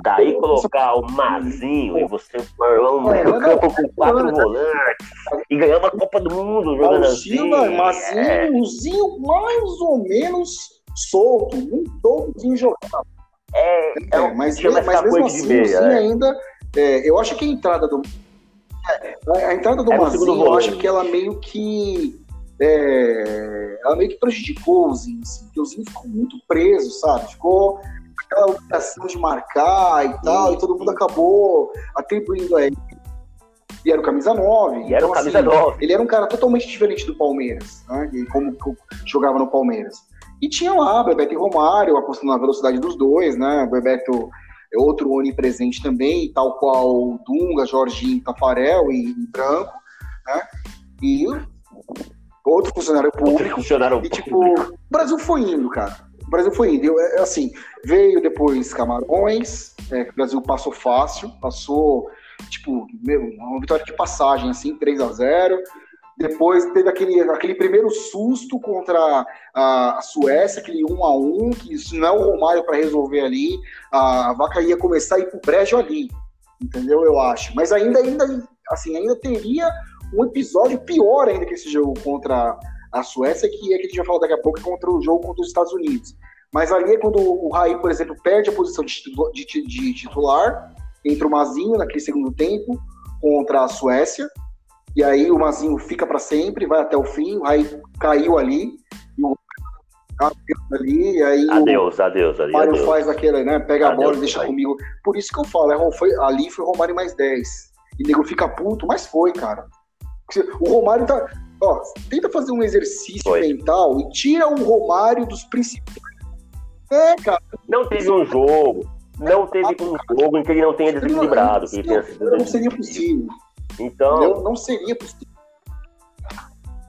Speaker 2: Daí colocar o Mazinho e você formar um é, campo com quatro volantes e ganhar uma Copa do Mundo jogando assim.
Speaker 1: Mazinho, é. o Zinho mais ou menos solto, nem todo Zinho jogava.
Speaker 2: É, é,
Speaker 1: mas, mas mesmo assim, meia, o Zinho é. ainda. eu acho que a entrada do a entrada do é Mazinho, eu acho que ela meio que. É, ela meio que prejudicou o Zinho, assim, porque o Zinho ficou muito preso, sabe? Ficou aquela obrigação de marcar e tal, e todo mundo acabou atribuindo a ele. E era o camisa 9.
Speaker 2: E era o então, camisa assim, 9.
Speaker 1: Ele era um cara totalmente diferente do Palmeiras, né? como jogava no Palmeiras. E tinha lá Bebeto e Romário, apostando na velocidade dos dois, né? O Bebeto é outro onipresente também, tal qual Dunga, Jorginho, Tafarel e, e Branco, né? E outro funcionário público. Outro
Speaker 2: funcionário
Speaker 1: e, tipo, público. o Brasil foi indo, cara. O Brasil foi indo. Eu, é, assim, veio depois Camarões, é, o Brasil passou fácil, passou, tipo, meu, uma vitória de passagem, assim, 3 a 0 depois teve aquele, aquele primeiro susto contra a, Suécia, aquele 1 a 1 que isso não é o Romário para resolver ali. A vaca ia começar a ir pro brejo ali, entendeu? Eu acho. Mas ainda, ainda, assim, ainda teria um episódio pior ainda que esse jogo contra a Suécia, que é que a gente vai falar daqui a pouco, é contra o jogo contra os Estados Unidos. Mas ali é quando o Raí, por exemplo, perde a posição de titular, entra o Mazinho naquele segundo tempo contra a Suécia, e aí o Mazinho fica para sempre, vai até o fim, aí caiu ali, e o ali, e aí
Speaker 2: adeus, o adeus, adeus,
Speaker 1: Mário
Speaker 2: adeus.
Speaker 1: faz aquele, né, pega adeus, a bola e deixa vai. comigo. Por isso que eu falo, é, foi, ali foi o Romário mais 10. E o nego fica puto, mas foi, cara. O Romário tá, ó, tenta fazer um exercício foi. mental e tira o Romário dos principais. É, cara.
Speaker 2: Não teve um jogo, não teve um jogo em que ele não tenha desequilibrado.
Speaker 1: Não, não, não seria possível.
Speaker 2: Então.
Speaker 1: não seria possível.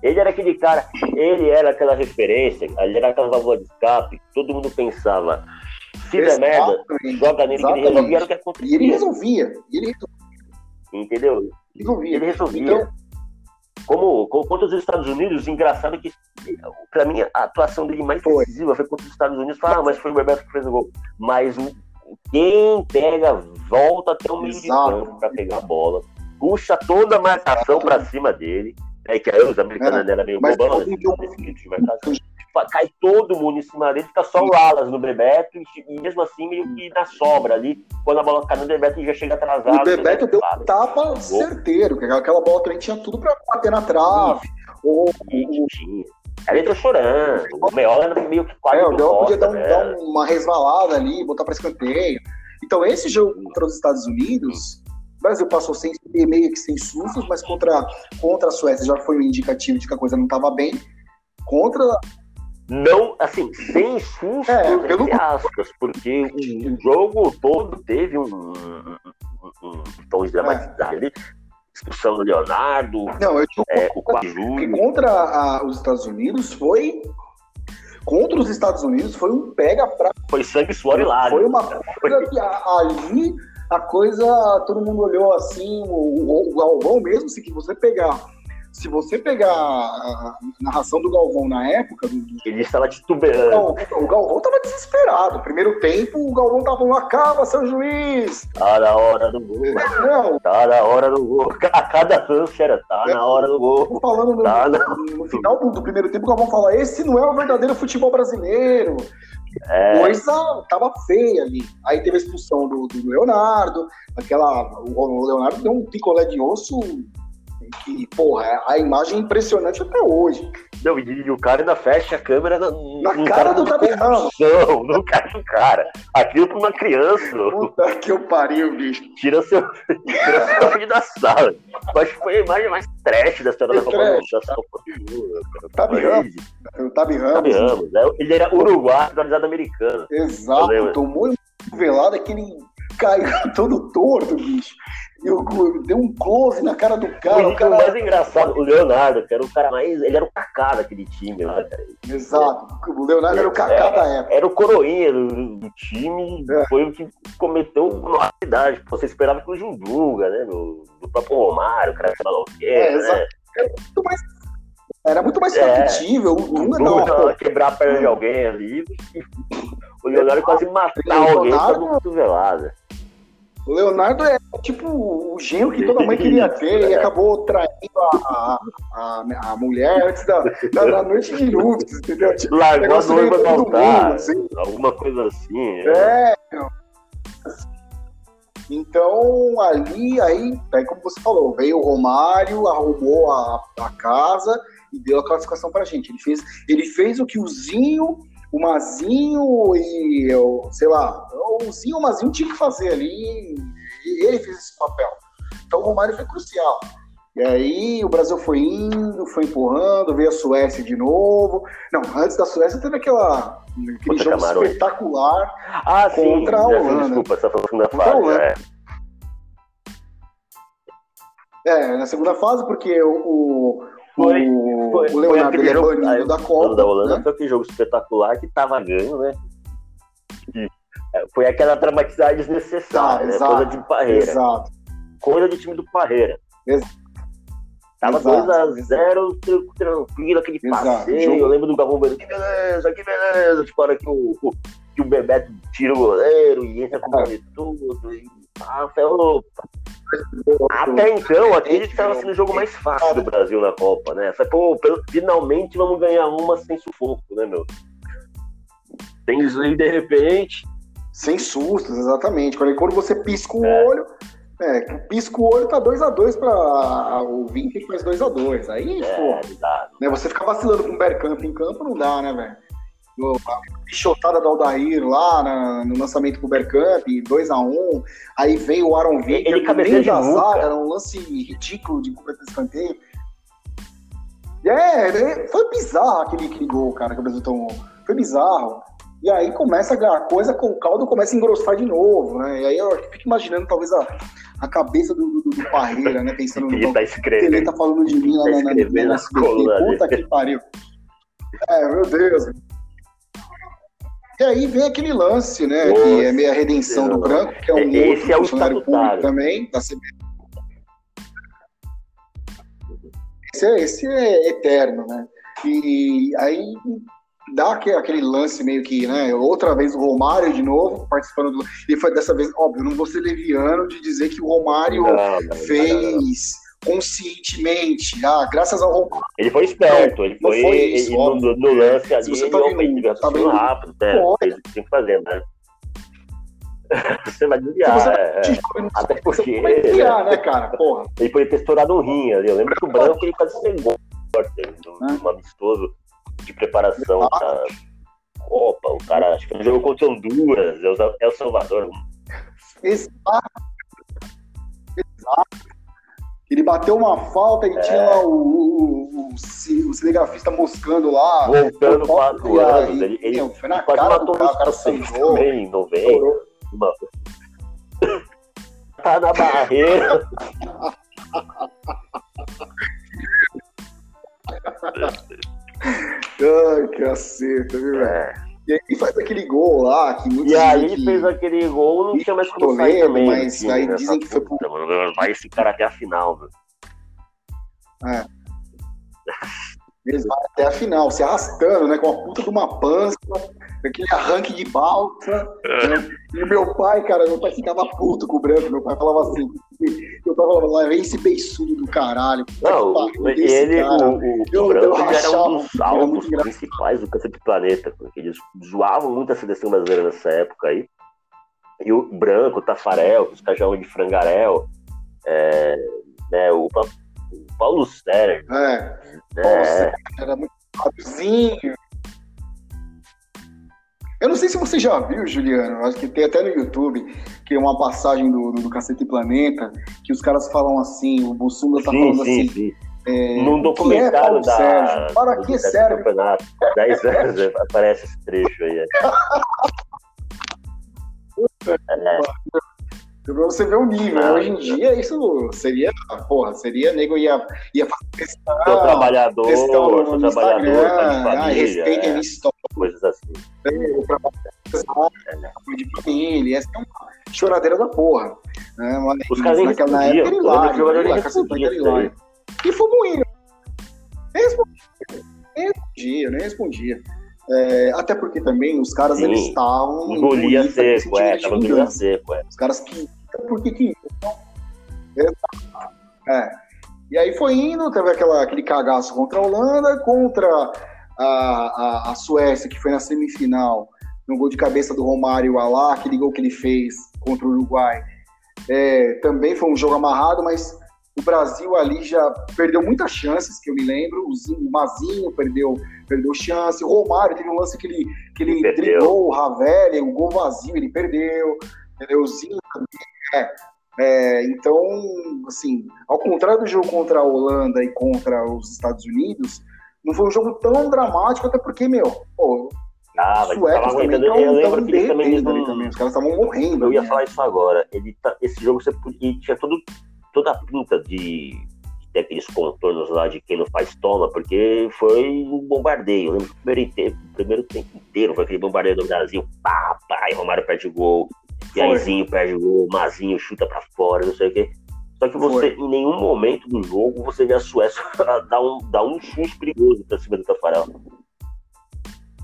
Speaker 2: Ele era aquele cara, ele era aquela referência, ele era aquela válvula de escape, todo mundo pensava, se der merda, joga nele Exatamente. que ele resolvia, era o que acontecia.
Speaker 1: E ele resolvia. E ele
Speaker 2: Entendeu?
Speaker 1: Resolvia.
Speaker 2: Ele resolvia. Então, como, como contra os Estados Unidos, engraçado que, pra mim, a atuação dele mais foi. decisiva foi contra os Estados Unidos. Ah, mas foi o Bebeto que fez o gol. Mas quem pega, volta até o meio Exato. de campo pra pegar a bola puxa toda a marcação para cima dele. É que aí os americanos é, eram meio bobão, né? marcação. Cai todo mundo em cima dele, fica só o Alas no Bebeto, e mesmo assim meio que na sobra ali, quando a bola cai no Bebeto ele já chega atrasado.
Speaker 1: O Bebeto deu um tapa certeiro, que aquela bola também tinha tudo para bater na trave. O,
Speaker 2: E tinha. Ela entrou chorando. O Meola era meio que quase.
Speaker 1: é, o Deol podia dar, um-
Speaker 2: né?
Speaker 1: dar uma resvalada ali, botar para escanteio. Então, esse jogo contra os Estados Unidos, Brasil passou sem, meio que sem sustos, mas contra, contra a Suécia já foi um indicativo de que a coisa não estava bem. Contra.
Speaker 2: Não, assim, sem susto,
Speaker 1: É, pelo-
Speaker 2: entre aspas, porque o, jogo todo teve um, um, um, um tom de dramatizar ali. Expulsão do Leonardo,
Speaker 1: Não, eu digo
Speaker 2: é, o
Speaker 1: porque
Speaker 2: 4 de julho.
Speaker 1: contra a- os Estados Unidos foi. Contra os Estados Unidos foi um pega pra.
Speaker 2: Foi sangue, suor e lágrimas.
Speaker 1: Foi uma coisa que ali a coisa. Todo mundo olhou assim, o, o, Galvão mesmo, se que você pegar. Se você pegar a, narração do Galvão na época, do, do
Speaker 2: Ele estava titubeando.
Speaker 1: Galvão, o Galvão tava desesperado. Primeiro tempo, o Galvão tava falando, acaba, seu juiz!
Speaker 2: Tá na hora do gol.
Speaker 1: Não,
Speaker 2: Tá na hora do gol. A cada lance era tá na hora do gol.
Speaker 1: falando no,
Speaker 2: Tá na...
Speaker 1: no final do, do primeiro tempo, o Galvão fala, esse não é o verdadeiro futebol brasileiro.
Speaker 2: É,
Speaker 1: Coisa tava feia ali. Aí teve a expulsão do, do Leonardo, aquela. O Leonardo deu um picolé de osso que, porra, a imagem é impressionante até hoje.
Speaker 2: não, e, e o cara ainda fecha a câmera na,
Speaker 1: Na
Speaker 2: no
Speaker 1: cara do Ramos.
Speaker 2: convulsão, No cara do cara. Aquilo pra uma criança.
Speaker 1: Puta que eu pariu, bicho.
Speaker 2: tira seu, tira seu filho da sala. Eu Acho que foi a imagem mais trash da história da Copa do
Speaker 1: trash.
Speaker 2: da Copa do Mundo. cara.
Speaker 1: Tabi Ramos. O Tabi Ramos.
Speaker 2: Tabi Ramos, né? Ele era uruguaio, naturalizado americano.
Speaker 1: Exato, tomou que ele caiu todo torto, bicho. Deu um close na cara do cara.
Speaker 2: o
Speaker 1: O cara...
Speaker 2: mais engraçado, o Leonardo, que era o cara mais. Ele era o cacá daquele time lá, cara.
Speaker 1: Exato. O Leonardo era o cacá da época.
Speaker 2: Era o coroinha do, do time,
Speaker 1: É.
Speaker 2: foi o que cometeu uma cidade. Você esperava que o Jundunga, né? Do, do próprio Romário, o cara o quê,
Speaker 1: É,
Speaker 2: né?
Speaker 1: exato. Muito mais- Era muito mais
Speaker 2: É.
Speaker 1: factível. O Dunga não, pô.
Speaker 2: quebrar a perna de alguém ali. O Leonardo quase matar alguém com a
Speaker 1: Leonardo-
Speaker 2: cotovelada.
Speaker 1: O Leonardo é tipo o genro que toda mãe queria ter e
Speaker 2: É.
Speaker 1: acabou traindo a, a, a mulher antes da, da, da noite de núpcias, entendeu? Tipo,
Speaker 2: Largou a noiva no
Speaker 1: todo mundo,
Speaker 2: altar,
Speaker 1: assim.
Speaker 2: alguma coisa assim. né?
Speaker 1: É. Então, ali, aí, aí, como você falou, veio o Romário, arrumou a, a casa e deu a classificação pra gente. Ele fez, ele fez o que o Zinho, o Mazinho e, eu, sei lá, o Zinho o Mazinho tinha que fazer ali. E ele fez esse papel. Então, o Romário foi crucial. E aí, o Brasil foi indo, foi empurrando, veio a Suécia de novo. Não, antes da Suécia teve aquela, aquele
Speaker 2: Contra
Speaker 1: jogo
Speaker 2: Camarões.
Speaker 1: espetacular
Speaker 2: Ah, sim.
Speaker 1: Contra a
Speaker 2: já-
Speaker 1: Holanda.
Speaker 2: Desculpa, essa foi a segunda
Speaker 1: a
Speaker 2: fase.
Speaker 1: Holanda.
Speaker 2: É.
Speaker 1: É, na segunda fase, porque o,
Speaker 2: Foi, foi-
Speaker 1: o
Speaker 2: foi
Speaker 1: Leonardo ele é
Speaker 2: jogo- aí,
Speaker 1: da Copa.
Speaker 2: da Holanda
Speaker 1: né?
Speaker 2: foi aquele jogo espetacular que tava ganho, né? E, é, foi aquela dramatizada desnecessária,
Speaker 1: Tá,
Speaker 2: né?
Speaker 1: exato,
Speaker 2: Coisa de Parreira.
Speaker 1: Exato.
Speaker 2: Coisa de time do Parreira.
Speaker 1: Ex-
Speaker 2: Tava
Speaker 1: Exato,
Speaker 2: 2x0, tranquilo, aquele
Speaker 1: Exato,
Speaker 2: passeio. Eu lembro do Galvão Bueno, que beleza, que beleza. Tipo, a hora que o, que o Bebeto tira o goleiro e entra com o vale tudo. E, ah, opa. Até então, aquele estava sendo o jogo mais fácil do Brasil na Copa, né? Só pô, pelo- finalmente vamos ganhar uma sem sufoco, né, meu? Tem isso aí, de repente.
Speaker 1: Sem sustos, exatamente. Quando, quando você pisca o
Speaker 2: É.
Speaker 1: olho, é, pisca o olho, tá 2x2 para o Vink faz 2x2. Aí,
Speaker 2: É,
Speaker 1: pô,
Speaker 2: dá.
Speaker 1: né, você ficar vacilando com o Bergkamp em campo, não dá, né, velho? A pichotada do Aldair lá na- no lançamento pro Bergkamp, 2x1. Aí veio o Aaron Vink,
Speaker 2: Ele
Speaker 1: meio
Speaker 2: de
Speaker 1: da zaga, era um lance ridículo de completar escanteio. É, foi bizarro aquele, aquele gol, cara, que o Brasil tomou. Foi bizarro. E aí começa a coisa, com o caldo começa a engrossar de novo, né? E aí eu fico imaginando talvez a, a cabeça do, do, do Parreira, né? Pensando no
Speaker 2: Ele tá
Speaker 1: ele
Speaker 2: escrevendo.
Speaker 1: tá falando de mim lá
Speaker 2: Tá
Speaker 1: na, na, na
Speaker 2: na
Speaker 1: SBT. Puta que pariu. É, meu Deus. E aí vem aquele lance, né?
Speaker 2: Nossa,
Speaker 1: que é meio a redenção do branco, que é um
Speaker 2: Esse
Speaker 1: outro
Speaker 2: é o
Speaker 1: funcionário público também, da CBT. Esse é, esse é eterno, né? E aí dá aque- aquele lance meio que, né? Outra vez o Romário de novo participando do. E foi dessa vez, óbvio, não vou ser leviano de dizer que o Romário
Speaker 2: Não, não, não, não.
Speaker 1: Conscientemente, ah, graças ao Romário.
Speaker 2: Ele foi esperto, ele
Speaker 1: não
Speaker 2: foi,
Speaker 1: foi isso,
Speaker 2: ele- no, no- lance ali,
Speaker 1: você
Speaker 2: ele
Speaker 1: tá
Speaker 2: ele
Speaker 1: tá vendo-
Speaker 2: rápido, né? Fez o que tinha que fazer, né? Você vai desviar,
Speaker 1: você
Speaker 2: é, é. Até porque
Speaker 1: vai criar, né, cara? Porra.
Speaker 2: ele ter estourado um rim ali. Eu lembro que o branco ele quase cegou. um, um amistoso de preparação pra Copa. O cara, acho que ele jogou contra Honduras, El Salvador.
Speaker 1: Exato. Exato. Ele bateu uma falta e é. tinha lá o, o, o, o, cinegrafista moscando lá.
Speaker 2: Voltando quatro anos. Ele, ele, ele foi na cara matou cara, o cara também, não vem. tá na barreira.
Speaker 1: Ai, caceta, viu, velho? É. E aí ele faz aquele gol lá, que
Speaker 2: E aí ele fez aquele gol, não tinha mais como sair também.
Speaker 1: Mas time, aí dizem que foi
Speaker 2: pro... Vai esse cara até a final, velho.
Speaker 1: É. Eles vão até a final, se arrastando, né? Com a puta de uma pança, aquele arranque de balsa. Né? E meu pai, cara, meu pai ficava puto com o branco. Meu pai falava assim: eu tava lá, vem esse beiçudo do caralho.
Speaker 2: Não, ele, cara. o, o, eu, o branco eu era um dos alvos principais do Câncer do Planeta, porque eles zoavam muito a seleção brasileira nessa época aí. E o branco, o Tafarel, os cajão de frangarel, é, né, o Paulo Sérgio.
Speaker 1: É. é. era muito padzinho. Eu não sei se você já viu, Juliano, acho que tem até no YouTube, que é uma passagem do, do, do Cacete Planeta, que os caras falam assim, o Bussunda tá sim, falando sim, assim. Sim.
Speaker 2: É, Num documentário é da,
Speaker 1: Sérgio? Para que serve?
Speaker 2: Campeonato, 10 anos aparece esse trecho aí.
Speaker 1: é. Pra você ver o nível. Ah, Hoje em dia, isso seria, porra, seria, nego ia, ia fazer questão.
Speaker 2: Sou trabalhador, questão no, sou no trabalhador,
Speaker 1: família, ah, respeitem
Speaker 2: é,
Speaker 1: a história.
Speaker 2: Coisas assim.
Speaker 1: Eu trabalho é. de família, essa é uma choradeira da porra. Né? Mas,
Speaker 2: Os caras nem naquela na época, ele lá, ele lá,
Speaker 1: E foi moído. Nem respondia, nem respondia, nem respondia. É, até porque também os caras Sim, eles estavam.
Speaker 2: Engolia seco, é, tava engolindo seco, é.
Speaker 1: Os caras que. Por que que. Então, é. E aí foi indo, teve aquela, aquele cagaço contra a Holanda, contra a, a, a Suécia, que foi na semifinal, no gol de cabeça do Romário Alá, aquele gol que ele fez contra o Uruguai. É, também foi um jogo amarrado, mas o Brasil ali já perdeu muitas chances, que eu me lembro. O Mazinho perdeu, perdeu chance. O Romário teve um lance que ele, que ele driblou o Ravelli, o gol vazio ele perdeu. Entendeu? O Zinho também. É. É, então, assim, ao contrário do jogo contra a Holanda e contra os Estados Unidos, não foi um jogo tão dramático, até porque, meu, pô,
Speaker 2: ah, suecos também tão, eu lembro que ele também,
Speaker 1: não... também, os caras estavam morrendo.
Speaker 2: Eu ia né? falar isso agora. Ele tá, esse jogo você podia, tinha todo toda a pinta de, de ter aqueles contornos lá de quem não faz toma, porque foi um bombardeio. Eu lembro que o primeiro, tempo, o primeiro tempo inteiro foi aquele bombardeio do Brasil, pá, pá, e Romário perde gol, e Aizinho perde gol, Mazinho chuta pra fora, não sei o quê. Só que você, foi. em nenhum momento do jogo, você vê a Suécia dar um, dar um chute perigoso pra cima do Tafarel.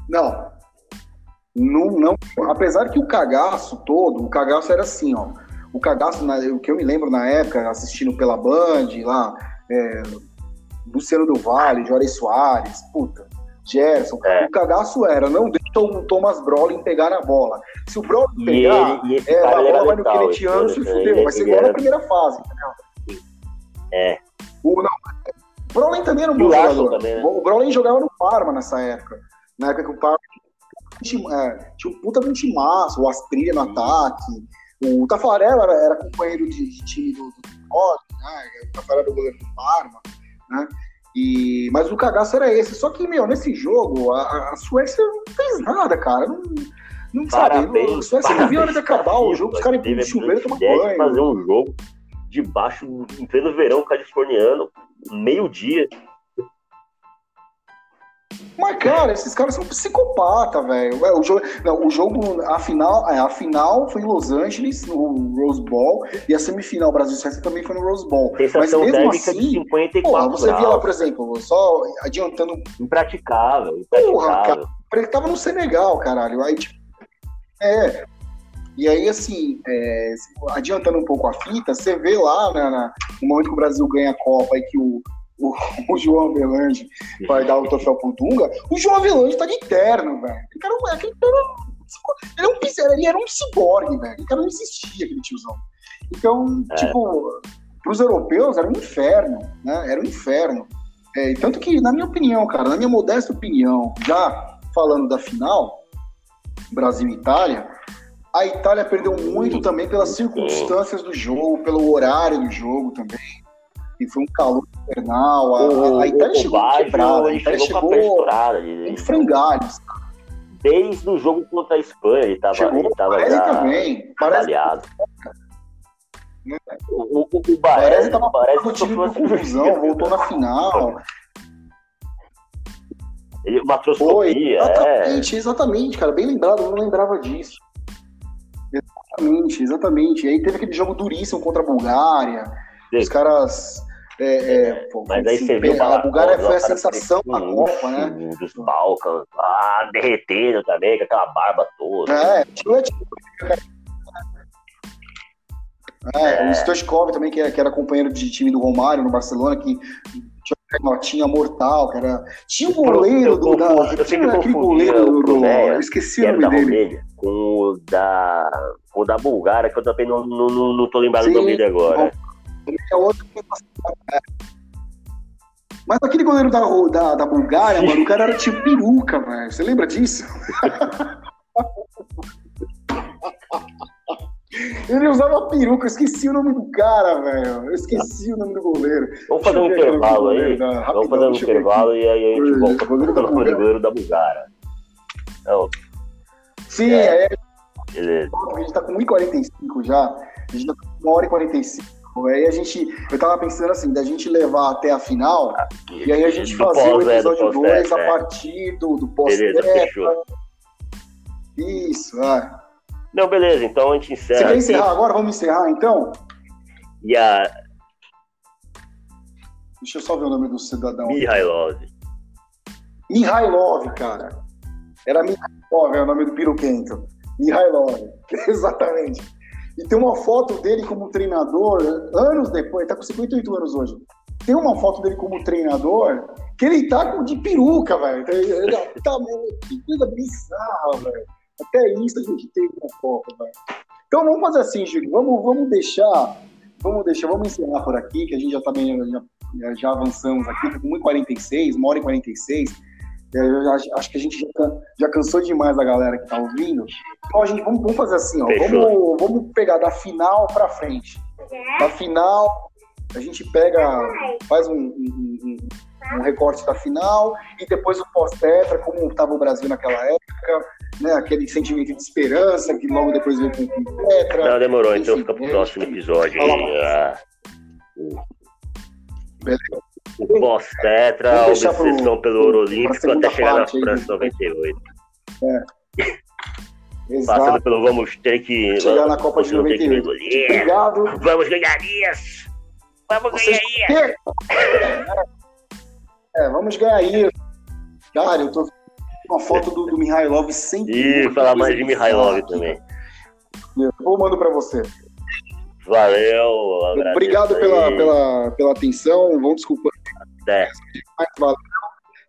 Speaker 1: Não. Não, não. Apesar que o cagaço todo, o cagaço era assim, ó o cagaço, o que eu me lembro na época, assistindo pela Band, lá, é, Luciano do Vale, Juarez Soares, puta, Gerson. É. O cagaço era, não deixa o Thomas Brolin pegar na bola. Se o Brolin pegar,
Speaker 2: ele,
Speaker 1: é, a bola vai no Quinetiano e fudeu. Vai ser igual na primeira fase, entendeu?
Speaker 2: É.
Speaker 1: O, não, o Brolin também era um bom jogador. Também, né? O Brolin jogava no Parma nessa época. Na época que o Parma tinha, é, tinha um puta de um timaço, o Aspria no ataque. O Tafarel era, era companheiro de, de time do, do né? O Tafarel era o goleiro do Parma, né? E, mas o cagaço era esse. Só que, meu, nesse jogo, a, a Suécia não fez nada, cara. Não, não parabéns, sabe. A Suécia não viu a hora de acabar o jogo, os caras iam chover tomar banho.
Speaker 2: fazer um jogo debaixo, em pleno verão californiano, meio-dia.
Speaker 1: Mas, cara, esses caras são psicopata, velho. O jogo, não, o jogo, a final, é, a final foi em Los Angeles, no Rose Bowl, e a semifinal Brasil-Suécia também foi no Rose Bowl.
Speaker 2: Sensação Mas mesmo assim, de 54 porra,
Speaker 1: você via lá, por exemplo, só adiantando...
Speaker 2: Impraticável, impraticável. Porra, cara,
Speaker 1: ele tava no Senegal, caralho. Aí, tipo, é... E aí, assim, é, adiantando um pouco a fita, você vê lá, né, na, no momento que o Brasil ganha a Copa e que o, o, o João Avelange vai dar o troféu pro Dunga, o João Avelange tá de terno, velho. Aquele cara, aquele cara ele, é um, ele era um ciborgue, velho. Aquele cara não existia, aquele tiozão. Então, é. tipo, pros europeus era um inferno, né? Era um inferno. É, tanto que, na minha opinião, cara, na minha modesta opinião, já falando da final, Brasil e Itália, a Itália perdeu muito também pelas circunstâncias do jogo, pelo horário do jogo também. E foi um calor infernal. A,
Speaker 2: O-
Speaker 1: a Itália
Speaker 2: o
Speaker 1: chegou
Speaker 2: Baggio,
Speaker 1: quebrada, a Itália
Speaker 2: chegou
Speaker 1: chegou.
Speaker 2: Ele,
Speaker 1: em frangalhos.
Speaker 2: desde o jogo contra a Espanha, ele tava,
Speaker 1: Chegou
Speaker 2: ele
Speaker 1: o
Speaker 2: tava já
Speaker 1: também. Parece. Né?
Speaker 2: O, o, o Baresi,
Speaker 1: tava
Speaker 2: parece
Speaker 1: no
Speaker 2: que
Speaker 1: time
Speaker 2: sofreu
Speaker 1: por
Speaker 2: uma
Speaker 1: confusão, voltou na final.
Speaker 2: Ele, uma
Speaker 1: Foi,
Speaker 2: atroscopia, é.
Speaker 1: exatamente, exatamente, cara. Bem lembrado, eu não lembrava disso. Exatamente, exatamente. E aí teve aquele jogo duríssimo contra a Bulgária.
Speaker 2: Sim.
Speaker 1: Os caras. É, é, pô,
Speaker 2: Mas aí
Speaker 1: assim,
Speaker 2: você viu o
Speaker 1: a Bulgária foi a sensação da Copa, né?
Speaker 2: um Dos Balcãs, ah, derretendo também, com aquela barba toda.
Speaker 1: É, tinha o tipo- é, o Stoichkov também, que era, que era companheiro de time do Romário no Barcelona, que tinha uma notinha mortal, que era. Tinha um goleiro do. Da,
Speaker 2: eu sempre
Speaker 1: goleiro do. eu esqueci
Speaker 2: que
Speaker 1: o nome dele.
Speaker 2: Romênia, com o da, com o da Bulgária, que eu também não, não, não, tô lembrado do nome dele agora.
Speaker 1: É outro que é. Mas aquele goleiro da, da, da Bulgária, mano, o cara era tipo peruca, velho. Você lembra disso? Ele usava peruca, eu esqueci o nome do cara, velho. Eu esqueci o nome do goleiro.
Speaker 2: Vamos fazer um intervalo aí. Vamos fazer um intervalo e aí a gente
Speaker 1: Goleiro
Speaker 2: volta pro goleiro da Bulgária. Não,
Speaker 1: aqui. Sim,
Speaker 2: É.
Speaker 1: é,
Speaker 2: beleza.
Speaker 1: a gente tá com 1h45 já. A gente tá com 1 hora e 45. Aí a gente. Eu tava pensando assim, da gente levar até a final. E aí a gente fazer o
Speaker 2: é,
Speaker 1: episódio 2
Speaker 2: pós-teste,
Speaker 1: a
Speaker 2: é.
Speaker 1: partir do, do
Speaker 2: Beleza, fechou.
Speaker 1: Isso, é.
Speaker 2: Não, beleza, então a gente
Speaker 1: Você
Speaker 2: encerra.
Speaker 1: quer
Speaker 2: aqui.
Speaker 1: encerrar agora? Vamos encerrar então?
Speaker 2: E a
Speaker 1: Deixa eu só ver o nome do cidadão.
Speaker 2: Mihailov.
Speaker 1: Mihailov, cara. Era Mihailov, é o nome do piroquento. Mihailov, exatamente. E tem uma foto dele como treinador, anos depois, ele tá com 58 anos hoje. Tem uma foto dele como treinador que ele tá com de peruca, velho. Ele Tá, que coisa bizarra, velho. Até isso a gente tem na Copa, velho. Então vamos fazer assim, Júlio. Vamos, vamos deixar. Vamos deixar, vamos encerrar por aqui, que a gente já tá bem, já, já avançamos aqui, tá com 1h46, 1 hora e 46. Eu já- acho que a gente já, já cansou demais a galera que tá ouvindo. Então a gente vamos, vamos fazer assim, ó. Vamos, vamos pegar da final pra frente. Da final, a gente pega, faz um, um- um- um recorte da final e depois o pós-tetra, como estava o Brasil naquela época, né? Aquele sentimento de esperança que logo depois veio com o tetra.
Speaker 2: Não, demorou, então fica pro
Speaker 1: é,
Speaker 2: próximo episódio
Speaker 1: fala
Speaker 2: aí. ah,
Speaker 1: Beleza.
Speaker 2: O pós-tetra,
Speaker 1: Vamos
Speaker 2: a
Speaker 1: deixar pro-
Speaker 2: obsessão pelo ouro olímpico até chegar na
Speaker 1: aí
Speaker 2: França
Speaker 1: do-
Speaker 2: 98.
Speaker 1: Exato.
Speaker 2: Passando pelo vamos ter que.
Speaker 1: Chegar na Copa de
Speaker 2: vamos ter que
Speaker 1: 98.
Speaker 2: engolir.
Speaker 1: Obrigado.
Speaker 2: Vamos ganhar isso! Vamos
Speaker 1: Vocês
Speaker 2: ganhar isso!
Speaker 1: É, vamos ganhar isso. Cara, eu tô uma foto do, do Mihailov sem peruca,
Speaker 2: falar mais de Mihailov também.
Speaker 1: Eu mando pra você.
Speaker 2: Valeu,
Speaker 1: Obrigado pela,
Speaker 2: aí.
Speaker 1: pela, pela atenção. Vão desculpar.
Speaker 2: Até.
Speaker 1: mais, valeu.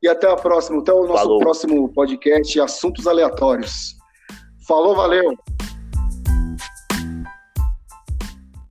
Speaker 1: E até a próxima. Até o nosso
Speaker 2: Falou.
Speaker 1: próximo podcast Assuntos Aleatórios. Falou, valeu.